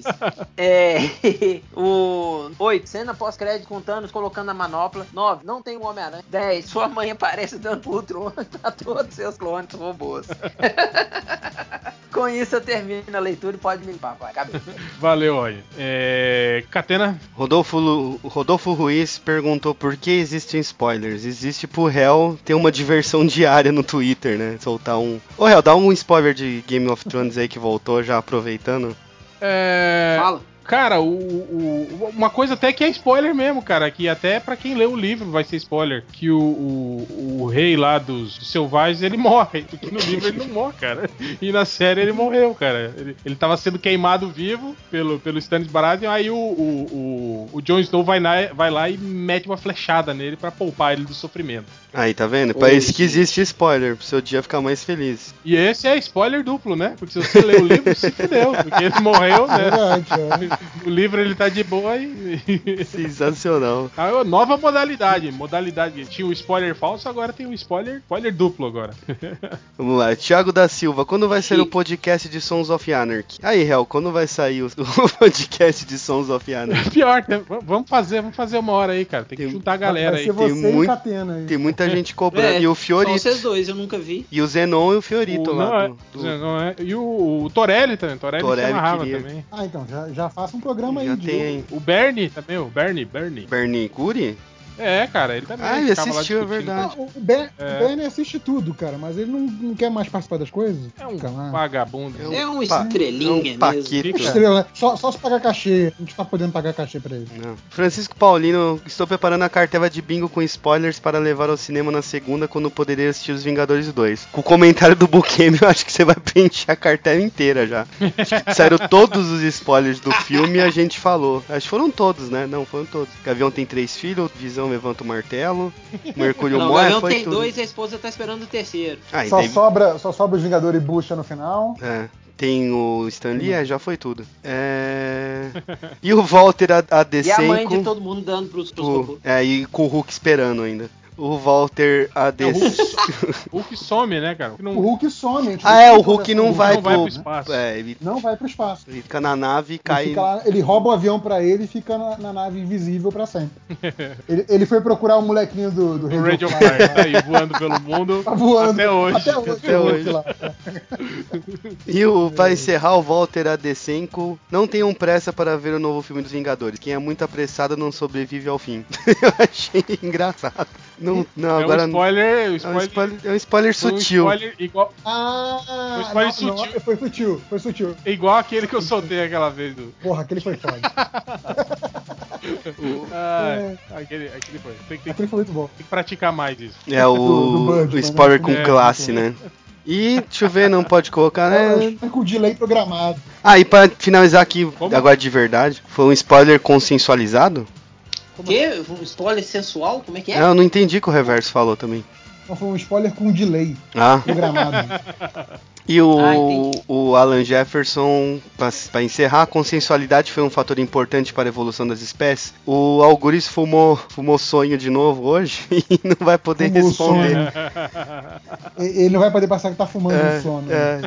É, o 8, cena pós-crédito com Thanos colocando a manopla. 9, não tem o Homem-Aranha. 10, sua mãe aparece dando pro Ultron pra todos seus clones robôs. com isso eu termino a leitura e pode me limpar, pai. Acabei. Valeu, olha. É. Catena, Rodolfo, Lu- Rodolfo Ruiz perguntou por que existem spoilers. Existe pro réu ter uma diversão diária no Twitter, né? Soltar um. Ô réu, dá um spoiler de Game of Thrones aí que voltou, já aproveitando. é. Fala. Cara, o, o- uma coisa até que é spoiler mesmo, cara, que até pra quem lê o livro vai ser spoiler, que o, o, o rei lá dos, dos selvagens, ele morre, porque no livro ele não morre, cara. E na série ele morreu, cara. Ele, ele tava sendo queimado vivo pelo, pelo Stannis Baratheon, aí o, o, o, o Jon Snow vai, na, vai lá e mete uma flechada nele pra poupar ele do sofrimento. Aí, tá vendo? Pra isso que existe spoiler, pro seu dia ficar mais feliz. E esse é spoiler duplo, né? Porque se você lê o livro, se fudeu, porque ele morreu, né? Verdade, é. O livro ele tá de boa e. Sensacional. Ah, é nova modalidade. Modalidade. Tinha o spoiler falso, agora tem o spoiler, spoiler duplo agora. Vamos lá, Thiago da Silva, quando vai ser o Chique. podcast de Sons of Anarchy? Aí, réu, quando vai sair o, o podcast de Sons of Anarchy? Pior, né? Vamos fazer, vamos fazer uma hora aí, cara. Tem que Tem- juntar a galera Vai aí. ser tem você e muito- o Catena aí. Tem muita gente cobrando. É, e o São Fiorito. vocês dois, eu nunca vi. E o Zenon e o Fiorito O- lá. não, é, do- do- não é- E o, o Torelli também. Torelli, Torelli se amarrava queria. também. Ah, então, já, já faça um programa Já aí de tem, hein? O Bernie também, o Bernie, Bernie. Bernie Curi? É, cara, ele também. Ah, ele assistiu, é verdade. O Ben, É. o Ben assiste tudo, cara, mas ele não, não quer mais participar das coisas. É um vagabundo. É um É um pa- estrelinha é um mesmo. estrela, né? Só, só se pagar cachê. A gente tá podendo pagar cachê pra ele. Não. Francisco Paulino, estou preparando a cartela de bingo com spoilers para levar ao cinema na segunda quando poderia assistir Os Vingadores 2. Com o comentário do Bukemi, eu acho que você vai preencher a cartela inteira já. Acho que Saíram todos os spoilers do filme e a gente falou. Acho que foram todos, né? Não, foram todos. Gavião tem três filhos, Visão levanta o martelo, Mercúrio Não, o morre, Gavião foi tem tudo. dois e a esposa tá esperando o terceiro. Ah, Só, daí- sobra, só sobra os Vingadores e Bucha no final. É. Tem o Stan Lee, é, já foi tudo. É... E o Walter A- AD5. E a mãe de todo mundo dando pros, pros o- robôs. É, e com o Hulk esperando ainda. O Walter AD. É, o Hulk, Hulk some, né, cara? Não, O Hulk some. Ah, é, o Hulk não vai não vai pro. espaço. É, ele, Não vai pro espaço. ele fica na nave e Ele, cai. fica lá- ele rouba o avião pra ele e fica na, na nave invisível pra sempre. ele, ele foi procurar o molequinho do, do o Radio Fire tá aí voando pelo mundo Tá voando. até hoje. Até hoje. Até hoje. lá. E o, pra encerrar, o Walter AD5. Não tenham pressa para ver o novo filme dos Vingadores. Quem é muito apressado não sobrevive ao fim. Eu achei engraçado. Não, não é agora. um spoiler, um é um spoiler, spoiler, é um spoiler foi um sutil. spoiler igual, Ah, Foi spoiler não, não, sutil. foi sutil, foi sutil. igual aquele que eu soltei aquela vez do. Porra, aquele foi foda. Ah, aquele, aquele foi. Tem, tem, que- aquele foi muito bom. tem que praticar mais isso. É o, Do- do Birdman, o spoiler né? com É, classe, né? E, deixa eu ver, não pode colocar, né? É com o delay programado. Ah, e pra finalizar aqui, Como? agora de verdade, foi um spoiler consensualizado? Que? Um spoiler sensual? Como é que é? É, eu não entendi o que o Reverso falou também. Então foi um spoiler com delay Ah, programado. e o, Ah, o Alan Jefferson, pra, pra encerrar, a consensualidade foi um fator importante para a evolução das espécies. O Algures fumou, fumou sonho de novo hoje e não vai poder Fumou responder. Ele não vai poder passar que tá fumando É, no sono. é.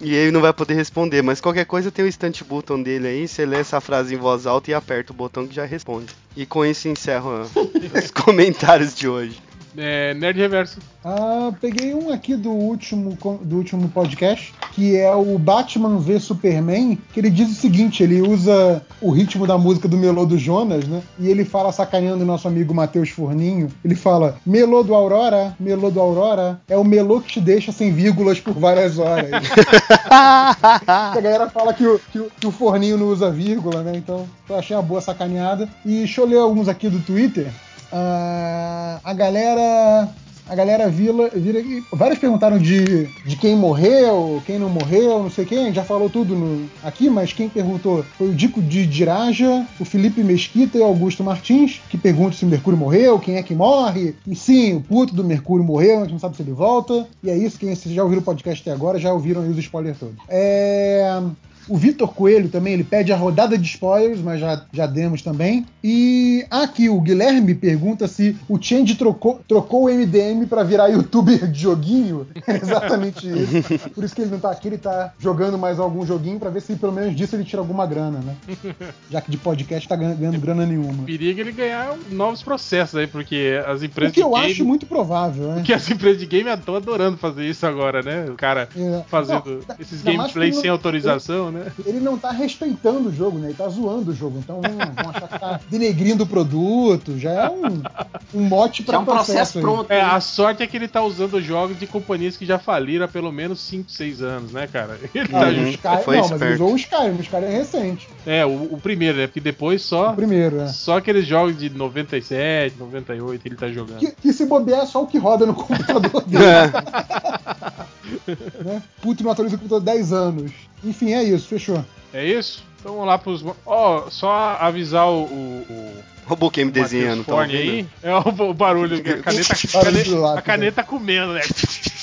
E ele não vai poder responder, mas qualquer coisa tem o instant button dele aí, você lê essa frase em voz alta e aperta o botão que já responde. E com isso encerro os comentários de hoje. É, Nerd Reverso. Ah, peguei um aqui do último, do último podcast, que é o Batman v Superman, que ele diz o seguinte, ele usa o ritmo da música do Melô do Jonas, né? E ele fala, sacaneando o nosso amigo Matheus Forninho, ele fala, Melô do Aurora, Melô do Aurora, é o melô que te deixa sem vírgulas por várias horas. a galera fala que o, que, o, que o Forninho não usa vírgula, né? Então eu achei uma boa sacaneada. E deixa eu ler alguns aqui do Twitter. Ah, a galera. A galera vira aqui. Vários perguntaram de, de quem morreu, quem não morreu, não sei quem. Já falou tudo no- aqui, mas quem perguntou foi o Dico de Diraja, o Felipe Mesquita e Augusto Martins, que perguntam se o Mercúrio morreu, quem é que morre. E sim, o puto do Mercúrio morreu, a gente não sabe se ele volta. E é isso, quem já ouviram o podcast até agora já ouviram aí os spoilers todos. É. O Vitor Coelho também, ele pede a rodada de spoilers, mas já, já demos também. E aqui, o Guilherme pergunta se o Change trocou, trocou o MDM pra virar youtuber de joguinho. É exatamente isso. Por isso que ele não tá aqui, ele tá jogando mais algum joguinho pra ver se pelo menos disso ele tira alguma grana, né? Já que de podcast tá ganhando, grana nenhuma. Periga ele ganhar novos processos aí, porque as O empresas que de eu game. acho muito provável, né? Porque as empresas de game estão adorando fazer isso agora, né? O cara É. fazendo Não, esses que gameplays sem autorização, né? Ele não tá respeitando o jogo, né? Ele tá zoando o jogo. Então vão, vão achar que tá denegrindo o produto. Já é um, um mote pra é um processo aí. pronto. É, né? a sorte é que ele tá usando jogos de companhias que já faliram há pelo menos 5, 6 anos, né, cara? Ele Não, tá Uhum. Sky, Foi não mas ele usou o Skyrim. O Skyrim é recente. É, o, o primeiro, né? Porque depois só. O primeiro, é. Só aqueles jogos de 97, 98 ele tá jogando. Que, que se bobear é só o que roda no computador dele. Né? Puto não atualiza o computador há 10 anos. Enfim, é isso, fechou. É isso? Então vamos lá pros. Ó, só avisar o. o, o... O Book me Matheus desenhando, tá ouvindo? aí. É o, o barulho, que a caneta, Barulho de cane- lápis, a caneta comendo, né?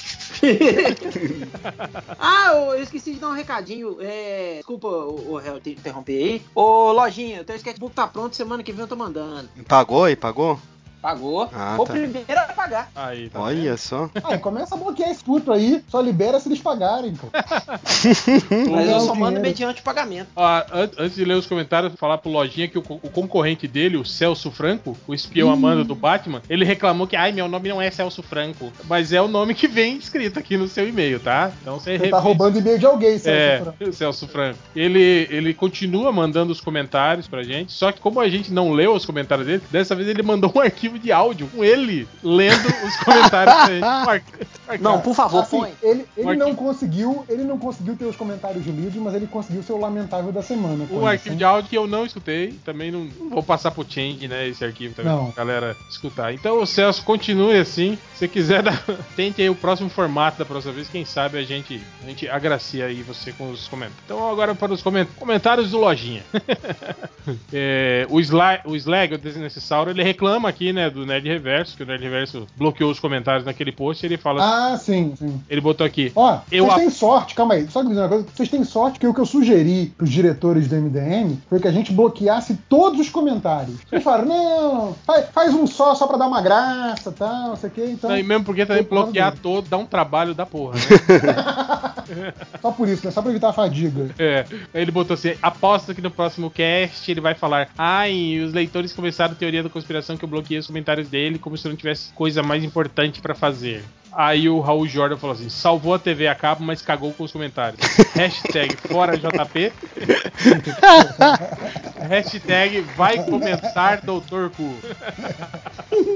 Ah, eu esqueci de dar um recadinho. É, Desculpa, o, réu, te interromper aí. Ô, Lojinha, o teu sketchbook tá pronto, semana que vem eu tô mandando. Pagou aí, pagou? Pagou. Ah, o tá. primeiro a pagar. Aí, tá Olha só. Ah, começa a bloquear esse puto aí. Só libera se eles pagarem, pô. Mas eu só mando mediante o pagamento. Ó, an- antes de ler os comentários, falar pro Lojinha que o, co- o concorrente dele, o Celso Franco, o espião amando do Batman, ele reclamou que, ai, meu nome não é Celso Franco, mas é o nome que vem escrito aqui no seu e-mail, tá? Então você Você tá roubando e-mail de alguém, Celso É, Franco. o Celso Franco. Ele, ele continua mandando os comentários pra gente, só que como a gente não leu os comentários dele, dessa vez ele mandou um arquivo de áudio com ele lendo os comentários pra Não, por favor, Assim, põe. ele, ele não conseguiu, ele não conseguiu ter os comentários lidos, mas ele conseguiu ser o lamentável da semana. isso, arquivo de áudio que eu não escutei, também não, não vou passar pro Change, né, esse arquivo também, Não. pra galera escutar. Então o Celso continue assim, se quiser, dar- tente aí o próximo formato da próxima vez, quem sabe a gente, a gente agracia aí você com os comentários. Então agora para os coment- comentários do Lojinha. É, o, Sla o Slag, o Desnecessauro, ele reclama aqui, né, do Nerd Reverso, que o Nerd Reverso bloqueou os comentários naquele post, ele fala, Ah, sim, sim. ele botou aqui, Ó, Eu vocês a- têm sorte, calma aí, só que uma coisa, vocês têm sorte que o que eu sugeri pros diretores do MDM foi que a gente bloqueasse todos os comentários. Eles falaram, não, faz, faz um só, só pra dar uma graça, tal, não sei o que, então. Não, e mesmo porque também bloquear dele. todo dá um trabalho da porra, né? Só por isso, né? Só pra evitar a fadiga. É, ele botou assim: aposto que no próximo cast ele vai falar. Ai, os leitores começaram a teoria da conspiração que eu bloqueei os comentários dele como se não tivesse coisa mais importante pra fazer. Aí o Raul Jordan falou assim: salvou a TV a cabo, mas cagou com os comentários. Hashtag fora JP. Hashtag vai começar Doutor Cu.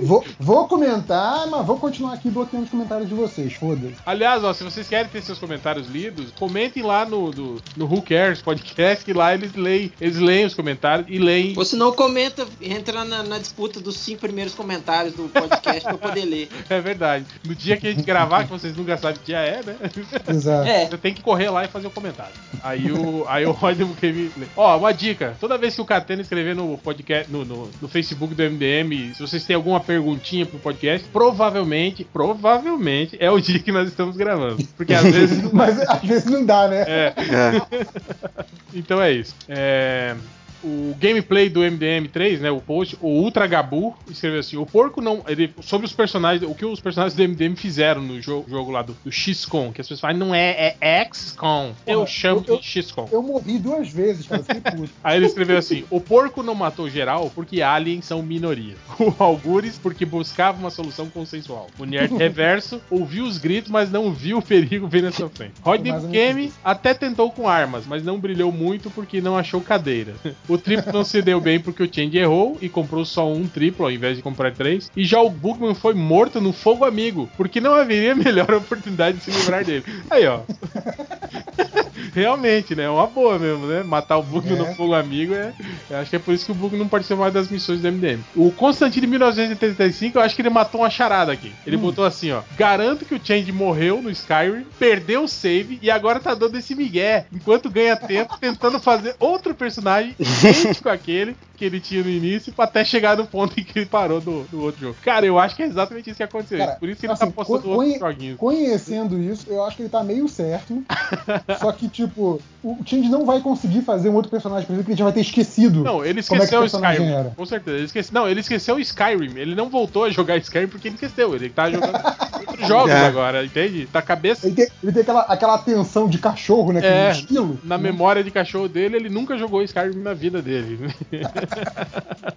Vou, vou comentar, mas vou continuar aqui bloqueando os comentários de vocês, foda-se. Aliás, ó, se vocês querem ter seus comentários lidos, comentem lá no, do- no Who Cares Podcast, que lá eles leem, eles leem os comentários e leem. Ou se não, comenta, entra na, na disputa dos cinco primeiros comentários do podcast pra eu poder ler. É verdade. No dia que a gente gravar, que vocês nunca sabem que dia é, né? Exato. É, Você tem que correr lá e fazer o comentário. Aí o, aí o Mukemi lê. Ó, uma dica. Toda vez que o Catena escrever no podcast, no, no, no Facebook do MDM, se vocês têm alguma perguntinha pro podcast, provavelmente, provavelmente é o dia que nós estamos gravando. Porque às vezes. Mas às vezes não dá, né? É, É. então é isso. É, o gameplay do MDM3, né, o post, o Ultra Gabu escreveu assim: o porco não. Ele, sobre os personagens, o que os personagens do MDM fizeram no jogo, jogo lá do, do XCOM, que as pessoas falam, não é, é XCOM. Eu chamo eu- de XCOM. Eu morri duas vezes, cara. eu. Aí ele escreveu assim: o porco não matou geral porque aliens são minoria. O Algures porque buscava uma solução consensual. O Nerd Reverso ouviu os gritos, mas não viu o perigo vir na sua frente. Rodney Kemi até tentou com armas, mas não brilhou muito porque não achou cadeira. O triplo não se deu bem porque o Change errou e comprou só um triplo ao invés de comprar três. E já o Bugman foi morto no fogo amigo, porque não haveria melhor oportunidade de se livrar dele. Aí, ó. Realmente, né? É uma boa mesmo, né? Matar o Bug É. no fogo amigo é. Eu acho que é por isso que o Bug não participou mais das missões do MDM. O Constantine 1985, eu acho que ele matou uma charada aqui. Ele botou assim, ó. Garanto que o Change morreu no Skyrim, perdeu o save e agora tá dando esse migué. Enquanto ganha tempo, tentando fazer outro personagem idêntico àquele que ele tinha no início, até chegar no ponto em que ele parou do, do outro jogo. Cara, eu acho que é exatamente isso que aconteceu. Cara, por isso que ele assim, tá postando co- outros joguinhos. Conhecendo isso, eu acho que ele tá meio certo. só que, tipo, o Change não vai conseguir fazer um outro personagem, por exemplo, que ele já vai ter esquecido. Não, ele Como é que esqueceu o o Skyrim. era? Com certeza. Ele esqueceu, não, ele esqueceu o Skyrim. Ele não voltou a jogar Skyrim porque ele esqueceu. Ele tá jogando outros jogos É. agora, entende? Tá cabeça. Ele tem, ele tem aquela, aquela atenção de cachorro, né? É, Aquele estilo. Na né? memória de cachorro dele, ele nunca jogou Skyrim na vida dele.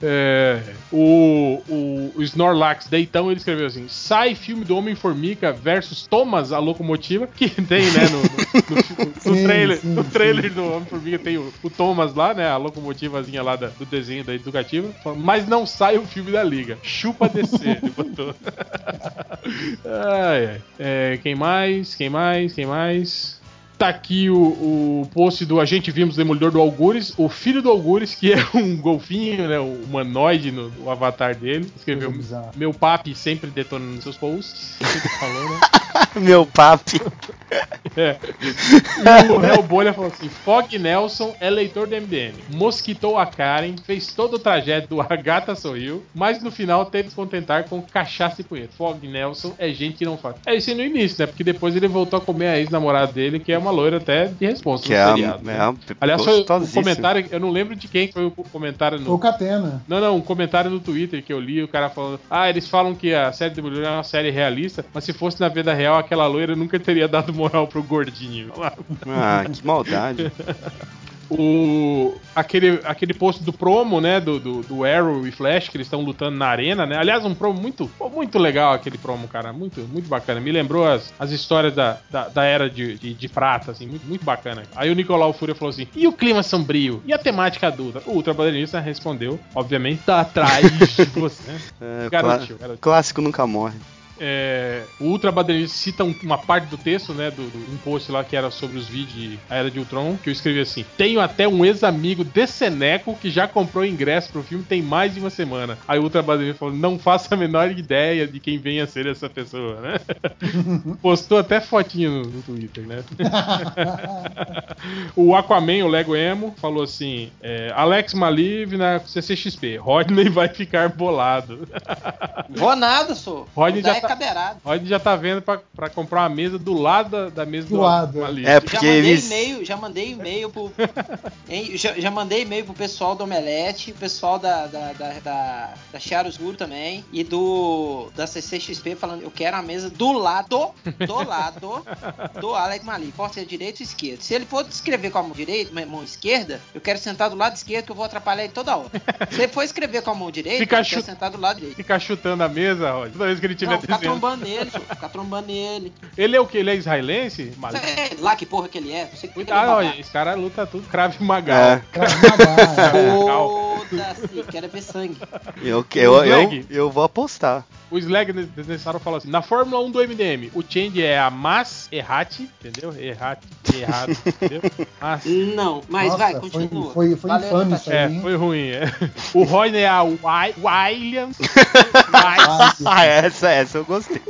É, o, o, o Snorlax Deitão ele escreveu assim: sai filme do Homem-Formiga versus Thomas, a locomotiva, que tem, né, no, no- no- no trailer, no trailer do Homem-Formiga tem o, o Thomas lá, né, a locomotivazinha lá da- do desenho da educativa, mas não sai o filme da Liga, chupa descer, ele botou. ai, ai. É, quem mais? Quem mais? Quem mais? Tá aqui o, o post do Agente Vimos Demolidor do Algures, o filho do Algures, que é um golfinho, né? O humanoide no, no avatar dele. Escreveu meu papi sempre detonando seus posts. Sempre falou, né? Meu papi. É. E o Hell Bolha falou assim: Fog Nelson é leitor do MDM. Mosquitou a Karen, fez todo o trajeto do Agatha sorriu, mas no final teve que se contentar com cachaça e punheta. Fog Nelson é gente que não faz. É isso aí no início, né? Porque depois ele voltou a comer a ex-namorada dele, que é uma loira até de resposta Que no é a, seriado. né? é a Aliás, foi o gostosíssima. comentário, eu não lembro de quem foi o comentário Foi o no. Catena. Não, não, um comentário no Twitter que eu li, o cara falando: Ah, eles falam que a série Demolidor é uma série realista, mas se fosse na vida real, aquela loira nunca teria dado moral pro gordinho. Ah, que maldade. O, aquele, aquele post do promo, né? Do, do, do Arrow e Flash, que eles estão lutando na arena, né? Aliás, um promo muito, muito legal aquele promo, cara. Muito, muito bacana. Me lembrou as, as histórias da, da, da era de, de, de prata, assim, muito, muito bacana. Aí o Nicolau Fúria falou assim: e o clima sombrio? E a temática adulta? O Ultra Badernista respondeu, obviamente, tá atrás de você. né? É, clá-. Clássico nunca morre. É, o Ultra Badernista cita um- uma parte do texto, né? Do, do- um post lá que era sobre os vídeos de A Era de Ultron, que eu escrevi assim: Tenho até um ex-amigo de Seneco que já comprou ingresso pro filme tem mais de uma semana. Aí o Ultra Badernista falou: Não faço a menor ideia de quem venha a ser essa pessoa, né? Postou até fotinho no, no Twitter, né? o Aquaman, o Lego Emo, falou assim: é, Alex Maliv na CCXP, Rodney vai ficar bolado. Vou nada, sou. Rodney já é tá- cadeirado. Rod já tá vendo pra, pra comprar uma mesa do lado da, da mesa Do do, lado. ali. É, Já porque mandei eles. e-mail, já mandei e-mail pro. Hein, já, já mandei e-mail pro pessoal do Omelete, o pessoal da, da, da, da, da Chiaroscuro também, e do da CCXP falando, eu quero a mesa do lado, do lado do Alex Malik. Pode ser direito ou esquerdo. Se ele for escrever com a mão direita, mão esquerda, eu quero sentar do lado esquerdo que eu vou atrapalhar ele toda hora. Se ele for escrever com a mão direita, Fica eu quero chu- sentar do lado direito. Ficar chutando a mesa, Rod. Toda vez que ele tiver Não, ficar trombando nele, senhor. Ficar trombando nele. Ele é o que? Ele é israelense? Mas... Sei lá que porra que ele é. Você que Cuidado, olha, esse cara luta tudo crave magal. É, Foda-se, quero ver sangue. eu, eu, eu, eu vou apostar. O Slag desnecessário fala assim: na Fórmula 1 do MDM, o change é a Mas Errati, entendeu? Errati, errado, entendeu? Mas, Não, mas Nossa, vai, foi, continua. foi, foi Valeu, infame tá isso aí, é, foi ruim. É. O Royne é a Wi- Williams. Ah, essa, essa eu gostei.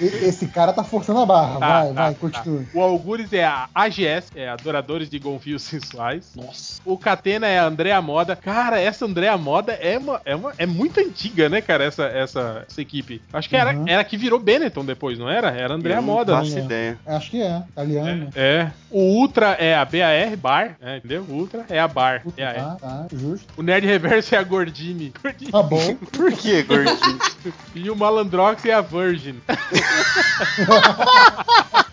Esse cara tá forçando a barra. Tá, vai, tá, vai, tá. continua. O Algures é a AGS, é Adoradores de Gonfios Sensuais. Nossa. O Catena é a Andrea Moda. Cara, essa Andrea Moda é uma, é uma é muito antiga, né, cara, essa, essa, essa equipe. Acho que era, Uhum. era que virou Benetton depois, não era? Era a Andrea Eu não Moda. faço né? ideia. Acho que é, italiano. É. O Ultra é a BAR, Bar, é, entendeu? O Ultra é a Bar. É a- é. Tá, tá, justo. O Nerd Reverso é a Gordini. Gordini. Tá bom. Por que, gordinho? E o Malandrox é a Virgin.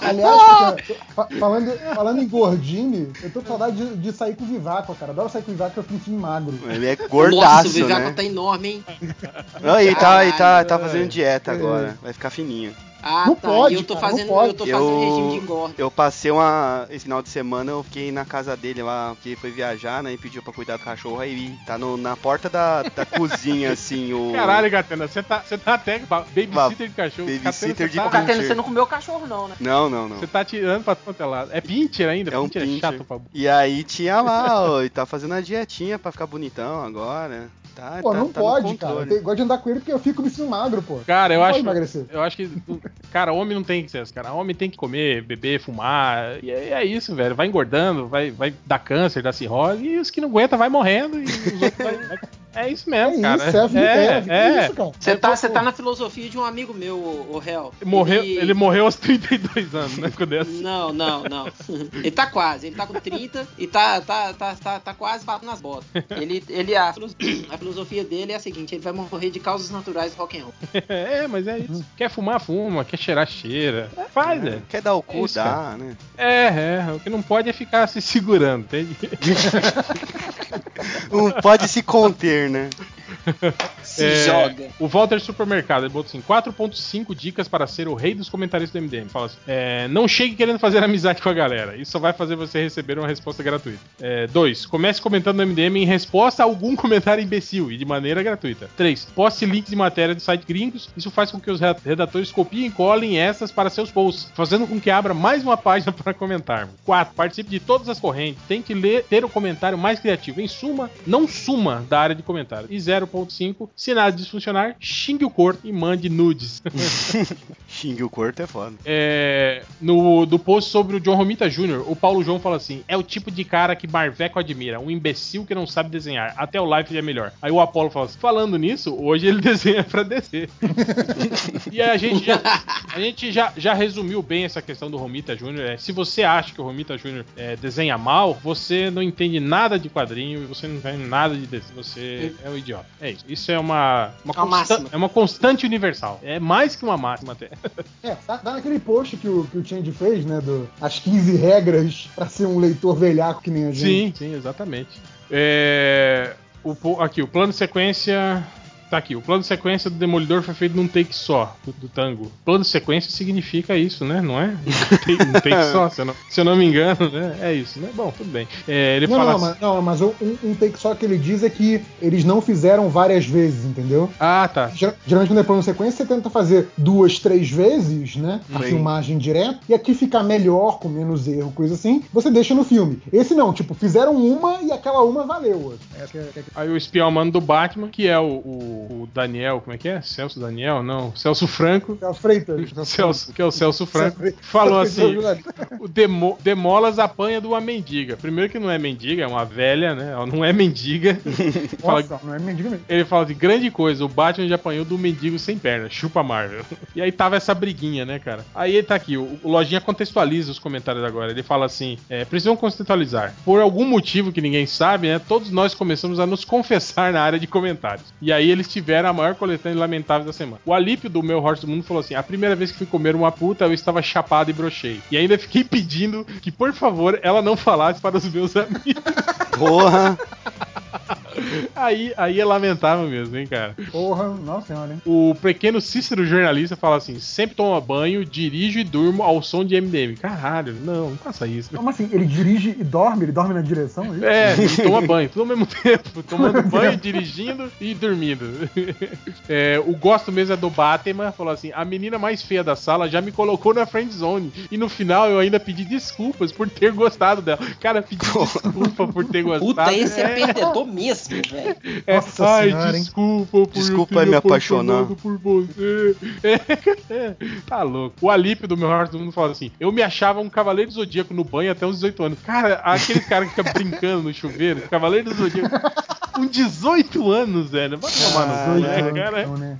Aliás, cara, fa- falando, falando em gordini, eu tô com saudade de, de sair com o Vivaco, cara. Adoro sair com o Vivaco, eu fico um magro. Ele é Nossa, o gordaço, Vivaco né? tá enorme, hein? Ah, ele tá, ele tá, tá fazendo dieta agora. Vai ficar fininho. Ah, Não tá. pode, e eu tô cara, fazendo, pode. eu tô fazendo Eu- regime de engorda. Eu passei uma. Esse final de semana eu fiquei na casa dele lá, porque ele foi viajar, né? E pediu pra cuidar do cachorro. Aí tá no- na porta da, da cozinha, assim, o. Caralho, Catena, você tá, você tá até ba- babysitter de cachorro. Babysitter de tá. Catena, você não comeu cachorro, não, né? Não, não, não. Você tá tirando pra quanto é lado. É pincher ainda? É um pincher é pincher. chato pra E aí tinha lá, ó, e tá fazendo a dietinha pra ficar bonitão agora. Tá, Pô, tá, não tá pode, cara. Eu gosto de andar com ele porque eu fico me sentindo magro, pô. Cara, eu Não acho. pode emagrecer. Eu acho que. Cara, homem não tem que ser, cara. Homem tem que comer, beber, fumar. E é, é isso, velho. Vai engordando, vai, vai dar câncer, dar cirrose. E os que não aguenta vai morrendo. E os outros vai, vai- É isso É mesmo, cara. isso, é a vida, é, a vida é isso, cara. Você tá, você tá na filosofia de um amigo meu, o, o réu. Morreu, ele... morreu aos 32 anos, né? Quando é assim. Não, não, não. Ele tá quase, ele tá com 30 e tá, tá, tá, tá, tá quase batendo nas botas. Ele, ele a, a filosofia dele é a seguinte: ele vai morrer de causas naturais do rock and roll. É, mas é isso. Quer fumar, fuma. Quer cheirar, cheira. É, faz, É, né? Quer dar o cu, Isso, dá, cara. né? É, é. O que não pode é ficar se segurando, entende? Não pode se conter, né? Se É, joga. O Walter Supermercado, ele botou assim: 4.5 dicas para ser o rei dos comentaristas do MDM. Fala assim: é, não chegue querendo fazer amizade com a galera. Isso só vai fazer você receber uma resposta gratuita. 2. comece comentando no MDM em resposta a algum comentário imbecil e de maneira gratuita. 3. Poste links de matéria do site gringos. Isso faz com que os re- redatores copiem e colhem essas para seus posts, fazendo com que abra mais uma página para comentar. 4. Participe de todas as correntes. Tente ler, ter o comentário mais criativo. Em suma, não suma da área de comentário. E 0.5. Se nada disso funcionar, xingue o corpo e mande nudes. Xingue o corpo é foda. É, no do post sobre o John Romita Jr., o Paulo João fala assim: é o tipo de cara que Marveco admira, um imbecil que não sabe desenhar. Até o Life é melhor. Aí o Apollo fala assim: falando nisso, hoje ele desenha pra descer. e a gente já, a gente já, já resumiu bem essa questão do Romita Jr. É, se você acha que o Romita Jr. é, desenha mal, você não entende nada de quadrinho e você não entende nada de desenho. Você é um idiota. É isso. Isso é uma, uma, Uma consta- máxima. é uma constante universal. É mais que uma máxima até. É, tá, tá naquele post que o, que o Change fez, né? Do, as 15 regras pra ser um leitor velhaco que nem a gente. Sim, sim, exatamente. É, o, aqui, o plano de sequência. Tá aqui, o plano de sequência do Demolidor foi feito num take só, do, do tango. Plano de sequência significa isso, né? Não é? Um take, um take só, se eu, não, se eu não me engano, né? É isso, né? Bom, tudo bem. É, ele Não, fala não, assim- mas, não, mas um, um take só que ele diz é que eles não fizeram várias vezes, entendeu? Ah, tá. Ger- Geralmente quando é plano sequência, você tenta fazer duas, três vezes, né? A Sim. filmagem direta. E aqui ficar melhor, com menos erro, coisa assim, você deixa no filme. Esse não, tipo, fizeram uma e aquela uma valeu. Essa é- é- Aí o espião mano do Batman, que é o, o- o Daniel, como é que é? Celso Daniel? Não, Celso Franco. é o Freitas. Celso, que é o Celso Franco, Celso- falou Celso assim: Jornalista. o Demo- Demolas apanha de uma mendiga. Primeiro que não é mendiga, é uma velha, né? Ela não é mendiga. Fala- Nossa, não é mendigo mesmo. ele fala de grande coisa, o Batman já apanhou do mendigo sem perna, chupa Marvel. E aí tava essa briguinha, né, cara? Aí ele tá aqui, o, o Lojinha contextualiza os comentários agora. Ele fala assim: é, precisam contextualizar. Por algum motivo que ninguém sabe, né? Todos nós começamos a nos confessar na área de comentários. E aí eles tiveram a maior coletânea lamentável da semana. O Alípio do meu Horse do Mundo falou assim: a primeira vez que fui comer uma puta, eu estava chapado e brochei. E ainda fiquei pedindo que, por favor, ela não falasse para os meus amigos. Porra! Aí, aí é lamentável mesmo, hein, cara. Porra, nossa senhora, hein? O pequeno Cícero jornalista fala assim: sempre toma banho, dirijo e durmo ao som de MDM. Caralho, não, não faça isso. Como assim? Ele dirige e dorme? Ele dorme na direção? é isso? É, ele toma banho, tudo ao mesmo tempo. Tomando banho, dirigindo e dormindo. É, o gosto mesmo é do Batman. Falou assim: a menina mais feia da sala já me colocou na friend zone. E no final eu ainda pedi desculpas por ter gostado dela. Cara, pedi desculpa por ter gostado. Puta, esse é É, perdedor mesmo, velho. é, Nossa ai, senhora, hein? desculpa por Desculpa eu ter me apaixonar. apaixonado por você. É, é, tá louco. O Alípio do meu heart do mundo fala assim: Eu me achava um cavaleiro zodíaco no banho até uns 18 anos. Cara, aquele cara que fica brincando no chuveiro, cavaleiro do zodíaco. Com 18 anos, velho. Vai tomar no cu, né, cara? então, né?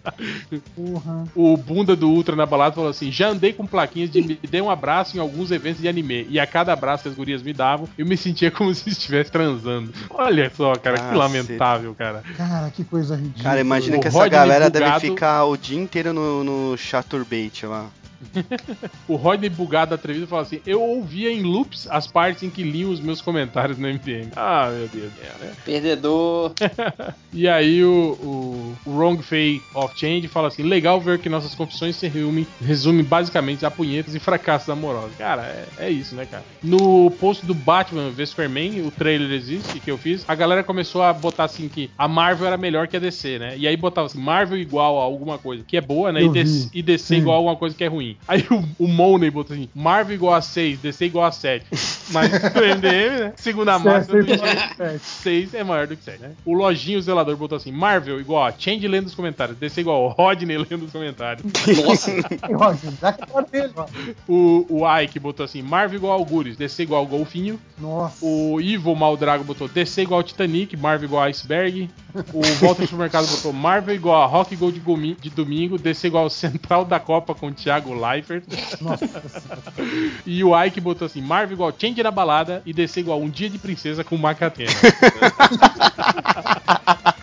Porra. O bunda do Ultra na balada falou assim: já andei com plaquinhas de me dê um abraço em alguns eventos de anime. E a cada abraço que as gurias me davam, eu me sentia como se estivesse transando. Olha só, cara, que Cacete. Lamentável, cara. Cara, que coisa ridícula. Cara, imagina O que essa Rodney galera deve bugado- ficar o dia inteiro no, no chaturbate lá. O Rodney bugado atrevido fala assim: Eu ouvia em loops as partes em que liam os meus comentários no MDM. Ah, meu Deus céu, né? Perdedor. E aí o, o, Wrong Fate of Change fala assim: legal ver que nossas confissões se resumem, resumem basicamente a punhetas e fracassos amorosos. Cara, é, é isso, né, cara? No post do Batman vs Superman, o trailer existe que eu fiz, a galera começou a botar assim que a Marvel era melhor que a DC, né? E aí botava assim: Marvel igual a alguma coisa que é boa, né? E DC, e DC Sim. igual a alguma coisa que é ruim. Aí o, o Money botou assim: Marvel igual a 6, DC igual a 7. Mas no MDM, né? Segundo a máxima do Certo, engenho, é. 6 é maior do que 7, né? O Lojinho Zelador botou assim: Marvel igual a Change lendo os comentários, DC igual a Rodney lendo os comentários. Nossa. Tá o, o Ike botou assim: Marvel igual ao Gures, DC igual ao Golfinho. Nossa. O Ivo Maldrago botou DC igual ao Titanic, Marvel igual a Iceberg. O Walter Supermercado botou Marvel igual a Rock Gold de domingo, DC igual ao Central da Copa com o Thiago Leifert. Nossa. E o Ike botou assim: Marvel igual Change na balada e DC igual um dia de princesa com Macatena.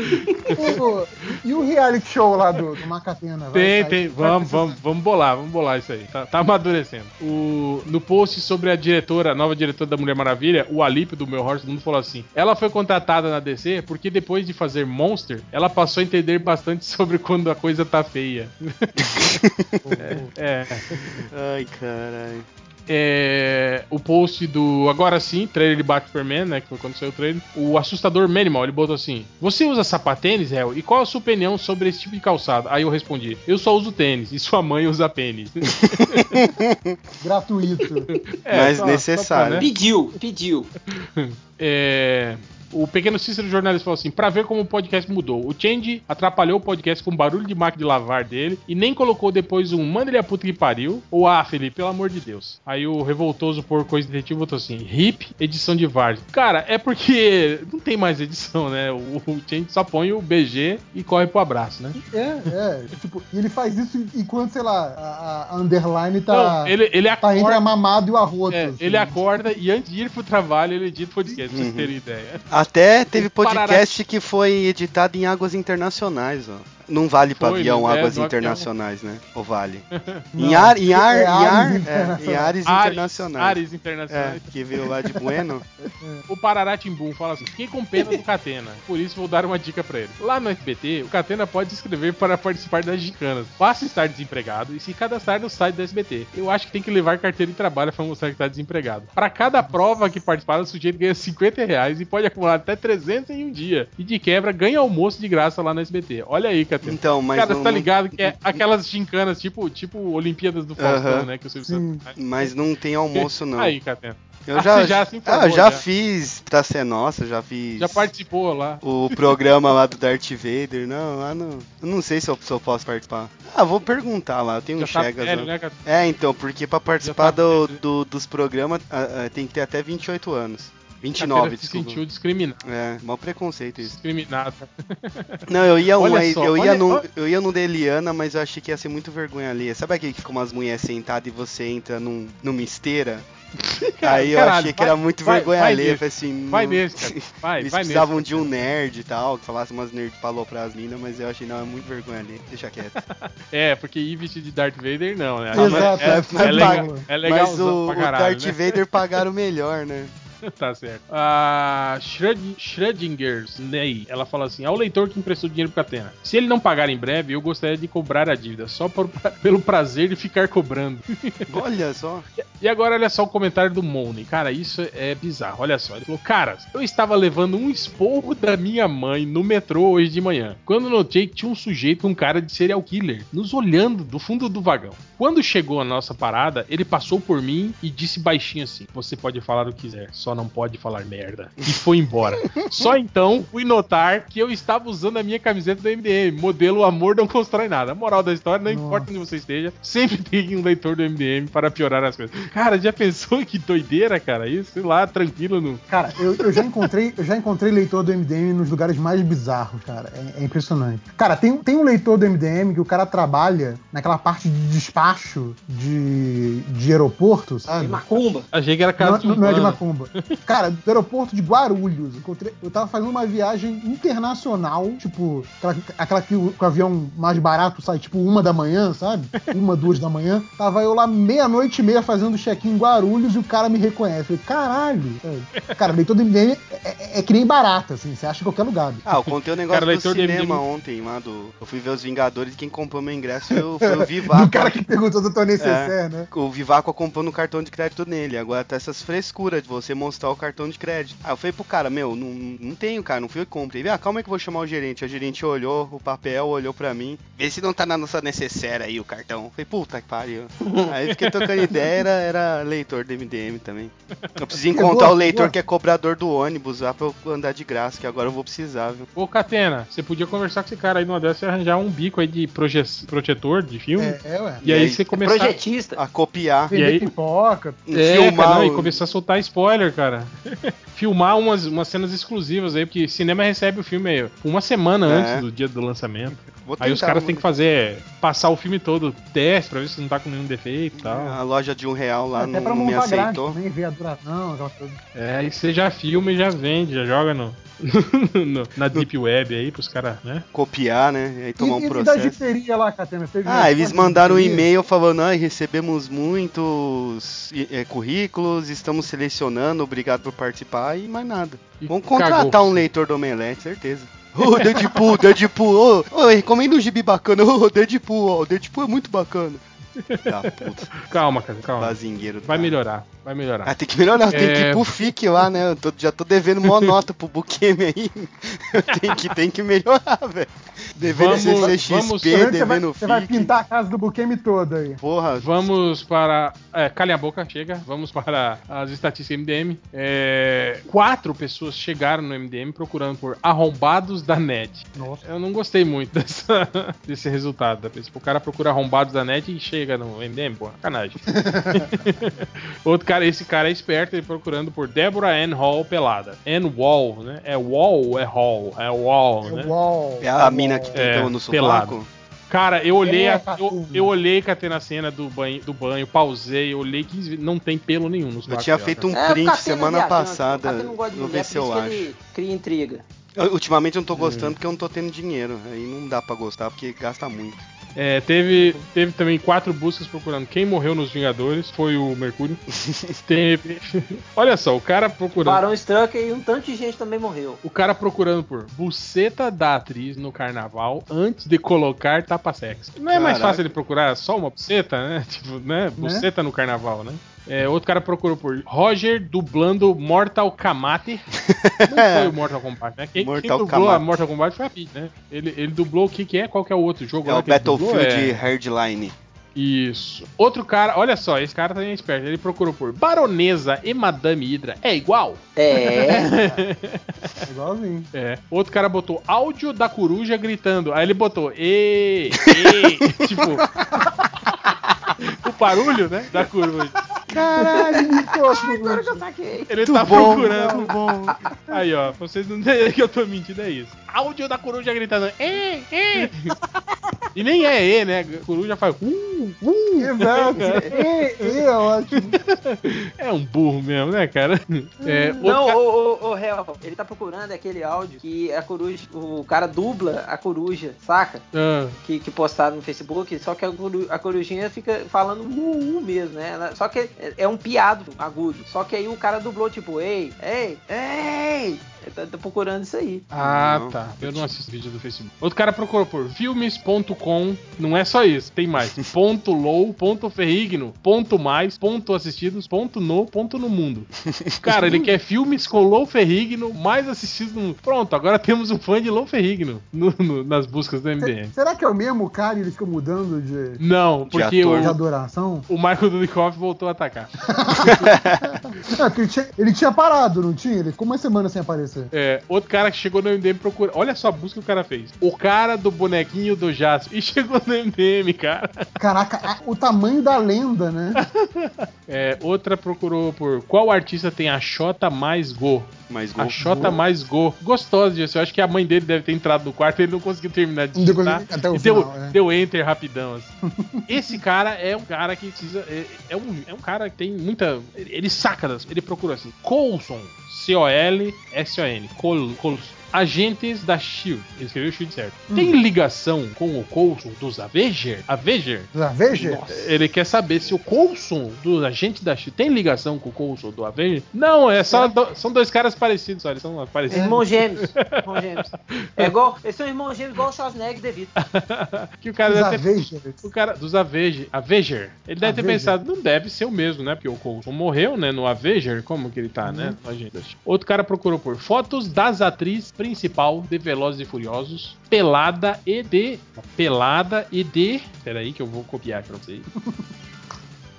E o reality show lá do, do Macatena? Vai Tem, sair? tem. Vamos, vamos, vamos bolar, vamos bolar isso aí. Tá, tá amadurecendo. O, no post sobre a diretora, a nova diretora da Mulher Maravilha, o Alípio do meu Horse do Mundo falou assim: ela foi contratada na DC porque depois de fazer Monster, ela passou a entender bastante sobre quando a coisa tá feia. é. Ai, caralho. É, o post do Agora sim, trailer de Batman né? Que foi quando saiu o trailer. O assustador Manimal, ele botou assim: Você usa sapatênis, Hel? E qual a sua opinião sobre esse tipo de calçado? Aí eu respondi: Eu só uso tênis e sua mãe usa pênis. Gratuito. É, Mas só- necessário. só pra, né? Pediu, pediu. É, O pequeno Cícero jornalista falou assim: pra ver como o podcast mudou. O Change atrapalhou o podcast com barulho de máquina de lavar dele e nem colocou depois um manda ele a puta que pariu. Ou ah, Felipe, pelo amor de Deus. Aí o revoltoso por coisa detetive botou assim: hip, edição de Vard. Cara, é porque não tem mais edição, né? O, o Change só põe o BG e corre pro abraço, né? É, é. Tipo, e ele faz isso enquanto, sei lá, a, a underline tá, Não, ele, ele tá entre a acorda. mamado e o arroto. é, assim. ele acorda e antes de ir pro trabalho, ele edita o podcast, pra Uhum. vocês terem ideia. Até teve podcast que foi editado em águas internacionais, ó. Não vale pra Foi, avião né? águas avião. internacionais, né? Ou vale? Em ar, em ar, é em ar, Ares é, em internacionais. ares internacionais. Ares É, internacionais. que veio lá de Bueno. O Pararatimbum fala assim: fiquei com pena do Catena, por isso vou dar uma dica pra ele. Lá no SBT, o Catena pode se inscrever para participar das gincana. Basta estar desempregado e se cadastrar no site do SBT. Eu acho que tem que levar carteira de trabalho pra mostrar que tá desempregado. Para cada prova que participar, o sujeito ganha 50 reais e pode acumular até 300 em um dia. E de quebra, ganha almoço de graça lá no SBT. Olha aí, Catena. Então, mas Cara, não, você tá não- ligado que é aquelas gincanas, tipo, tipo Olimpíadas do Faustão, Aham. né? Que o Silvio Sim. Santos faz. mas não tem almoço, não. Aí, Catena. Eu Ah, já, você já se informou, ah, eu já já. fiz pra ser nossa, já fiz Já participou lá. o programa lá do Darth Vader. Não, lá não. Eu não sei se eu, se eu posso participar. Ah, vou perguntar lá, eu tenho um Já tá Chegas velho, lá. né? É, então, porque pra participar tá do, velho. do- dos programas ah, ah, tem que ter até 28 anos. Catena 29, se desculpa. sentiu discriminado. É, mau preconceito isso. Discriminado. Não, eu ia, um, só, eu, ia olha- eu ia no da Eliana, mas eu achei que ia ser muito vergonha ali. Sabe aquele que fica umas mulheres sentadas e você entra num, numa esteira? aí eu Caralho, achei que vai- era muito vai- vergonha vai nesse, falei assim, Vai não- nesse, cara. Vai, Eles vai precisavam nesse. de um nerd e tal, que falasse umas nerd falou pras minas, mas eu achei, não, é muito vergonha ali, deixa quieto. É, porque ir vestido de Darth Vader não, né? Exato, é, é, é, mas- legal, mas- é mas legalzão o, pra o Darth né? Vader pagaram melhor, né? tá certo. A Schröd- Schrödinger's Ney, ela fala assim: ao leitor que emprestou dinheiro pro Catena. Se ele não pagar em breve, eu gostaria de cobrar a dívida, só por- pelo prazer de ficar cobrando. Olha só. E agora olha só o comentário do Money. Cara, isso é bizarro. Olha só. Ele falou: Cara, eu estava levando um esporro da minha mãe no metrô hoje de manhã. Quando notei que tinha um sujeito, um cara de serial killer, nos olhando do fundo do vagão. Quando chegou a nossa parada, ele passou por mim e disse baixinho assim: Você pode falar o que quiser, só não pode falar merda. E foi embora. só então fui notar que eu estava usando a minha camiseta do MDM, modelo Amor Não Constrói Nada. A moral da história, não Nossa. importa onde você esteja, sempre tem um leitor do MDM para piorar as coisas. Cara, já pensou que doideira, cara? Isso, sei lá, tranquilo no. Cara, eu, eu já encontrei, eu já encontrei leitor do MDM nos lugares mais bizarros, cara. É, é impressionante. Cara, tem, tem um leitor do MDM que o cara trabalha naquela parte de despacho de, de aeroporto, sabe? De macumba. Achei que era casa Não, de não é de. Macumba. Cara, do aeroporto de Guarulhos. Encontrei, eu tava fazendo uma viagem internacional, tipo, aquela, aquela que, o, que o avião mais barato sai, tipo, uma da manhã, sabe? Uma, duas da manhã. Tava eu lá meia-noite e meia fazendo check-in em Guarulhos e o cara me reconhece. Eu falei, caralho. sabe? Cara, leitor do MDM é, é- é que nem barata, assim, você acha em qualquer lugar. Ah, eu contei o negócio Cara, do do cinema MDM. ontem, lá do. Eu fui ver os Vingadores e quem comprou meu ingresso foi o, foi o Do Vivaco. cara que perguntou do Tony Cessé, né? O Vivaco comprou no cartão de crédito nele. Agora tá essas frescuras de você mostrar o cartão de crédito. Ah, eu falei pro cara, meu, não, não tenho, cara, não fui eu que comprei. Ele, Ah, calma aí que eu vou chamar o gerente. O gerente olhou o papel, olhou pra mim. Vê se não tá na nossa necessaire aí o cartão. Eu falei, puta que pariu. aí fiquei trocando ideia, era, era leitor do MDM também. Eu preciso encontrar boa, o leitor boa. que é cobrador do ônibus lá pra eu andar de graça, que agora eu vou precisar, viu? Ô, Catena, você podia conversar com esse cara aí numa dessas e arranjar um bico aí de proje- protetor de filme. É, é, ué. E aí E aí, você É começar. projetista. A copiar. E aí- pipoca. É, filmar cara, não, e começar a soltar spoiler, cara. Filmar umas, umas cenas exclusivas aí, porque cinema recebe o filme aí uma semana É. antes do dia do lançamento. Aí os caras têm que fazer, passar o filme todo, teste, pra ver se não tá com nenhum defeito e tal. A loja de um real lá Até não, pra não me aceitou. também, ver a duração. É, aí você já filma e já vende, já joga no, no- na Deep Web aí pros caras, né? Copiar, né? E aí tomar e, um e da processo. giteria lá, Catena? Ah, eles mandaram um e-mail falando, ah, recebemos muitos eh, currículos, estamos selecionando, obrigado por participar e mais nada. E Vamos contratar cagou. um leitor do Omelete, certeza. Ô, Deadpool, Deadpool, ô, ô, recomenda um gibi bacana, ô, Deadpool, ó, o Deadpool é muito bacana. Tá, puta, Calma, cara, calma. bazingueiro. Vai tá. melhorar, vai melhorar. Ah, tem que melhorar, tem É. que ir pro FIC lá, né? Eu tô- já tô devendo mó nota pro Bukemi aí. tem, que, tem que melhorar, velho. Devendo Vamos- CCXP, vamos- Você vai, devendo você vai FIC. pintar a casa do Bukemi toda aí. Porra, Vamos para. É, calem a boca, chega. Vamos para as estatísticas MDM. É, quatro pessoas chegaram no MDM procurando por arrombados da net. Nossa. Eu não gostei muito dessa- desse resultado. da pessoa. O cara procura arrombados da net e chega no MDM, pô, sacanagem. Outro cara, esse cara é esperto, ele procurando por Deborah Ann Hall pelada. Ann Wall, né? É Wall ou é Hall? É Wall, né? É uau. é a mina que É, tentou no pelado. sovaco? Cara, eu olhei, É, a- eu, eu olhei catei na cena do banho, do banho, pausei, olhei 15 vezes, não tem pelo nenhum nos Eu tinha feito um É, print Catena semana viajante, passada. Catena não gosta de mulher, ver se eu acho. ele cria intriga. Eu- Ultimamente eu não tô Hum. gostando porque eu não tô tendo dinheiro. Aí não dá pra gostar porque gasta muito. É, teve, teve também quatro buscas procurando quem morreu nos Vingadores, foi o Mercúrio. teve. Olha só, o cara procurando. Barão Strucker e um tanto de gente também morreu. O cara procurando por buceta da atriz no carnaval antes de colocar tapa-sexo. Não é mais Caraca. fácil ele procurar só uma buceta, né? Tipo, né? Buceta no carnaval, né? É, outro cara procurou por Roger dublando Mortal Kombat. Não foi o Mortal Kombat, né? Quem, quem Mortal dublou a Kombat. Mortal Kombat foi a Pete, né? Ele, ele dublou o que, que é? Qual que é o outro jogo É lá o? Battlefield É- Hardline. Isso. Outro cara, olha só, esse cara também é esperto. Ele procurou por Baronesa e Madame Hydra. É igual? É. É igualzinho. É. Outro cara botou áudio da coruja gritando. Aí ele botou e, e tipo o barulho, né, da coruja. Caralho, Nicolas. Agora que eu saquei. Ele tá bom, procurando. bom. Aí, ó, pra vocês não entenderem que eu tô mentindo, é isso. Áudio da coruja gritando e, e. E nem é e, né? A coruja faz uh, uh. Exato. E, e é ótimo. É um burro mesmo, né, cara? É, Não, outro ca- ô, ô, ô, Hel, ele tá procurando aquele áudio que a coruja, o cara dubla a coruja, saca? Ah, Que, que postaram no Facebook, só que a, coru- a corujinha fica falando mu mesmo, né? Só que é, é um piado agudo. Só que aí o cara dublou tipo, ei, ei, ei! Ele tá, tá procurando isso aí. Ah, Não. tá. Eu não assisto vídeo do Facebook. Outro cara procurou por filmes.com. Não é só isso, tem mais. ponto low, ponto ferrigno, ponto mais, ponto assistidos, ponto no, ponto no mundo. Cara, ele quer filmes com low ferrigno mais assistidos no mundo. Pronto, agora temos um fã de low ferrigno no- no- nas buscas do MDM. Será que é o mesmo cara e ele fica mudando de, Não, porque ator. de o, adoração? o Michael Dudikoff voltou a atacar. É, ele tinha, ele tinha parado, não tinha? Ele ficou uma semana sem aparecer. É, outro cara que chegou no MDM procura. Olha só a busca que o cara fez. O cara do bonequinho do Jasper. E chegou no MDM, cara. Caraca, a- o tamanho da lenda, né? É, outra procurou por qual artista tem a Xota mais go? Mas A Xota mais go. Gostosa disso. Eu acho que a mãe dele deve ter entrado no quarto e ele não conseguiu terminar de deu digitar. conseguido até o e deu, final, é. deu enter rapidão. Assim. Esse cara é um cara que precisa. É, é um, é um cara que tem muita. Ele, saca das. Ele procura assim. Coulson. C-O-L-S-O-N. Col, Coulson. Agentes da Shield. Ele escreveu Shield certo. Hum. Tem ligação com o Coulson dos Avenger? Avenger? Já veja? Ele quer saber se o Coulson do agente da Shield tem ligação com o Coulson do Avenger? Não, é só do- são dois caras parecidos, eles são parecidos. Irmãos gêmeos. Irmãos gêmeos. É igual, eles são irmãos gêmeos igual o Schwarzenegger e DeVito. que o cara Os deve ter. O cara dos Avenger, Avenger, ele deve ter Avenger. pensado, não deve ser o mesmo, né? Porque o Coulson morreu, né? No Avenger, como que ele tá, né? No Agente. Outro cara procurou por fotos das atrizes principal de Velozes e Furiosos, pelada e de... Pelada e de... Peraí que eu vou copiar pra vocês.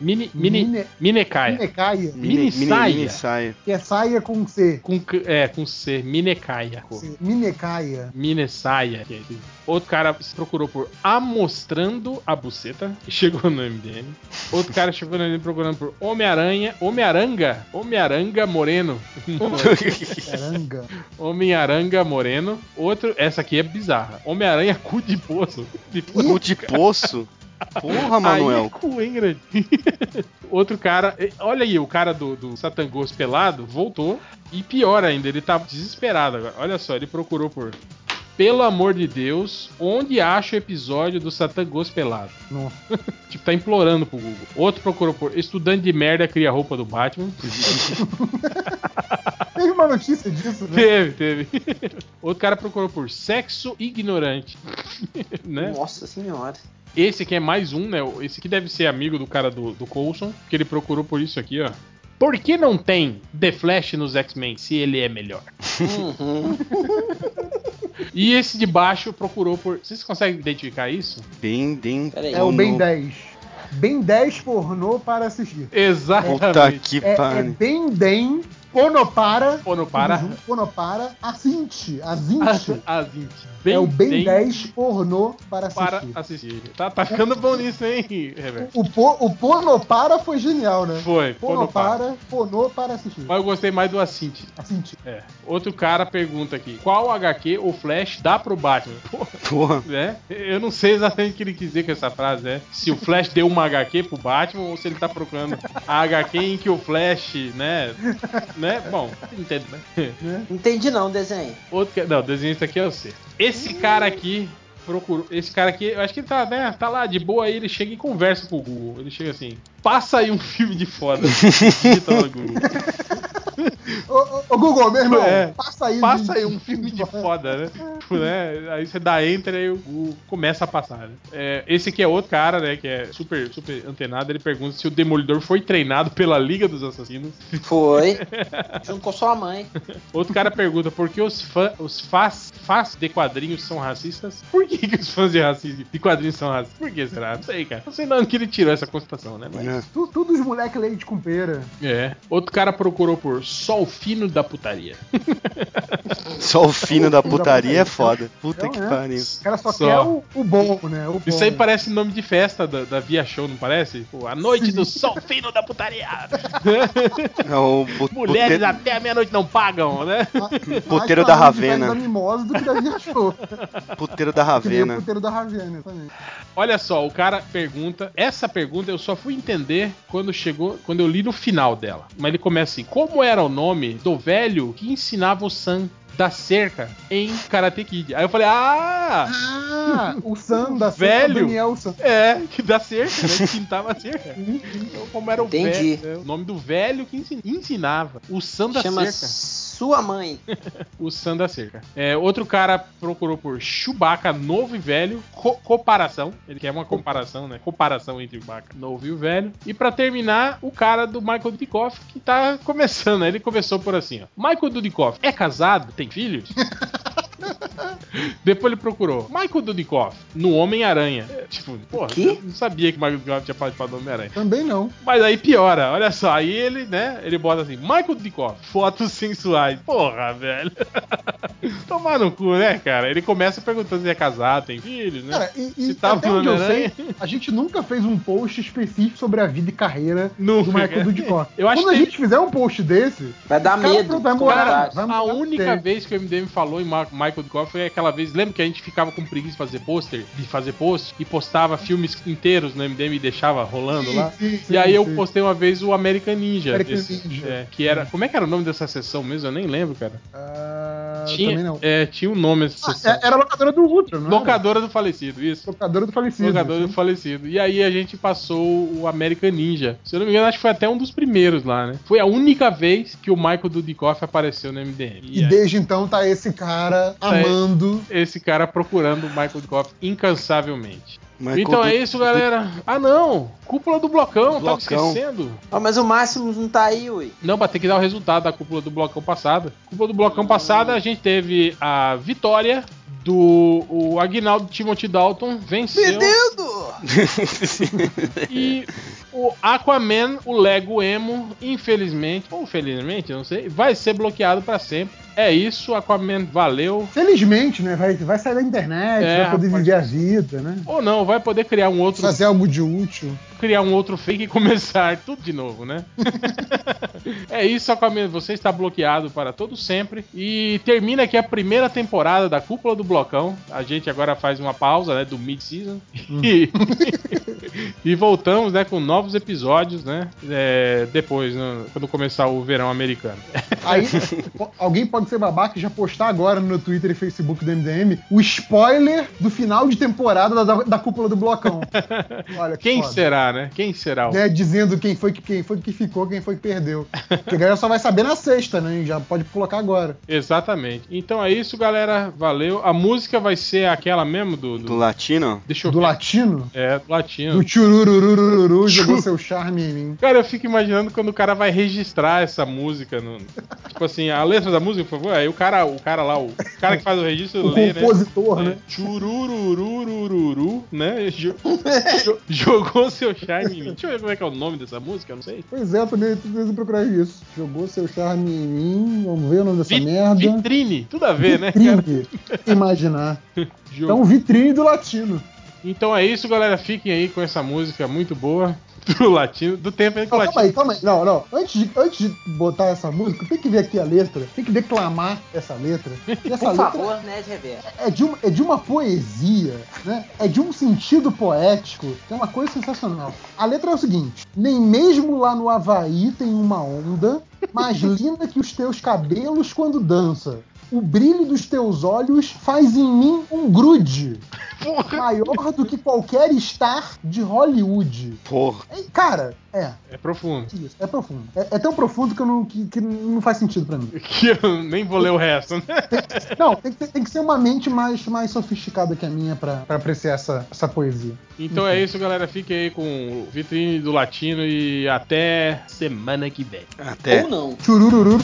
Mini... Mini... Mine- Minecaia. Minecaia, Mini mini, que é saia com C. Com, c- é, com C. Minecaia. Minecaia. Minesaia. que é esse. Outro cara se procurou por Amostrando a Buceta. E chegou no MDM. Outro cara chegou no MDM procurando por Homem-Aranha. Homem-Aranga. Homem-Aranga Moreno. Caranga. Homem-Aranga Moreno. Outro. Essa aqui é bizarra. Homem-Aranha cu de poço. De Cu de poço? Porra, Aí Manuel. é cu, hein, grande? Outro cara, olha aí, o cara do, do Satangos pelado voltou. E pior ainda, ele tá desesperado agora. Olha só, ele procurou por. Pelo amor de Deus, onde acha o episódio do Satangos pelado? Não. Tipo, tá implorando pro Google. Outro procurou por estudante de merda cria roupa do Batman. Teve uma notícia disso, né? teve, teve. Outro cara procurou por sexo ignorante. né? Nossa senhora. Esse aqui é mais um, né? Esse aqui deve ser amigo do cara do, do Coulson, que ele procurou por isso aqui, ó. Por que não tem The Flash nos X-Men se ele é melhor? Uhum. E esse de baixo procurou por. Vocês conseguem identificar isso? Bem, bem. É o Ben no- 10. Ben 10 pornô para assistir. Exatamente. Puta que É, é. Ben 10 Ponopara. Ponopara. tudo junto, Ponopara. Assinte. Assinte. A 20. Bem, é o Ben bem 10 pornô para assistir. para assistir. Tá, tá ficando bom nisso, hein, Reverso? O, po, o Ponopara foi genial, né? Foi, Ponopara. Ponô para assistir. Mas eu gostei mais do Assint. Assinte. É. Outro cara pergunta aqui: qual HQ o Flash dá pro Batman? Pô, Porra. né? Eu não sei exatamente o que ele quis dizer com essa frase, né? Se o Flash deu uma HQ pro Batman ou se ele tá procurando a HQ em que o Flash, né? Né? Bom, entendo, né? Entendi não, desenho. Outro que... Não, o desenhista aqui é você. Esse cara aqui procurou. Esse cara aqui, eu acho que ele tá, né? Tá lá de boa aí, ele chega e conversa com o Google. Ele chega assim: passa aí um filme de foda. Digita no Google. Ô, Google, meu irmão, É. passa aí. Passa aí um filme de foda, né? Tipo, né? Aí você dá enter e o Google começa a passar, né? É, esse aqui é outro cara, né? Que é super, super antenado. Ele pergunta se o Demolidor foi treinado pela Liga dos Assassinos. Foi. Junto com sua mãe. Outro cara pergunta por que os, fã, os fãs, fãs de quadrinhos são racistas. Por que, que os fãs de, racismo, de quadrinhos são racistas? Por que será? Não sei, cara. Não sei não que ele tirou essa constatação, né? Mas... É. Tu- Tudo os moleque leite com pera. É. Outro cara procurou por sol fino da putaria. Só o fino da putaria é foda. Puta Então, que é. pariu. O cara só, Só. quer o, o bom, né? O bom. Isso aí parece nome de festa da, da Via Show, não parece? Pô, a noite do sol fino da putaria. É o bu- Mulheres até a meia-noite não pagam, né? Mais puteiro pra da Ravena. Da mimosa do que da Virtual. Puteiro da Ravena. puteiro da Ravena também. Olha só, o cara pergunta. Essa pergunta eu só fui entender quando chegou, quando eu li no final dela. Mas ele começa assim: como era o nome do velho que ensinava o Sam da cerca em Karate Kid? Aí eu falei: ah! Ah, o Sam da Velho. Daniel Sam. É, que dá cerca, né? Que pintava a cerca. Então, como era o Entendi. velho, né, o nome do velho que ensin- ensinava. O Sam da Chama cerca. sua mãe. O Sam da cerca. É, outro cara procurou por Chewbacca novo e velho, co- comparação. Ele quer uma comparação, né? Comparação entre o Chewbacca novo e o velho. E pra terminar, o cara do Michael Dudikoff, que tá começando. né? Ele começou por assim, ó. Michael Dudikoff é casado? Tem filhos? Depois ele procurou Michael Dudikoff no Homem-Aranha. É, Tipo, porra, quê? eu não sabia que Michael Dudikoff tinha participado do Homem-Aranha. Também não. Mas aí piora, olha só, aí ele, né, ele bota assim, Michael Dudikoff, fotos sensuais. Porra, velho. Tomar no cu, né, cara? Ele começa perguntando se é casado, tem filhos, né? Cara, e, e Se tava até onde eu sei, a gente nunca fez um post específico sobre a vida e carreira Nunca, do Michael. Dudikoff. Eu acho Quando a que- gente fizer um post desse, Vai dar Cara, medo. vai morar, vai- A única ter. vez que o MDM falou em Ma- Michael Dudikoff foi aquela vez, lembra que a gente ficava com preguiça de fazer pôster, de fazer post, e postava filmes inteiros no MDM e deixava rolando Sim, lá? sim, sim, e aí eu postei uma vez o American Ninja. American desse- Ninja. é, que era. Como é que era o nome dessa sessão mesmo? Eu nem lembro, cara. Ah, tinha, também não. É, tinha um nome essa Ah, sessão. é- era a locadora do Ultra, não era? Locadora do falecido, isso. Locadora do falecido. Locadora do falecido. E aí a gente passou o American Ninja. Se eu não me engano, acho que foi até um dos primeiros lá, né? Foi a única vez que o Michael Dudikoff apareceu no MDM. E E desde então tá esse cara. Amando. esse cara procurando o Michael Dudikoff incansavelmente. Michael então é isso, galera. Ah, não! Cúpula do blocão, tava Blocão. esquecendo. Ó, mas o Máximo não tá aí, ui. Não, mas tem que dar o resultado da cúpula do blocão passada. Cúpula do blocão passada, a gente teve a vitória do o Aguinaldo Timothy Dalton venceu. Menino! E o Aquaman, o Lego Emo, infelizmente, ou felizmente, não sei, vai ser bloqueado pra sempre. É isso, Aquaman valeu. Felizmente, né? Vai, vai sair da internet, É, vai poder rapaz. viver a vida, né? Ou não, vai poder criar um outro, Fazer algo de útil. criar um outro fake e começar tudo de novo, né? é isso, Aquaman, você está bloqueado para todo sempre. E termina aqui a primeira temporada da Cúpula do Blocão. A gente agora faz uma pausa, né, do mid-season. E, e voltamos, né, com novos episódios, né, é, depois, né, quando começar o verão americano. Aí, alguém pode ser babaca e já postar agora no Twitter e Facebook do MDM o spoiler do final de temporada da, da cúpula do blocão. Olha que Quem foda. será, né? Quem será o Né, dizendo quem foi, que, quem foi que ficou, quem foi que perdeu. Porque a galera só vai saber na sexta, né? Já pode colocar agora. Exatamente. Então é isso, galera. Valeu. A música vai ser aquela mesmo do. do- Do latino? Deixa eu Do ver. latino, É, do latino. do churururururu, jogou seu charme em mim. Cara, eu fico imaginando quando o cara vai registrar essa música. No... tipo assim, a letra da música, por favor. Aí o cara, o cara lá, o cara que faz o registro O lê, né? compositor, É, né? Chururururururu, né? Jo- jo- jogou seu charme em mim. Deixa eu ver como é que é o nome dessa música, eu não sei. Pois é, eu também preciso procurar isso. Jogou seu charme em mim, vamos ver o nome dessa Vi- merda. Vitrine, tudo a ver, né? cara? Vitrine. Imaginar. Então, vitrine do latino. Então é isso, galera. Fiquem aí com essa música muito boa do latino, do tempo aí que o Não, calma latino. aí, calma aí. Não, não. Antes de, antes de botar essa música, tem que ver aqui a letra. Tem que declamar essa letra. E essa Por letra favor, né, é de, uma, é de uma poesia, né? É de um sentido poético. É uma coisa sensacional. A letra é o seguinte: Nem mesmo lá no Havaí tem uma onda mais linda que os teus cabelos quando dança. O brilho dos teus olhos faz em mim um grude. Maior do que qualquer star de Hollywood. Porra. É, Cara, é. É profundo. Isso, é profundo. É, é tão profundo que, eu não, que, que não faz sentido pra mim. Que eu nem vou ler o resto, né? Não, tem que, ter- tem que ser uma mente mais, mais sofisticada que a minha pra, pra apreciar essa, essa poesia. Então é isso, galera. Fiquem aí com o vitrine do latino e até semana que vem. Até. Ou não. Churururu.